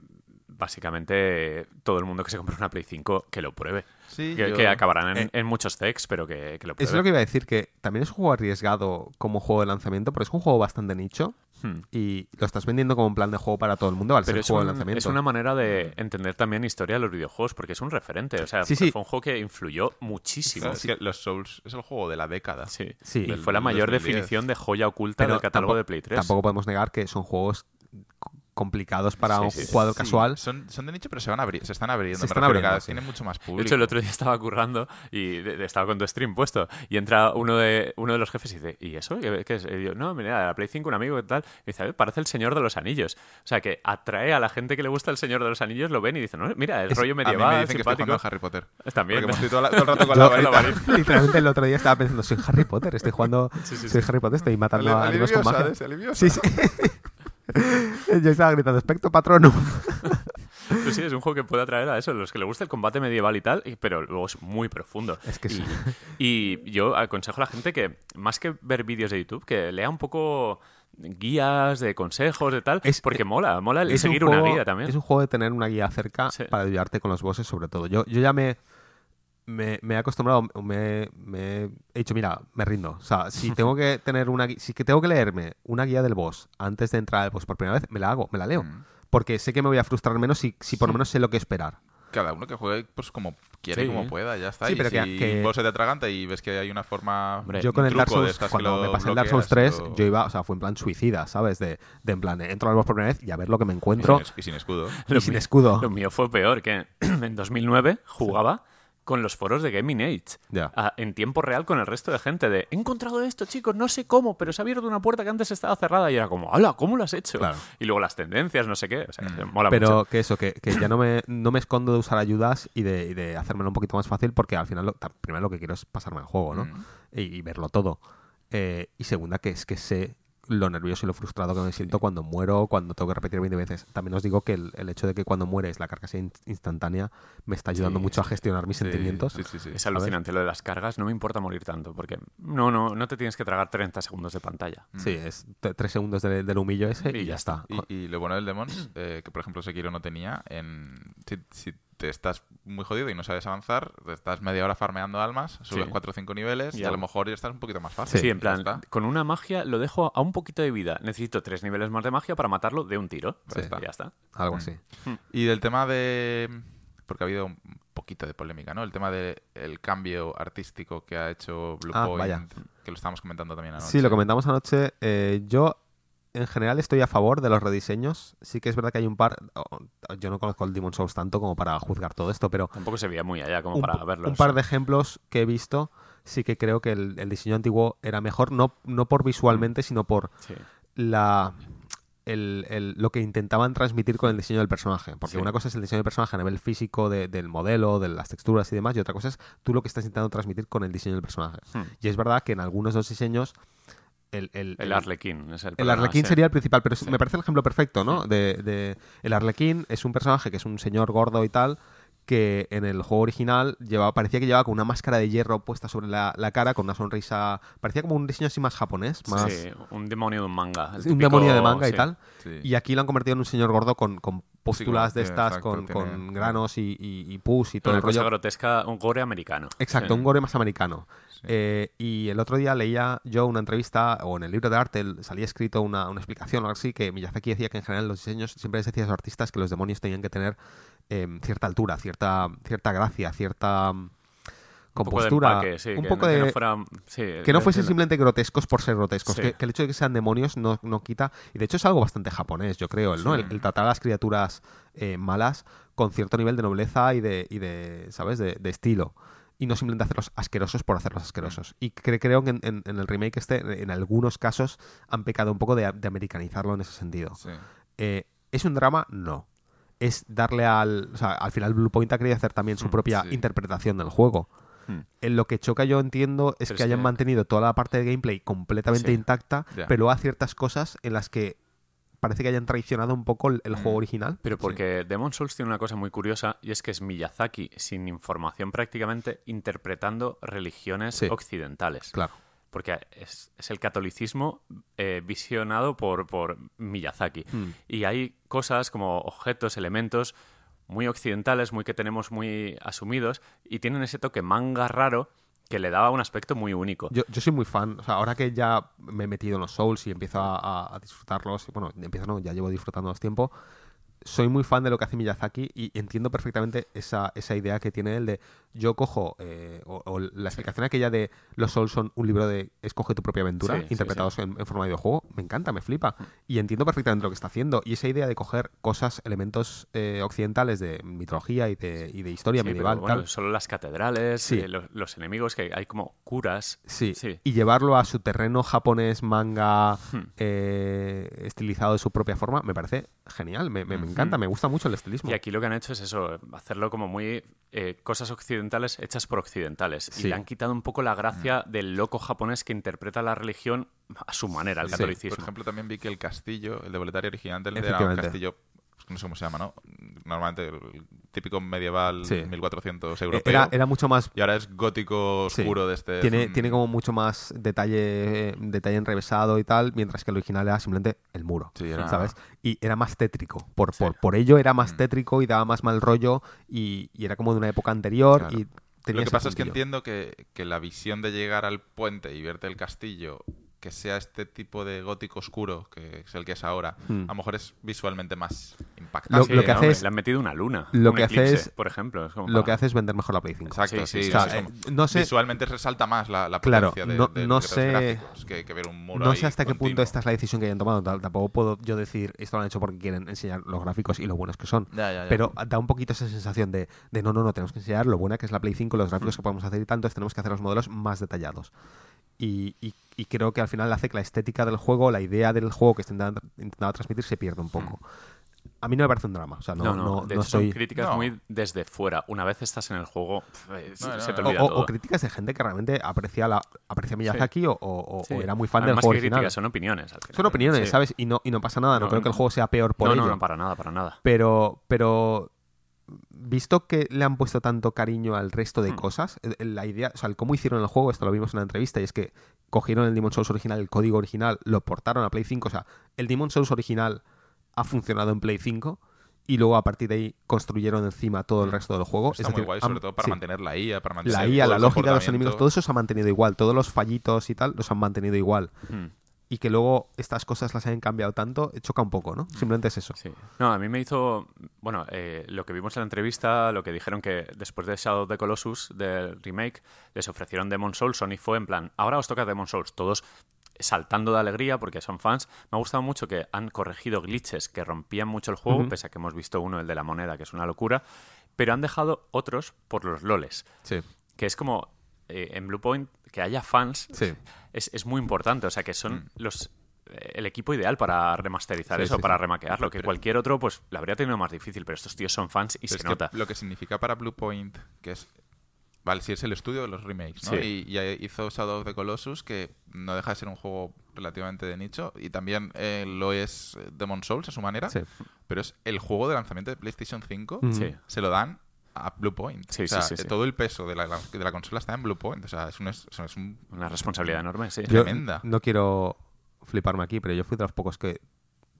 básicamente todo el mundo que se compre una Play 5 que lo pruebe. Sí, que, yo- que acabarán en, Eh, en muchos zecs, pero que, que lo pruebe. Es lo que iba a decir, que también es un juego arriesgado como juego de lanzamiento, pero es un juego bastante nicho Hmm. y lo estás vendiendo como un plan de juego para todo el mundo al Pero ser es, juego un- de lanzamiento. es una manera de entender también historia de los videojuegos, porque es un referente. O sea, Sí, sí. fue un juego que influyó muchísimo. Claro, es que los Souls es el juego de la década. Sí. Sí. Y fue la mayor 2010. definición de joya oculta Pero del catálogo tampoco- de Play 3. Tampoco podemos negar que son juegos complicados para Sí, un sí, jugador Sí, casual. Son, son de nicho, pero se, van a abrir, se están abriendo. Se están abriendo, cada vez tienen mucho más De público. hecho, el otro día estaba currando y de- de- estaba con tu stream puesto. Y entra uno de, uno de los jefes y dice, ¿y eso? ¿Qué, qué es? Y yo, no, mira, la Play 5, un amigo y tal. Y dice, "A ver, parece el Señor de los Anillos. O sea, que atrae a la gente que le gusta el Señor de los Anillos, lo ven y dicen, no, mira, es, Es- rollo a mí medieval, me dicen que estoy simpático. jugando a Harry Potter. También. Porque estoy todo, la- todo el rato con Yo- la varita. Literalmente el otro día estaba pensando, soy Harry Potter, estoy jugando, soy Harry Potter, estoy matando a enemigos con magia. Sí, sí. Yo estaba gritando, espectro patronum. Pues sí, es un juego que puede atraer a eso, los que le gusta el combate medieval y tal, pero luego es muy profundo. Es que sí. y yo aconsejo a la gente que, más que ver vídeos de YouTube, que lea un poco guías de consejos, de tal, Es- porque mola, mola el Es un seguir una guía también. Es un juego de tener una guía cerca Sí. para ayudarte con los bosses, sobre todo. Yo, yo ya me, me, me he acostumbrado, me, me he dicho, mira, me rindo. O sea, si tengo que tener una si que tengo que leerme una guía del boss antes de entrar al boss por primera vez, me la hago, me la leo. Mm. Porque sé que me voy a frustrar menos si, si por lo menos sé lo que esperar. Cada uno que juegue pues como quiere y Sí. como pueda, ya está. Sí, y pero que- si que- vos se te atraganta y ves que hay una forma. Hombre, Yo con el Dark Souls, cuando me pasé el Dark Souls bloqueas 3, y lo- yo iba, o sea, fue en plan suicida, ¿sabes? De, de en plan, entro al boss por primera vez y a ver lo que me encuentro Y sin, y sin escudo. y Lo sin mío- escudo. Lo mío fue peor, que en 2009 jugaba con los foros de Gaming Age. Ya. a- en tiempo real con el resto de gente de he encontrado esto, chicos, no sé cómo, pero se ha abierto una puerta que antes estaba cerrada y era como, ¡hala! ¿Cómo lo has hecho? Claro. Y luego las tendencias, no sé qué. O sea, Mm. mola Pero mucho. que eso, que, que ya no me, no me escondo de usar ayudas y de, y de hacérmelo un poquito más fácil porque al final, lo- primero lo que quiero es pasarme el juego, ¿no? Mm. Y, y verlo todo. Eh, y segunda, que es que sé lo nervioso y lo frustrado que me siento cuando muero, cuando tengo que repetir 20 veces. También os digo que el, el hecho de que cuando mueres la carga sea in- instantánea me está ayudando Sí, mucho a gestionar mis Sí, sentimientos. Sí, sí, sí. Es alucinante lo de las cargas, no me importa morir tanto, porque no, no, no te tienes que tragar 30 segundos de pantalla. Sí, es t- tres segundos de- del humillo ese y, Y ya ya está. Y, y lo bueno del Demons, eh, que por ejemplo Sekiro no tenía, en si, si te estás muy jodido y no sabes avanzar, te estás media hora farmeando almas, subes Sí. 4 o 5 niveles y a lo mejor ya estás un poquito más fácil. Sí, en plan, está. con una magia lo dejo a un poquito de vida. Necesito tres niveles más de magia para matarlo de un tiro. Sí. Ya está. Algo Mm. así. Y del tema de... Porque ha habido un poquito de polémica, ¿no? El tema del cambio artístico que ha hecho Blue Ah, Point, vaya. que lo estábamos comentando también anoche. Sí, lo comentamos anoche. Eh, yo, en general, estoy a favor de los rediseños. Sí que es verdad que hay un par. Yo no conozco el Demon Souls tanto como para juzgar todo esto, pero Tampoco se veía muy allá como un, para verlo. un par de ejemplos que he visto. Sí que creo que el, el diseño antiguo era mejor, no, no por visualmente, sino por Sí. la el- el- lo que intentaban transmitir con el diseño del personaje. Porque Sí. una cosa es el diseño del personaje a nivel físico de- del modelo, de las texturas y demás, y otra cosa es tú lo que estás intentando transmitir con el diseño del personaje. Hmm. Y es verdad que en algunos de los diseños el, el, El Arlequín es el el Arlequín sí. sería el principal, pero es- Sí. me parece el ejemplo perfecto, ¿no? De, de- el Arlequín es un personaje que es un señor gordo y tal, que en el juego original llevaba, parecía que llevaba con una máscara de hierro puesta sobre la, la cara, con una sonrisa. Parecía como un diseño así más japonés, más. Sí, un demonio de un manga. un demonio de manga y tal. Sí. Y aquí lo han convertido en un señor gordo con, con pústulas de estas, exacto, con, tiene- con granos y, y, y pus y todo Una el cosa rollo. grotesca, un gore americano. Exacto, un gore más americano. Eh, y el otro día leía yo una entrevista, o en el libro de arte salía escrito una, una explicación o algo así, que Miyazaki decía que en general los diseños siempre les decía a los artistas que los demonios tenían que tener eh, cierta altura, cierta, cierta gracia, cierta mm, Un poco de compostura. empaque, sí, un que poco que de. no fuera- sí, que no lo fuesen simplemente grotescos por ser grotescos, Sí. que, que el hecho de que sean demonios no, no quita. Y de hecho es algo bastante japonés, yo creo, ¿no? El, el tratar a las criaturas eh, malas con cierto nivel de nobleza y de, y de ¿sabes? De, de estilo. Y no simplemente hacerlos asquerosos por hacerlos asquerosos. Y cre- creo que en, en- en el remake este, en algunos casos, han pecado un poco de, de americanizarlo en ese sentido. Eh, ¿Es un drama? No. Es darle al... O sea, al final Blue Point ha querido hacer también su Mm, propia sí. interpretación del juego. Hmm. En lo que choca yo entiendo es Pero que hayan que- mantenido toda la parte de gameplay completamente Sí. intacta, pero a ciertas cosas en las que parece que hayan traicionado un poco el, el juego original. Pero porque Demon Souls tiene una cosa muy curiosa y es que es Miyazaki, sin información prácticamente, interpretando religiones Sí. occidentales. Claro. Porque es, es el catolicismo eh, visionado por, por Miyazaki. Mm. Y hay cosas como objetos, elementos muy occidentales, muy que tenemos muy asumidos, y tienen ese toque manga raro que le daba un aspecto muy único. Yo, yo soy muy fan, o sea, ahora que ya me he metido en los Souls y empiezo a, a- disfrutarlos, bueno, empiezo no, ya llevo disfrutándolos tiempo, soy muy fan de lo que hace Miyazaki y entiendo perfectamente esa, esa idea que tiene él de yo cojo, eh, o, o la explicación aquella de los Souls son un libro de escoge tu propia aventura, Sí, sí, interpretados En, en forma de videojuego, me encanta, me flipa. Y entiendo perfectamente lo que está haciendo. Y esa idea de coger cosas, elementos eh, occidentales de mitología y de, y de historia pero medieval, bueno, tal. solo las catedrales, eh, lo- los, enemigos, que hay como curas. Sí, Sí. y llevarlo a su terreno japonés, manga, Hmm. eh, estilizado de su propia forma, me parece genial, me, me- me encanta, me gusta mucho el estilismo. Y aquí lo que han hecho es eso, hacerlo como muy eh, cosas occidentales hechas por occidentales. Sí. Y le han quitado un poco la gracia del loco japonés que interpreta la religión a su manera, el Sí. catolicismo. Por ejemplo, también vi que el castillo, el de Boletario original, era un castillo, no sé cómo se llama, ¿no? Normalmente el típico medieval Sí. 1400 Eh, europeo. Era, era mucho más... Y ahora es gótico sí, oscuro de este... tiene, mm, tiene como mucho más detalle, eh, detalle enrevesado y tal, mientras que el original era simplemente el muro, Sí, era- ¿sabes? Y era más tétrico, por, por, por ello era más Mm. tétrico y daba más mal rollo y, y era como de una época anterior Claro. y tenía Lo que pasa es que entiendo que, que la visión de llegar al puente y verte el castillo, que sea este tipo de gótico oscuro, que es el que es ahora, Hmm. a lo mejor es visualmente más Lo- impactante. lo que hace es- Le han metido una luna. lo un que hace eclipse, es- Por ejemplo. es como Lo para- que hace es vender mejor la Play 5. Exacto, Sí, sí. sí, o sí, sea, sí. es no sé- Visualmente resalta más la, la Claro, potencia de, no- de- no de los sé- gráficos que, que ver un muro No sé hasta qué punto esta es la decisión que hayan tomado. Tampoco puedo yo decir esto lo han hecho porque quieren enseñar los gráficos y lo buenos que son. Ya, ya, ya. Pero da un poquito esa sensación de, de no, no, no, tenemos que enseñar lo buena que es la Play 5, los Mm. gráficos que podemos hacer y tanto, tenemos que hacer los modelos más detallados. Y, y- y creo que al final hace que la estética del juego, la idea del juego que está intentando, intentando transmitir se pierda un poco. Mm. a mí no me parece un drama. O sea, no, No, no, no, de no hecho son soy... críticas No. muy desde fuera. Una vez estás en el juego, eh, se te no. O, olvida o- todo. o críticas de gente que realmente aprecia, la, aprecia Miyazaki o, o- o Sí. era muy fan del Además juego que original. críticas, son opiniones. al final. Son opiniones, Sí. ¿sabes? Y no, y no pasa nada. No, No, creo que el juego sea peor por no, ello. no, no, para nada, para nada. Pero, pero visto que le han puesto tanto cariño al resto de Hmm. cosas, el- el- la idea, o sea, cómo hicieron el juego, esto lo vimos en la entrevista, y es que cogieron el Demon Souls original, el código original, lo portaron a Play 5, o sea, el Demon Souls original ha funcionado en Play 5 y luego a partir de ahí construyeron encima todo el resto del juego. Está es muy decir, guay, han- sobre todo para sí, mantener la IA, para mantener la IA, la lógica de los enemigos, todo eso se ha mantenido igual, todos los fallitos y tal los han mantenido igual. Hmm. Y que luego estas cosas las hayan cambiado tanto, choca un poco, ¿no? Simplemente es eso. Sí. No, a mí me hizo. Bueno, eh, lo que vimos en la entrevista, lo que dijeron que después de Shadow of the Colossus, del remake, les ofrecieron Demon Souls. Sony fue en plan, ahora os toca Demon Souls. Todos saltando de alegría porque son fans. Me ha gustado mucho que han corregido glitches que rompían mucho el juego, pese a que hemos visto uno, el de la moneda, que es una locura. Pero han dejado otros por los loles. Sí, Que es como. eh, en Bluepoint, que haya fans sí. es, es muy importante. O sea, que son los eh, el equipo ideal para remasterizar Sí, eso, sí, para sí. remaquearlo. Que Pero- cualquier otro, pues, lo habría tenido más difícil, pero estos tíos son fans y Pero se es que nota. lo que significa para Bluepoint, que es. Vale, si es el estudio de los remakes, ¿no? Sí. Y, y hizo Shadow of the Colossus, que no deja de ser un juego relativamente de nicho, y también eh, lo es Demon Souls a su manera, Sí. pero es el juego de lanzamiento de PlayStation 5, Ujú. Sí. se lo dan a Bluepoint. Sí, o sea, sí, sí, sí. todo el peso de la, de la consola está en Bluepoint. O sea, es un, es, es un Una responsabilidad enorme, sí. Yo Tremenda. no quiero fliparme aquí, pero yo fui de los pocos que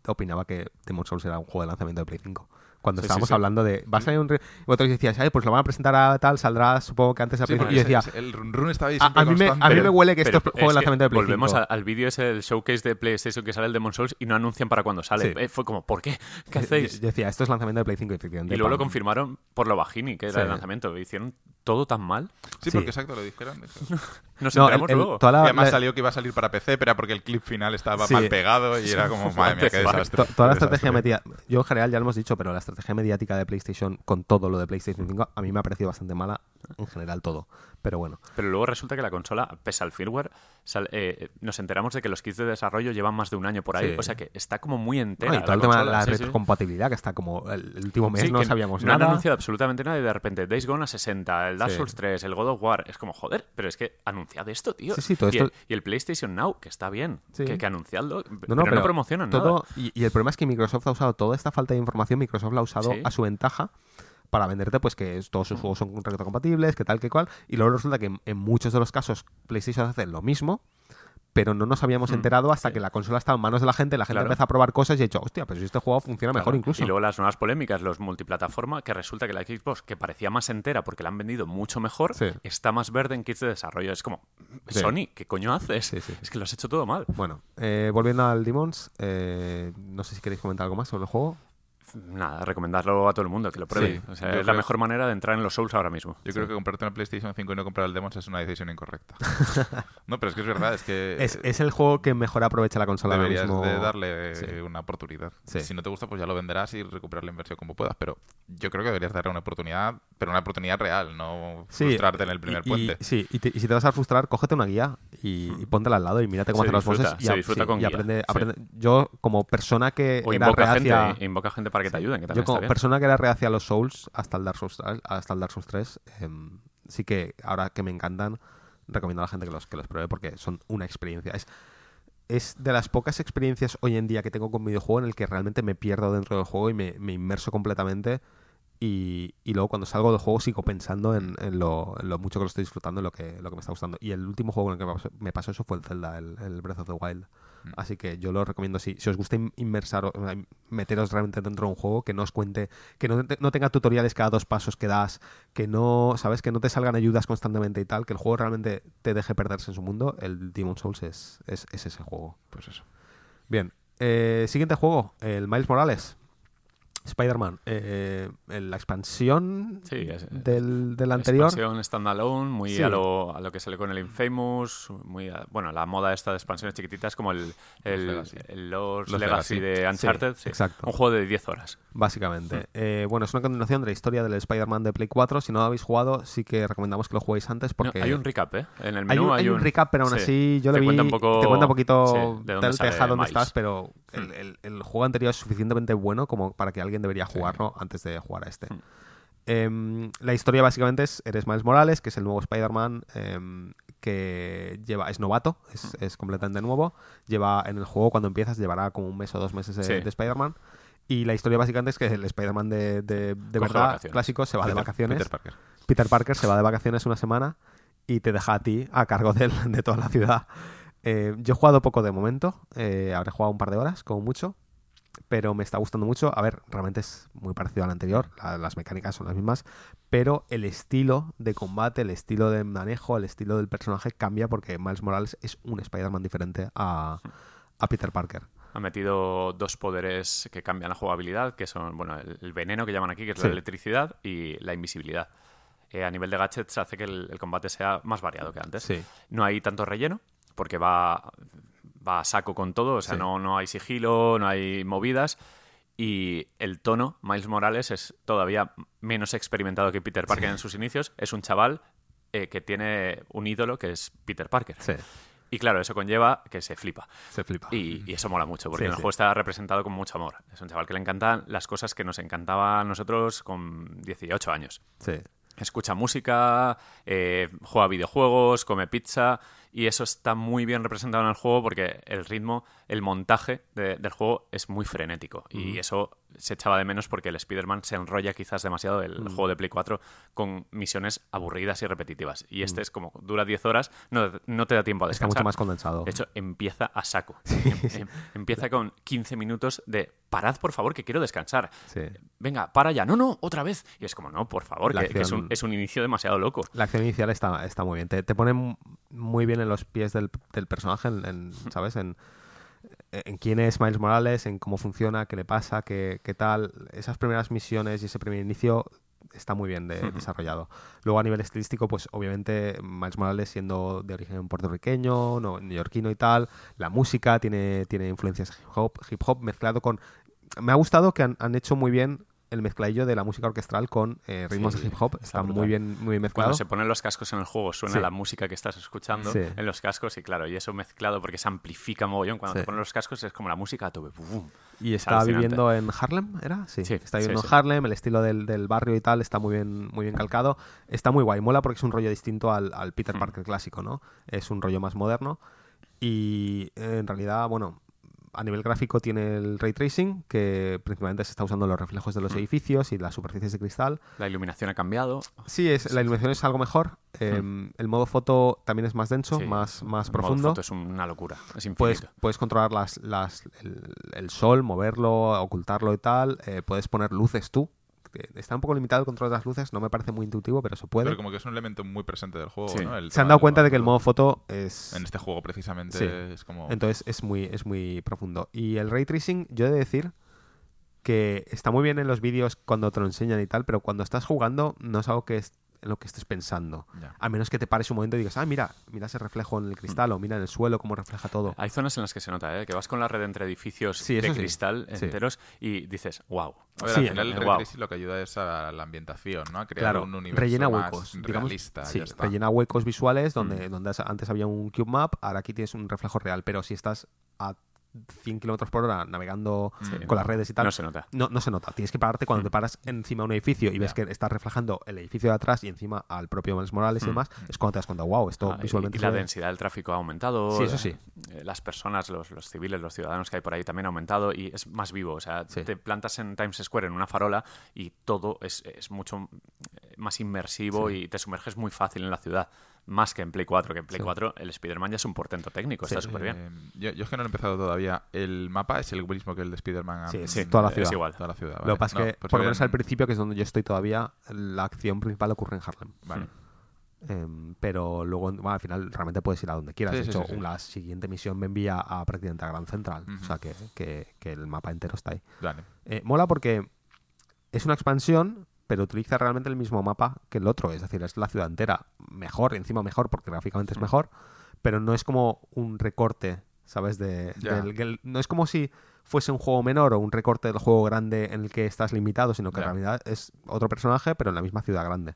opinaba que Demon Souls era un juego de lanzamiento de Play 5. Cuando Sí, estábamos sí, sí. hablando de. Va a salir un. vosotros decíais, "Ay, pues lo van a presentar a tal, saldrá supongo que antes a Sí, Play 5. porque Y yo decía, el run run estaba ahí a, siempre a mí me, a huele que esto es juego de lanzamiento de Play Volvemos 5. a- al vídeo ese del showcase de PlayStation que sale el Demon Souls y no anuncian para cuando sale. Eh, fue como, ¿por qué? ¿Qué hacéis? Yo decía, esto es lanzamiento de Play 5, efectivamente. Y luego lo confirmaron por lo bajini que era el lanzamiento. Hicieron todo tan mal. Sí, Sí. porque exacto, lo dijeron. dijeron. Nos No, enteramos el- el- luego. toda la- y además la- salió que iba a salir para PC, pero era porque el clip final estaba Sí. mal pegado y era como, madre mía, qué desastre. To- toda la estrategia media yo en general ya lo hemos dicho, pero la estrategia mediática de PlayStation con todo lo de PlayStation 5 a mí me ha parecido bastante mala en general todo. Pero bueno, Pero luego resulta que la consola, pese al firmware, sal- eh, nos enteramos de que los kits de desarrollo llevan más de un año por ahí. Sí. O sea que está como muy entera. No, y todo la el tema de la sí, sí. retrocompatibilidad, que está como el, el último mes no sabíamos no han nada. anunciado absolutamente nada y de repente Days Gone a 60, el Dark. Souls 3, el God of War. Es como, joder, pero es que anunciad esto, tío. Sí, sí, todo y, esto- el, y el PlayStation Now, que está bien, que, que anunciadlo, No, pero no, no, promocionan todo, nada. Y, y el problema es que Microsoft ha usado toda esta falta de información, Microsoft la ha usado a su ventaja para venderte pues que todos sus juegos son retrocompatibles, que tal, que cual, y luego resulta que en, en muchos de los casos PlayStation hace lo mismo, pero no nos habíamos Mm, enterado hasta sí. que la consola estaba en manos de la gente, la gente Claro. empezó a probar cosas y ha dicho, hostia, pero si este juego funciona mejor incluso. Y luego las nuevas polémicas, los multiplataforma, que resulta que la Xbox, que parecía más entera porque la han vendido mucho mejor, Sí. está más verde en kits de desarrollo. Es como, Sí. Sony, ¿qué coño haces? Es que lo has hecho todo mal. Bueno, eh, volviendo al Demons, eh, no sé si queréis comentar algo más sobre el juego. Nada, recomendarlo a todo el mundo, que lo pruebe. Sí, o sea, es la mejor manera de entrar en los Souls ahora mismo. Yo creo que comprarte una PlayStation 5 y no comprar el Demons es una decisión incorrecta. no, pero es que es verdad, es que Es, es el juego que mejor aprovecha la consola ahora deberías mismo. de darle Sí. una oportunidad. Sí. Si no te gusta, pues ya lo venderás y recuperar la inversión como puedas. Pero yo creo que deberías darle una oportunidad, pero una oportunidad real, no Sí, frustrarte en el primer y- y- puente. sí, y, te- y si te vas a frustrar, cógete una guía y, y póntela al lado y mírate cómo Se hacen los disfruta, bosses. y, se disfruta sí, con y guía, aprende, sí. Yo, como persona que O era invoca reacia... gente, invoca gente para que te ayuden, que yo como persona que era reacia a los Souls hasta el Dark Souls, hasta el Dark Souls 3, em, sí que ahora que me encantan, recomiendo a la gente que los, que los pruebe porque son una experiencia. Es, es de las pocas experiencias hoy en día que tengo con videojuego en el que realmente me pierdo dentro del juego y me, me inmerso completamente. Y, y luego cuando salgo del juego sigo pensando en, en lo, en lo mucho que lo estoy disfrutando, en lo que, lo que me está gustando. Y el último juego en el que me pasó, me pasó eso fue el Zelda, el, el Breath of the Wild. Mm. Así que yo lo recomiendo si, si os gusta in- inmersar, o- eh, meteros realmente dentro de un juego, que no os cuente, que no, te- no tenga tutoriales cada dos pasos que das, que no, sabes, que no te salgan ayudas constantemente y tal, que el juego realmente te deje perderse en su mundo, el Demon Souls es, es, es ese juego. Pues eso. Bien, eh, siguiente juego, el Miles Morales. Spider-Man, eh, la expansión Sí, es- del, del anterior. Expansión standalone, muy Sí. a, lo, a lo que sale con el Infamous, muy a- bueno, la moda esta de expansiones chiquititas como el, el, Legacy. el Lost Los Legacy, Legacy. de Uncharted. Sí, sí. exacto. Un juego de 10 horas. Básicamente. Eh, bueno, es una continuación de la historia del Spider-Man de Play 4. Si no lo habéis jugado, sí que recomendamos que lo juguéis antes porque... No, hay un recap, ¿eh? En el Hay menú un, hay un recap, pero aún sí. así yo le Te vi... cuenta un poco te cuenta un poquito... sí, de dónde te sale deja dónde Miles. estás, pero el, el- el juego anterior es suficientemente bueno como para que alguien debería jugarlo antes de jugar a este. Hmm. Em, la historia básicamente es, eres Miles Morales, que es el nuevo Spider-Man em, que lleva, es novato, es, Hmm. es completamente nuevo. Lleva en el juego, cuando empiezas, llevará como un mes o dos meses de, Sí. de Spider-Man. Y la historia básicamente es que el Spider-Man de, de- de Coge verdad, vacaciones. clásico, se va de vacaciones. Peter Parker. Peter Parker se va de vacaciones una semana y te deja a ti a cargo de, toda la ciudad. Eh, yo he jugado poco de momento, eh, habré jugado un par de horas, como mucho, pero me está gustando mucho. A ver, realmente es muy parecido al anterior, la- las mecánicas son las mismas, pero el estilo de combate, el estilo de manejo, el estilo del personaje cambia porque Miles Morales es un Spider-Man diferente a, a Peter Parker. Ha metido dos poderes que cambian la jugabilidad, que son, bueno, el, el veneno que llaman aquí, que es Sí. la electricidad, y la invisibilidad. Eh, a nivel de gadgets hace que el, el combate sea más variado que antes. Sí. No hay tanto relleno, porque va, va a saco con todo, o sea, Sí. no, no hay sigilo, no hay movidas. Y el tono, Miles Morales, es todavía menos experimentado que Peter Parker en sus inicios. Es un chaval eh, que tiene un ídolo que es Peter Parker. Sí, Y claro, eso conlleva que se flipa. se flipa. Y, y eso mola mucho, porque Sí, en el sí. juego está representado con mucho amor. Es un chaval que le encantan las cosas que nos encantaban a nosotros con 18 años. Sí. Escucha música, eh, juega videojuegos, come pizza y eso está muy bien representado en el juego porque el ritmo, el montaje de- del juego es muy frenético y eso se echaba de menos porque el Spider-Man se enrolla quizás demasiado el juego de Play 4 con misiones aburridas y repetitivas y este es como dura 10 horas, no, no te da tiempo a Está descansar. mucho más condensado. De hecho, empieza a saco. Em- em- empieza con 15 minutos de parad, por favor, que quiero descansar. Sí. Venga, para ya. No, no, otra vez. Y es como, no, por favor, que, que es, un, es un inicio demasiado loco. La acción inicial está, está muy bien. Te, te pone m- muy bien en los pies del, del personaje, en, en, ¿sabes? En, en quién es Miles Morales, en cómo funciona, qué le pasa, qué, qué tal. Esas primeras misiones y ese primer inicio está muy bien de- desarrollado. Luego a nivel estilístico, pues obviamente Miles Morales siendo de origen puertorriqueño, no, neoyorquino y tal, la música tiene, tiene influencias hip hop, hip hop mezclado con... Me ha gustado que han, han hecho muy bien el mezcladillo de la música orquestral con eh, ritmos Sí, de hip hop. está Está, muy brutal. bien, muy bien mezclado. Cuando se ponen los cascos en el juego, suena Sí. la música que estás escuchando Sí. en los cascos y claro, y eso mezclado porque se amplifica mogollón. Cuando Sí. te ponen los cascos es como la música a. Y Es está alucinante. viviendo en Harlem, ¿era? Sí, está viviendo en Harlem, el estilo del, del barrio y tal está muy bien, muy bien calcado. Está muy guay, mola porque es un rollo distinto al, al Peter Hmm. Parker clásico, ¿no? Es un rollo más moderno. Y eh, en realidad, bueno, a nivel gráfico tiene el ray tracing, que principalmente se está usando los reflejos de los Hmm. edificios y las superficies de cristal. La iluminación ha cambiado. Sí, es, la iluminación es algo mejor. eh, el modo foto también es más denso. Sí, más, más el modo profundo. foto es una locura. Es infinito. Puedes, puedes controlar las, las, el, el sol, moverlo, ocultarlo y tal. eh, puedes poner luces tú. Está un poco limitado el control de las luces, no me parece muy intuitivo, pero se puede. Pero como que es un elemento muy presente del juego, Sí. ¿no? El Se han dado cuenta de que el modo foto es... En este juego, precisamente, Sí. es como... Entonces es muy, es muy profundo. Y el ray tracing, yo he de decir que está muy bien en los vídeos cuando te lo enseñan y tal, pero cuando estás jugando no es algo que es lo que estés pensando. Ya. A menos que te pares un momento y digas, ah, mira, mira ese reflejo en el Mm. cristal o mira en el suelo cómo refleja todo. Hay zonas en las que se nota, ¿eh? que vas con la red entre edificios Sí, de cristal Sí. enteros y dices, wow. A ver, Sí, al final el lo que ayuda es a la ambientación, ¿no? A crear Claro, un universo rellena más huecos. digamos, realista. sí, ya está. rellena huecos visuales donde, Mm. donde antes había un cube map, ahora aquí tienes un reflejo real. Pero si estás a 100 kilómetros por hora navegando Sí, con las redes y tal, No se nota. no, no se nota. Tienes que pararte cuando Mm. te paras encima de un edificio y ves que estás reflejando el edificio de atrás y encima al propio Miles Morales y Mm. demás. Es cuando te das cuenta, wow, esto Ah, visualmente y, la ve". densidad del tráfico ha aumentado. Sí, eso eh, sí. eh, Las personas, los, los civiles, los ciudadanos que hay por ahí también ha aumentado y es más vivo. O sea, Sí. te plantas en Times Square en una farola y todo es, es mucho eh, más inmersivo y te sumerges muy fácil en la ciudad. Más que en Play 4, que en Play Sí. 4 el Spider-Man ya es un portento técnico, Sí, está súper bien. Eh, yo, yo es que no lo he empezado todavía. ¿El mapa es el mismo que el de Spider-Man? Sí, sí, toda la es ciudad. igual. Toda la ciudad, Lo que pasa No, es que, pues por lo menos al principio, que es donde yo estoy todavía, la acción principal ocurre en Harlem. Vale. Em, pero luego, bueno, al final, realmente puedes ir a donde quieras. Sí, de hecho, sí, sí. la siguiente misión me envía a prácticamente a Gran Central. O sea, que, que- que el mapa entero está ahí. Vale. Eh, mola porque es una expansión, pero utiliza realmente el mismo mapa que el otro. Es decir, es la ciudad entera. Mejor, encima mejor, porque gráficamente es mejor. Pero no es como un recorte, ¿sabes? De, del- del- no es como si fuese un juego menor o un recorte del juego grande en el que estás limitado, sino que en realidad es otro personaje, pero en la misma ciudad grande.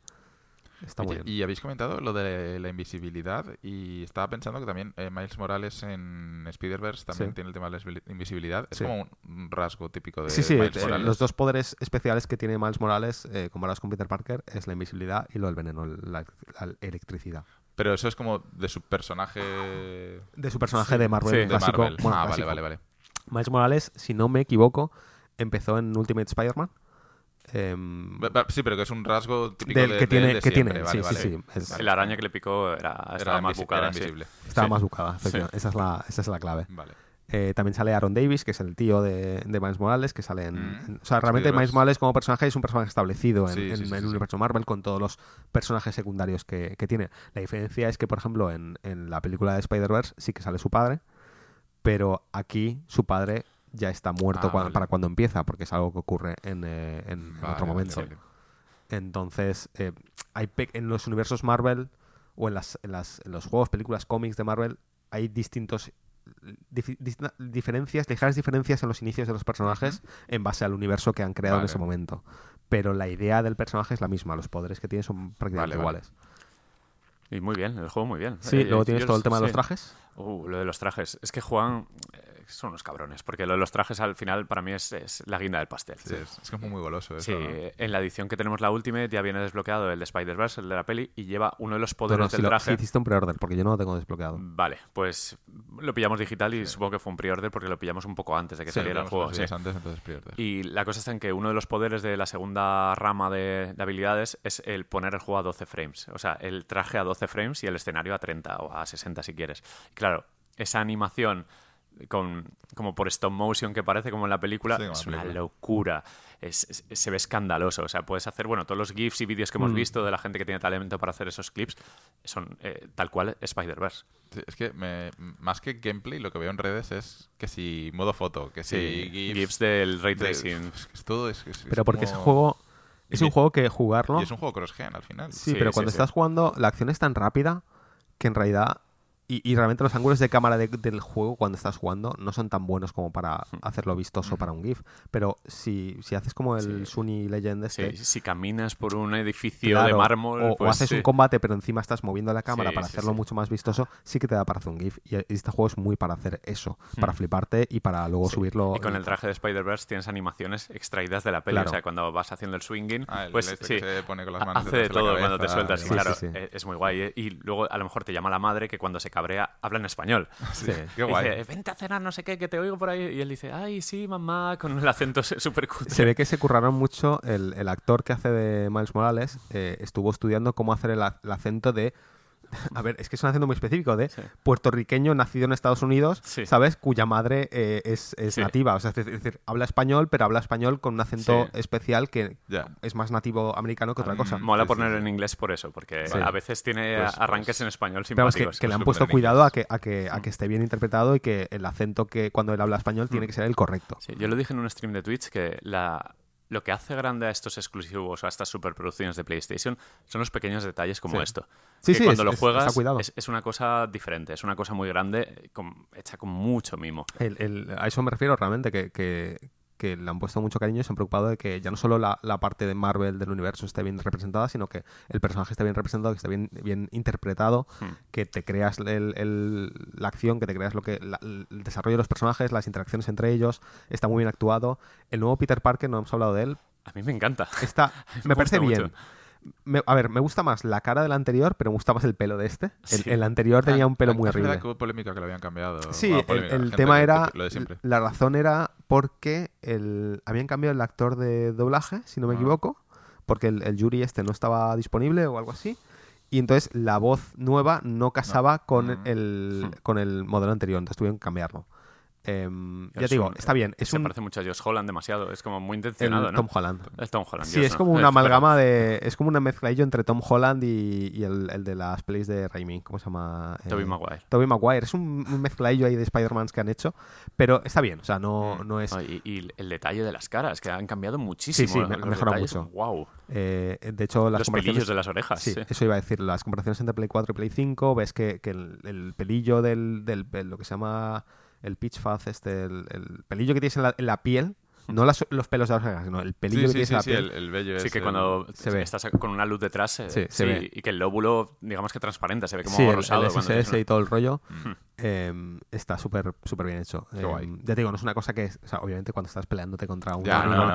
Está muy bien. Y habéis comentado lo de la invisibilidad y estaba pensando que también eh, Miles Morales en Spider-Verse también Sí. tiene el tema de la invisibilidad. Es Sí. como un rasgo típico de Sí, sí, Miles eh, Morales. los dos poderes especiales que tiene Miles Morales eh, comparados con Peter Parker es la invisibilidad y lo del veneno, la, la electricidad. Pero eso es como de su personaje de su personaje de Marvel Sí, de. Marvel. bueno, ah, vale, vale, vale. Miles Morales, si no me equivoco, empezó en Ultimate Spider-Man. Em, Sí, pero que es un rasgo típico del de, que de- tiene, de que siempre. tiene, Vale, sí, vale. sí, sí, es- La araña que le picó era, estaba Era, más bucada. estaba Sí. más buscada. efectivamente. Esa, es la, esa es la clave. Vale. Eh, también sale Aaron Davis, que es el tío de, de Miles Morales, que sale en... Mm. en- o sea, realmente. Miles Morales como personaje es un personaje establecido en, Sí, sí, en sí, el sí, sí. universo Marvel con todos los personajes secundarios que, que tiene. La diferencia es que, por ejemplo, en, en la película de Spider-Verse sí que sale su padre, pero aquí su padre ya está muerto Ah, vale. para cuando empieza, porque es algo que ocurre en, eh, en- en Vale, otro momento. vale. Entonces, eh, hay en los universos Marvel o en, las, en, las- en los juegos, películas, cómics de Marvel, hay distintos dif- diferencias, ligeras diferencias en los inicios de los personajes en base al universo que han creado en ese momento. Pero la idea del personaje es la misma, los poderes que tiene son prácticamente iguales. Y muy bien, el juego muy bien. Sí, Eh, luego tienes yo- todo el tema de los trajes. Uh, lo de los trajes. Es que juegan. Son unos cabrones. Porque lo de los trajes al final para mí es, es la guinda del pastel. Sí, es, es como muy goloso eso. Sí, ¿no? en la edición que tenemos la Ultimate ya viene desbloqueado el de Spider-Verse, el de la peli, y lleva uno de los poderes no, si, del lo, traje. si hiciste un pre-order, porque yo no lo tengo desbloqueado. Vale, pues lo pillamos digital y supongo que fue un pre-order porque lo pillamos un poco antes de que Sí, saliera el juego. sí. antes, entonces pre-order. Y la cosa está en que uno de los poderes de la segunda rama de, de habilidades es el poner el juego a 12 frames. O sea, el traje a 12 frames y el escenario a 30 o a 60 si quieres. Y claro, esa animación con, como por stop motion que parece como en la película Sí, es una película. locura. Es- es- se ve escandaloso. O sea, puedes hacer, bueno, todos los GIFs y vídeos que hemos Mm. visto de la gente que tiene talento para hacer esos clips son eh, tal cual Spider-Verse. Sí, es que me- más que gameplay, lo que veo en redes es que si modo foto, que si Sí, GIFs, GIFs del ray de- tracing. es todo es, es- es Pero porque ese como- juego es un juego que jugarlo... Y es un juego cross-gen al final. Sí, Sí, pero sí, cuando sí. estás jugando, la acción es tan rápida que en realidad. Y, y realmente los ángulos de cámara de- del juego cuando estás jugando no son tan buenos como para Hmm. hacerlo vistoso para un GIF. Pero si, si haces como el Sí. Sunny Legend Sí, este. si caminas por un edificio claro, de mármol, o, o pues haces sí. un combate pero encima estás moviendo la cámara Sí, para sí, hacerlo sí. mucho más vistoso, sí que te da para hacer un GIF. Y este juego es muy para hacer eso, para fliparte y para luego Hmm. Sí. subirlo. Y con el traje de Spider-Verse tienes animaciones extraídas de la peli. Claro. O sea, cuando vas haciendo el swinging, Ah, el pues este sí. que se pone con las manos Hace de todo cuando te sueltas. Sí, claro, sí, sí. eh, es muy guay. eh. Y luego a lo mejor te llama la madre que cuando se cabrea habla en español. Sí. Qué guay. Dice, vente a cenar, no sé qué, que te oigo por ahí. Y él dice, ay, sí, mamá, con el acento súper cutre. Se ve que se curraron mucho. El, el actor que hace de Miles Morales eh, estuvo estudiando cómo hacer el, ac- el acento de. A ver, es que es un acento muy específico de Sí. puertorriqueño nacido en Estados Unidos, Sí. ¿sabes? Cuya madre eh, es, es Sí. nativa. O sea, es decir, habla español, pero habla español con un acento especial que es más nativo americano que otra Mm, cosa. Mola ponerlo en inglés por eso, porque a veces tiene Pues- arranques pues- en español Pero vamos, que, simpáticos. que le han puesto cuidado a que, a, que, a que esté bien interpretado y que el acento que cuando él habla español tiene que ser el correcto. Yo lo dije en un stream de Twitch que la, lo que hace grande a estos exclusivos o a estas superproducciones de PlayStation son los pequeños detalles como Sí. esto. Sí, que sí, cuando es- lo juegas es, es una cosa diferente, es una cosa muy grande, eh, con- hecha con mucho mimo. El- el- a eso me refiero realmente, que, que- que le han puesto mucho cariño y se han preocupado de que ya no solo la, la parte de Marvel del universo esté bien representada, sino que el personaje esté bien representado, que esté bien, bien interpretado, Hmm. que te creas el- el- la acción, que te creas lo que la- el desarrollo de los personajes, las interacciones entre ellos, está muy bien actuado. El nuevo Peter Parker, no hemos hablado de él, A mí me encanta. está, Me me parece bien. mucho. Me- a ver, me gusta más la cara del anterior, pero me gusta más el pelo de este. El, Sí. el anterior tenía un pelo Ah, muy horrible. que hubo polémica que lo habían cambiado. Sí, Bueno, el, polémica, el gente tema era. Lo de siempre. La razón era porque el, habían cambiado el actor de doblaje, si no me Ah. equivoco, porque el, el jury este no estaba disponible o algo así. Y entonces la voz nueva no casaba con, Mm. el, Hmm. con el modelo anterior, entonces tuvieron que cambiarlo. Em, ya te digo, un- está bien. Es se un parece mucho a Josh Holland demasiado, es como muy el intencionado, ¿no? Tom Holland. Es Tom Holland. Sí, es ¿no? como una pero- amalgama de. Es como una mezcladillo entre Tom Holland y, y el, el de las pelis de Raimi. ¿Cómo se llama? Tobey Eh, Maguire. Tobey Maguire. Es un, un mezcladillo ahí de Spider-Man que han hecho. Pero está bien. O sea, no, Mm. no es. No, y, y el detalle de las caras, que han cambiado muchísimo. sí, me- los ha mejorado detalles, mucho. Wow. eh, de hecho, las Los comparaciones. pelillos de las orejas. Sí, sí. eso iba a decir. Las comparaciones entre Play 4 y Play 5, ves que, que el, el pelillo del, del- el- lo que se llama el pitch fuzz, este, el, el pelillo que tienes en la, en la piel, No las- los pelos de las orejas, sino el pelillo Sí, que sí, tienes sí, en la sí, piel. el, el vello Sí, es que el- cuando se ve. estás con una luz detrás eh, Sí, se sí, ve. y que el lóbulo, digamos que transparente, se ve como el, rosado. el cuando SSS y todo el rollo Mm. Eh, está súper súper bien hecho. Eh, guay. ya te digo, no es una cosa que, es- o sea, obviamente cuando estás peleándote contra un Ya, no,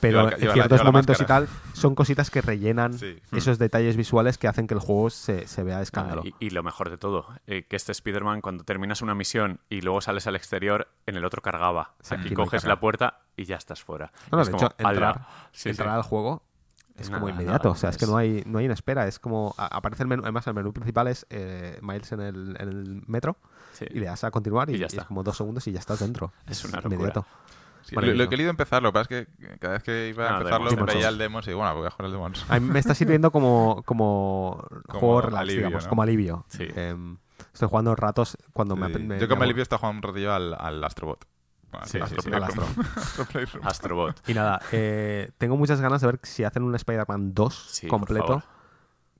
pero Lleva- en ciertos la momentos y tal son cositas que rellenan Sí. esos detalles visuales que hacen que el juego se, se vea de Ah, escándalo. y, y lo mejor de todo, eh, que este Spider-Man, cuando terminas una misión y luego sales al exterior, en el otro cargaba. Sí, Aquí coges carga. la puerta y ya estás fuera. No, no, Es de como, hecho, entrar, entrar sí. al juego es como inmediato. nada, o sea, es que no hay, no hay una espera. Es como. a- aparece el menú. Además, el menú principal es eh, Miles en el, en el metro Sí. y le das a continuar y, Y ya y está. es como dos segundos y ya estás dentro. Es una locura. inmediato. Sí, lo, lo he querido empezar, lo que pasa es que cada vez que iba a Ah, empezarlo Demons, veía el Demons y bueno, voy a jugar al Demons. A mí me está sirviendo como, como, Como juego relax, alivio, digamos, ¿no? como alivio. Sí. Em, estoy jugando ratos cuando me, Sí. me- Yo con me Melibio estaba jugando un ratillo al, al Astrobot. Bueno, Sí, sí, sí, Astro. Astro Playroom. Astrobot. Y nada, eh, tengo muchas ganas de ver si hacen un Spider-Man 2 Sí, por completo.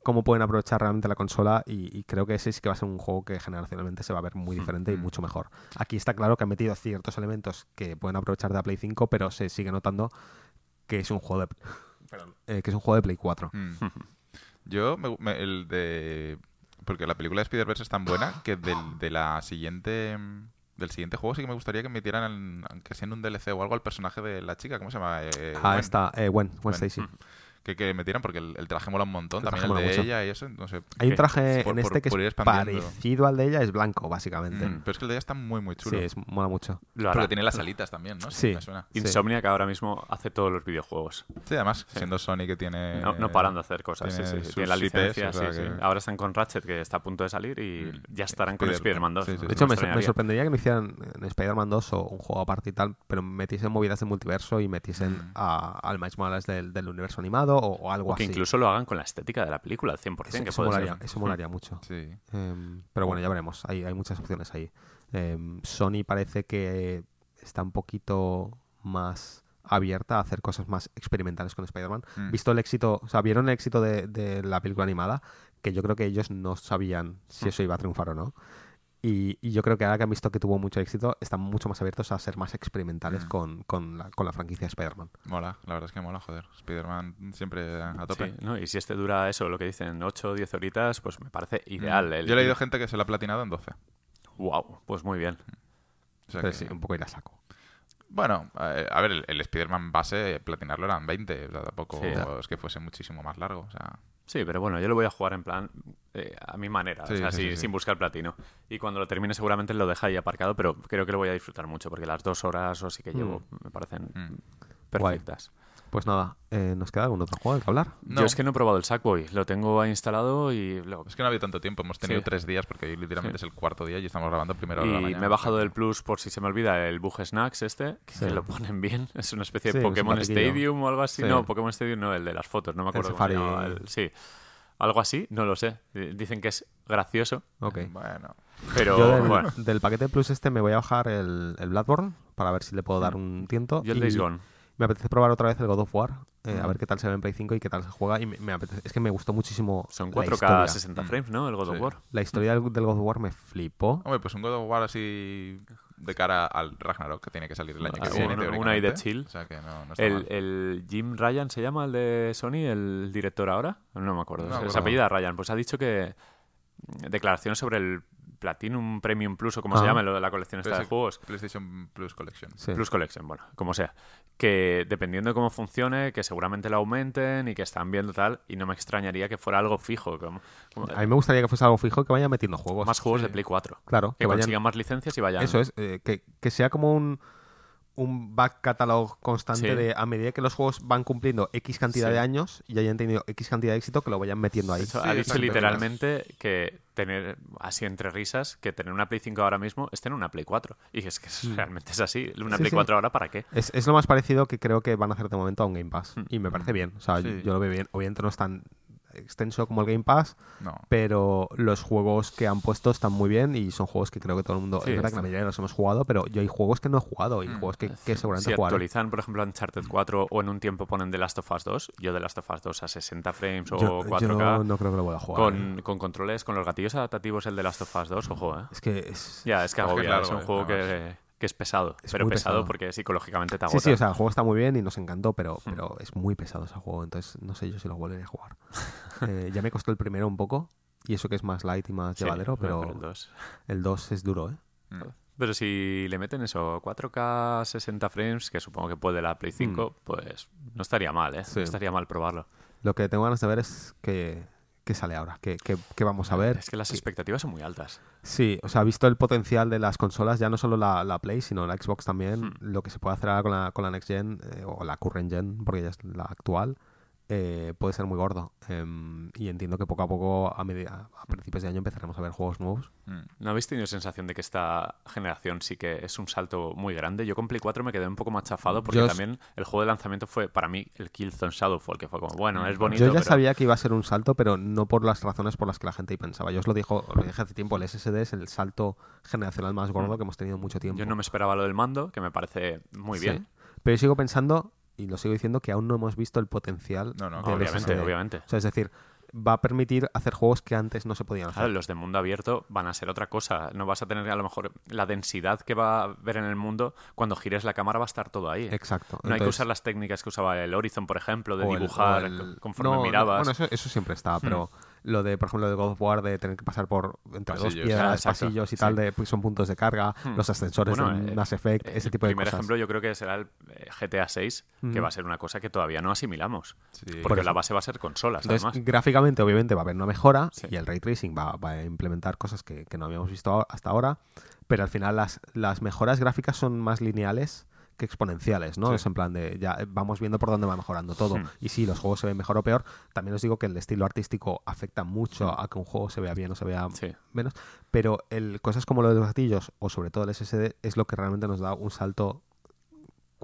Cómo pueden aprovechar realmente la consola y, y creo que ese sí que va a ser un juego que generacionalmente se va a ver muy diferente y Mm. mucho mejor. Aquí está claro que han metido ciertos elementos que pueden aprovechar de la Play 5, pero se sigue notando que es un juego de, perdón, eh, que es un juego de Play 4. Mm. Yo, me- me- el de. Porque la película de Spider-Verse es tan buena que del, de la siguiente. Del siguiente juego sí que me gustaría que metieran, en- aunque sea en un DLC o algo, al personaje de la chica. ¿Cómo se llama? Eh, ah, Gwen. está, eh, Gwen, Gwen Gwen. Stacy. Que, que metieran porque el, el traje mola un montón. El También el de mucho. ella y eso. No sé. Hay un traje por- en por- este que por es parecido al de ella, es blanco, básicamente. Mm, Pero es que el de ella está muy, muy chulo. Sí, es, mola mucho. Lo. Porque tiene las alitas también, ¿no? Sí. Me suena. Sí. Insomnia que ahora mismo hace todos los videojuegos. Sí, además, siendo Sony que tiene. No, no paran de hacer cosas. Sí, tiene sí, sí. sus Tiene la IPs, licencia. o sea sí, sí. que- Ahora están con Ratchet, que está a punto de salir, y Mm. ya estarán con Spider-Man. Spider-Man 2. Sí, sí, sí. De hecho, me, me sorprendería que no hicieran en Spider-Man 2 o un juego aparte y tal, pero metiesen movidas de multiverso y metiesen Mm. a- al Miles Morales del universo animado o, o algo O que así. incluso lo hagan con la estética de la película al 100%. eso, que eso puede molaría, ser. eso molaría mucho. Sí. Em, pero bueno, ya veremos. Hay, hay muchas opciones ahí. Em, Sony parece que está un poquito más abierta a hacer cosas más experimentales con Spider-Man. Mm. Visto el éxito, o sea, vieron el éxito de, de la película animada, que yo creo que ellos no sabían Mm. si eso iba a triunfar o no. Y, y yo creo que ahora que han visto que tuvo mucho éxito, están mucho más abiertos a ser más experimentales Mm. con, con la, con la franquicia Spider-Man. Mola, la verdad es que mola, joder. Spider-Man siempre a tope. Sí, ¿no? Y si este dura eso, lo que dicen, 8 o 10 horitas, pues me parece ideal. Mm. El- Yo he leído gente que se lo ha platinado en 12. Wow, pues muy bien. O sea Pero que- sí, un poco ir a saco. Bueno, eh, a ver, el, el Spider-Man base, platinarlo eran 20. O sea, tampoco Sí. es que fuese muchísimo más largo. O sea, Sí, pero bueno, yo lo voy a jugar en plan eh, a mi manera, Sí, o sea, sí, sí, sin buscar platino. Y cuando lo termine seguramente lo deja ahí aparcado, pero creo que lo voy a disfrutar mucho porque las dos horas o sí que llevo me parecen Mm. perfectas. Pues nada, eh, ¿nos queda algún otro juego que hablar? no. Yo es que no he probado el Sackboy, lo tengo ahí instalado y lo- Es que no ha habido tanto tiempo. Hemos tenido Sí. tres días porque hoy literalmente Sí. es el cuarto día y estamos grabando primero hora de la y mañana, me he bajado del Plus por si se me olvida el Bug Snacks este, que Sí. se lo ponen bien. Es una especie Sí, de Pokémon. Stadium o algo así. Sí. No, Pokémon Stadium no, el de las fotos, no me acuerdo se Safari. el- Sí, algo así, no lo sé. Dicen que es gracioso, Ok. Bueno, pero Yo del, bueno. del paquete Plus este me voy a bajar el, el Bloodborne para ver si le puedo dar un tiento. Yo el y Days Gone. Me apetece probar otra vez el God of War, eh, a Mm. ver qué tal se ve en Play 5 y qué tal se juega. Y me, me apetece- es que me gustó muchísimo Son la 4K historia. 60 Mm. frames, ¿no? El God of. War. La historia del, del God of War me flipó. hombre, pues un God of War así de cara al Ragnarok que tiene que salir el año Ah, que sí, viene. una- idea chill. O sea que no, no está El, mal. el Jim Ryan se llama el de Sony, el director ahora. No me acuerdo. No apellida Ryan. Pues ha dicho que declaraciones sobre el Platinum Premium Plus o como se Ah. llama lo de la colección esta de juegos. PlayStation Plus Collection. Sí. Plus Collection, bueno, como sea. Que dependiendo de cómo funcione, que seguramente lo aumenten y que están viendo tal, y no me extrañaría que fuera algo fijo. Como, como- A mí me gustaría que fuese algo fijo que vayan metiendo juegos. más juegos sí. de Play 4. Claro, Que, que vayan. consigan más licencias y vayan. Eso es, eh, que, que sea como un, un back catalog constante Sí. de a medida que los juegos van cumpliendo X cantidad Sí. de años y hayan tenido X cantidad de éxito, que lo vayan metiendo ahí. De hecho, Sí, ha dicho literalmente que tener, así entre risas, que tener una Play 5 ahora mismo es tener una Play 4. Y es que es- realmente es así. Una Sí, Play sí. 4 ahora, ¿para qué? Es, es lo más parecido que creo que van a hacer de momento a un Game Pass. Hmm. Y me parece bien. O sea, Sí. yo lo veo bien. Obviamente no es tan extenso como el Game Pass, No. pero los juegos que han puesto están muy bien y son juegos que creo que todo el mundo... Sí, es verdad que la mayoría los hemos jugado, pero yo hay juegos que no he jugado y Mm. juegos que, que seguramente Si jugaré. actualizan, por ejemplo, Uncharted 4 o en un tiempo ponen The Last of Us 2, yo The Last of Us 2 a 60 frames o Yo, 4K, yo no creo que lo pueda jugar. ¿eh? con, con controles, con los gatillos adaptativos el The Last of Us 2, ojo, ¿eh? Es que es... Ya, es que Es que es agobia, largo, es un eh, juego que. Que es pesado. Es pero pesado, pesado. porque psicológicamente te Sí, agota. sí, o sea, el juego está muy bien y nos encantó, pero, Hmm. pero es muy pesado ese juego, entonces no sé yo si lo volveré a jugar. Eh, ya me costó el primero un poco, y eso que es más light y más Sí, llevadero, pero el dos. el 2 es duro, ¿eh? Mm. Pero si le meten eso, 4K 60 frames, que supongo que puede la Play 5, pues no estaría mal, ¿eh? Sí. No estaría mal probarlo. Lo que tengo ganas de ver es que, que sale ahora, que, que- que vamos a ver. Es que las expectativas son muy altas. Sí, o sea, visto el potencial de las consolas, ya no solo la, la Play, sino la Xbox también, Hmm. lo que se puede hacer ahora con la, con la Next Gen, eh, o la Current Gen, porque ya es la actual, eh, puede ser muy gordo. Em, y entiendo que poco a poco, a, medida, a principios de año, empezaremos a ver juegos nuevos. Mm. ¿No habéis tenido sensación de que esta generación sí que es un salto muy grande? Yo con Play 4 me quedé un poco machafado porque Yo- también el juego de lanzamiento fue para mí el Killzone Shadowfall, que fue como, bueno, es bonito, Yo ya pero sabía que iba a ser un salto, pero no por las razones por las que la gente pensaba. Yo os lo, dijo, lo dije hace tiempo, el SSD es el salto generacional más gordo que hemos tenido en mucho tiempo. Mm. yo no me esperaba lo del mando, que me parece muy Sí. bien. Pero yo sigo pensando, y lo sigo diciendo, que aún no hemos visto el potencial No, no, del obviamente, SSD. obviamente. O sea, es decir, va a permitir hacer juegos que antes no se podían hacer. Claro, los de mundo abierto van a ser otra cosa. No vas a tener a lo mejor la densidad que va a ver en el mundo. Cuando gires la cámara va a estar todo ahí. Exacto. No hay que usar las técnicas que usaba el Horizon, por ejemplo, de el- dibujar el- conforme No, no, mirabas. bueno, eso, eso siempre está, pero lo de, por ejemplo, de God of War, de tener que pasar por entre dos Pasillos. piedras, Ah, exacto. pasillos y Sí. tal, de, pues, son puntos de carga, Hmm. los ascensores Bueno, de eh, Mass Effect, ese el tipo de primer cosas. ejemplo yo creo que será el eh, GTA 6, que va a ser una cosa que todavía no asimilamos. Sí. Porque Por la base va a ser consolas, Entonces, además. gráficamente, obviamente, va a haber una mejora Sí. y el ray tracing va, va a implementar cosas que, que no habíamos visto hasta ahora, pero al final las, las mejoras gráficas son más lineales que exponenciales, ¿no? Sí. Es en plan de ya eh, vamos viendo por dónde va mejorando todo. Hmm. Y sí, los juegos se ven mejor o peor. También os digo que el estilo artístico afecta mucho a que un juego se vea bien o se vea menos, pero el, cosas como lo de los gatillos o sobre todo el SSD es lo que realmente nos da un salto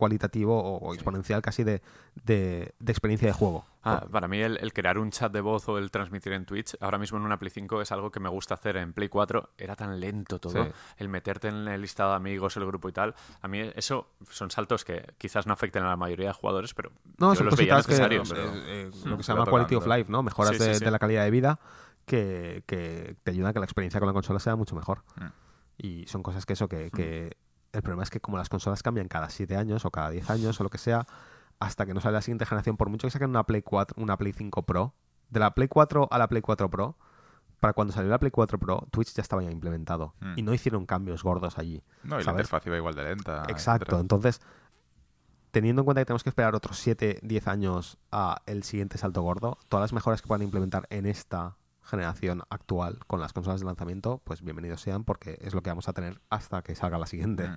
cualitativo o, o exponencial casi de, de- de experiencia de juego. Ah, para mí el, el crear un chat de voz o el transmitir en Twitch, ahora mismo en una Play 5 es algo que me gusta hacer. En Play 4 era tan lento todo. Sí. El meterte en el listado de amigos, el grupo y tal. A mí eso son saltos que quizás no afecten a la mayoría de jugadores, pero No, yo son los veía cositas que, necesarios. eh, eh, lo que se Pero llama quality of life, ¿no? Mejoras Sí, sí, de, sí. de la calidad de vida que, que te ayudan a que la experiencia con la consola sea mucho mejor. Mm. Y son cosas que eso, que, que el problema es que como las consolas cambian cada 7 años o cada 10 años o lo que sea, hasta que no sale la siguiente generación, por mucho que saquen una Play 4, una Play 5 Pro, de la Play 4 a la Play 4 Pro, para cuando salió la Play 4 Pro, Twitch ya estaba ya implementado. Mm. Y no hicieron cambios gordos allí. No, y la ¿sabes? interfaz iba igual de lenta. Exacto, etcétera. entonces, teniendo en cuenta que tenemos que esperar otros 7, 10 años a el siguiente salto gordo, todas las mejoras que puedan implementar en esta generación actual con las consolas de lanzamiento, pues bienvenidos sean porque es lo que vamos a tener hasta que salga la siguiente. Mm.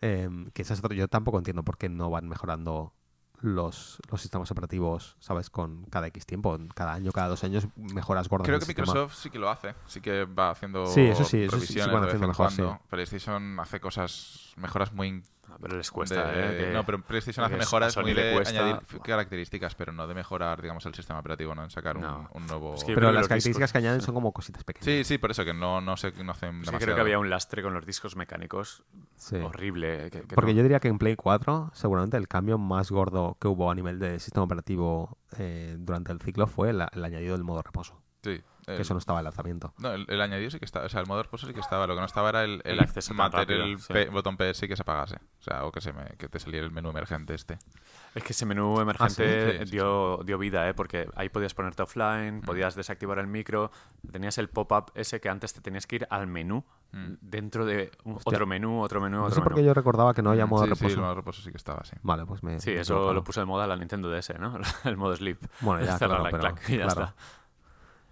Em, que ese es otro- yo tampoco entiendo por qué no van mejorando los, los sistemas operativos, ¿sabes? Con cada X tiempo, cada año, cada dos años, mejoras gordas. Creo que sistema. Microsoft sí que lo hace. Sí que va haciendo Sí, eso sí, eso sí, van haciendo en mejor. PlayStation hace cosas, mejoras muy... Ah, Pero les cuesta, de- ¿eh? Que- No, pero PlayStation hace mejoras muy de cuesta- añadir características, pero no de mejorar, digamos, el sistema operativo, ¿no? En sacar un, No. un nuevo... Es que yo Pero las características discos- que añaden son como cositas pequeñas. Sí, sí, por eso que no, no, se, no hacen Sí, creo que había un lastre con los discos mecánicos Sí. horrible. que- que Porque no- yo diría que en Play 4, seguramente el cambio más gordo que hubo a nivel de sistema operativo eh, durante el ciclo fue la- el añadido del modo reposo. Sí. Que el- eso no estaba en el lanzamiento. No, el, el añadido sí que estaba. O sea, el modo reposo sí que estaba. Lo que no estaba era el, El acceso tan meter rápido, el sí. P- botón PS y que se apagase. O sea, o que, se me, que te saliera el menú emergente este. Es que ese menú emergente sí? Sí, sí, dio, dio vida, ¿eh? porque ahí podías ponerte offline, Mm. podías desactivar el micro, tenías el pop-up ese que antes te tenías que ir al menú, Mm. dentro de un- otro menú, otro menú, No otro sé por menú. qué yo recordaba que no había Mm, modo sí, reposo. Sí, el modo reposo sí que estaba, sí. Vale, pues me. Sí, me eso lo puso de moda la Nintendo DS, ¿no? el modo sleep. Bueno, ya, claro, la pero, clac y ya claro. está.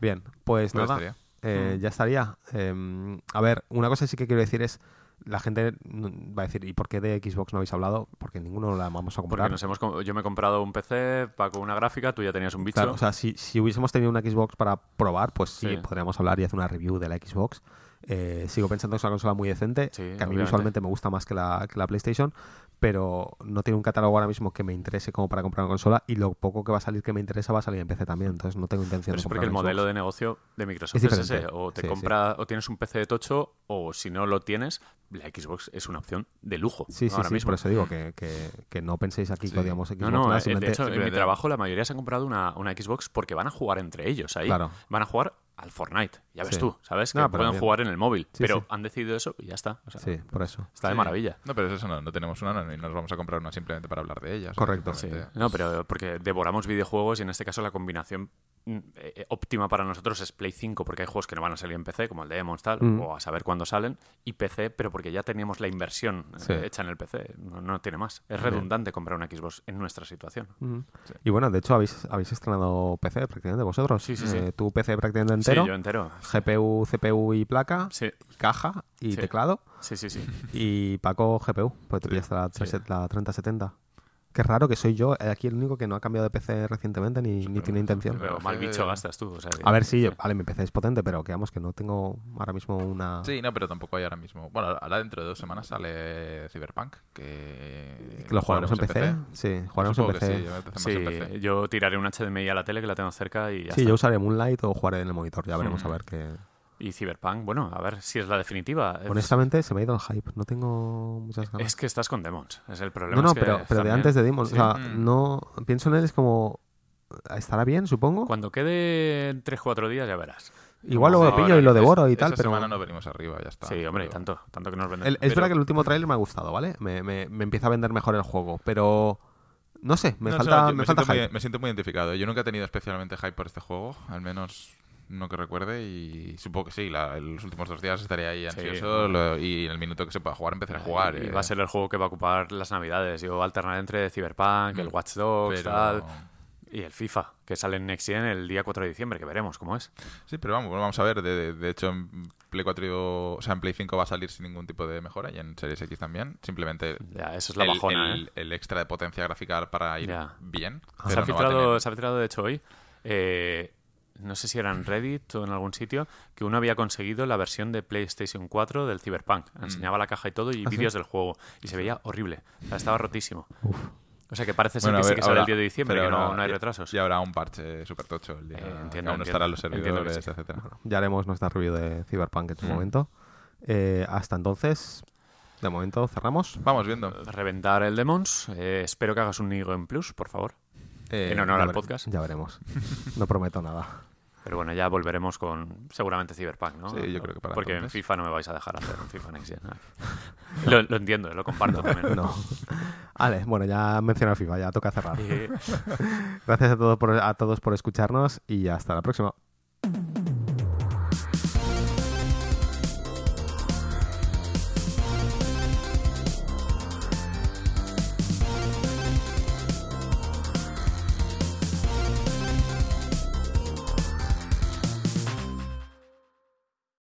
Bien, pues Pues nada, estaría. eh, Mm. ya estaría. Eh, a ver, una cosa sí que quiero decir es, la gente va a decir, ¿y por qué de Xbox no habéis hablado? Porque ninguno la vamos a Porque comprar. nos hemos, com- yo me he comprado un PC, Paco una gráfica, tú ya tenías un bicho. Claro, o sea, si, si hubiésemos tenido una Xbox para probar, pues sí, Sí. podríamos hablar y hacer una review de la Xbox. Eh, sigo pensando que es una consola muy decente, Sí, que a mí obviamente. visualmente me gusta más que la, que la PlayStation, pero no tiene un catálogo ahora mismo que me interese como para comprar una consola y lo poco que va a salir que me interesa va a salir en PC también, entonces no tengo intención Pero de es porque comprar el modelo de negocio de Microsoft Es es, ese. O te Sí, compra, o tienes un PC de tocho, o si no lo tienes, la Xbox es una opción de lujo. Sí, sí, ahora mismo. por eso digo que, que- que no penséis aquí que odiamos Xbox. No, no, nada, eh, de hecho, en mi trabajo la mayoría se han comprado una, una Xbox porque van a jugar entre ellos ahí. Claro. Van a jugar al Fortnite. Ya ves Sí. tú, ¿sabes? Que No, pueden bien. jugar en el móvil. Sí, pero sí. han decidido eso y ya está. O sea, Sí, por eso. Está de maravilla. No, pero es eso no, no tenemos una no, y nos vamos a comprar una simplemente para hablar de ella. o sea, Correcto. No, pero porque devoramos videojuegos y en este caso la combinación mm, eh, óptima para nosotros es Play 5 porque hay juegos que no van a salir en PC como el de Demons tal Mm. o a saber cuándo salen y PC pero porque ya teníamos la inversión eh, hecha en el PC no, no tiene más es redundante comprar una Xbox en nuestra situación Ujú. Y bueno, de hecho, habéis, habéis estrenado PC prácticamente vosotros. Sí, sí, sí. Eh, tu PC prácticamente entero. sí yo entero GPU, CPU y placa. sí Caja y Sí. teclado. sí sí sí Y Paco GPU, pues ya está la, 3 la 3070. Qué raro que soy yo eh, aquí el único que no ha cambiado de PC recientemente ni, ni tiene intención. pero mal bicho gastas tú o sea, que- A ver, sí, vale, mi PC es potente, pero que vamos, que no tengo ahora mismo una... Sí, no, pero tampoco hay ahora mismo. Bueno, ahora dentro de dos semanas sale Cyberpunk, que, que lo jugaremos en PC. Sí, jugaremos en PC. sí, yo sí, en PC. yo tiraré un HDMI a la tele que la tengo cerca y ya Sí, está. yo usaré Moonlight o jugaré en el monitor, ya veremos Mm. a ver qué... y Cyberpunk bueno a ver si es la definitiva Es- Honestamente, se me ha ido el hype, no tengo muchas ganas. es que estás con Demons es el problema No, no, es que pero, pero de antes de Demon. Sí. O sea, Mm. no. Pienso en él, es como. Estará bien, supongo. Cuando quede 3-4 días ya verás. Igual luego lo ahora, pillo y lo Es- devoro y esa tal, pero. semana no venimos arriba, ya está. Sí, hombre, y Pero- tanto, tanto que nos venden. El- es Pero- verdad que el último tráiler me ha gustado, ¿vale? Me, me- me empieza a vender mejor el juego, pero. No sé, me No, falta, yo me falta siento hype. muy, me siento muy identificado. Yo nunca he tenido especialmente hype por este juego, al menos no que recuerde, y supongo que sí, la- los últimos dos días estaré ahí Sí. ansioso lo- y en el minuto que se pueda jugar empezaré a jugar. Y eh, va a ser el juego que va a ocupar las navidades. Yo alternar entre Cyberpunk, el Mm, Watch Dogs, pero- tal, y el FIFA, que sale en Next Gen el día 4 de diciembre, que veremos cómo es. Sí, pero vamos, vamos a ver. De, hecho, en Play 4, y- o sea, en Play 5 va a salir sin ningún tipo de mejora y en Series X también. Simplemente Ya, eso es la el, bajona, el- ¿eh? el extra de potencia gráfica para ir Ya. bien. Se ha, filtrado, se ha filtrado, de hecho, hoy, eh, no sé si era en Reddit o en algún sitio, que uno había conseguido la versión de PlayStation 4 del Cyberpunk. Enseñaba la caja y todo y ¿Ah, sí? vídeos del juego. Y se veía horrible. O sea, estaba rotísimo. Uf. O sea, que parece ser Bueno, que sí que sale el 10 de diciembre, pero que no, hay retrasos. Y habrá un parche súper tocho el día. Eh, entiendo, aún no estarán los servidores, sí. etcétera. Ya haremos nuestra review de Cyberpunk en su Mm. momento. Eh, hasta entonces, de momento cerramos. Vamos viendo. Reventar el Demons. Eh, espero que hagas un Nigo en Plus, por favor. Eh, En honor al vere- podcast. Ya veremos. No prometo nada. Pero bueno, ya volveremos con seguramente Cyberpunk, ¿no? Sí, yo creo que para Porque en. FIFA no me vais a dejar hacer un FIFA Next Gen. lo, lo entiendo, lo comparto también. No. Vale, bueno, ya mencionado FIFA, ya toca cerrar. Gracias a todos por, a todos por escucharnos y hasta la próxima.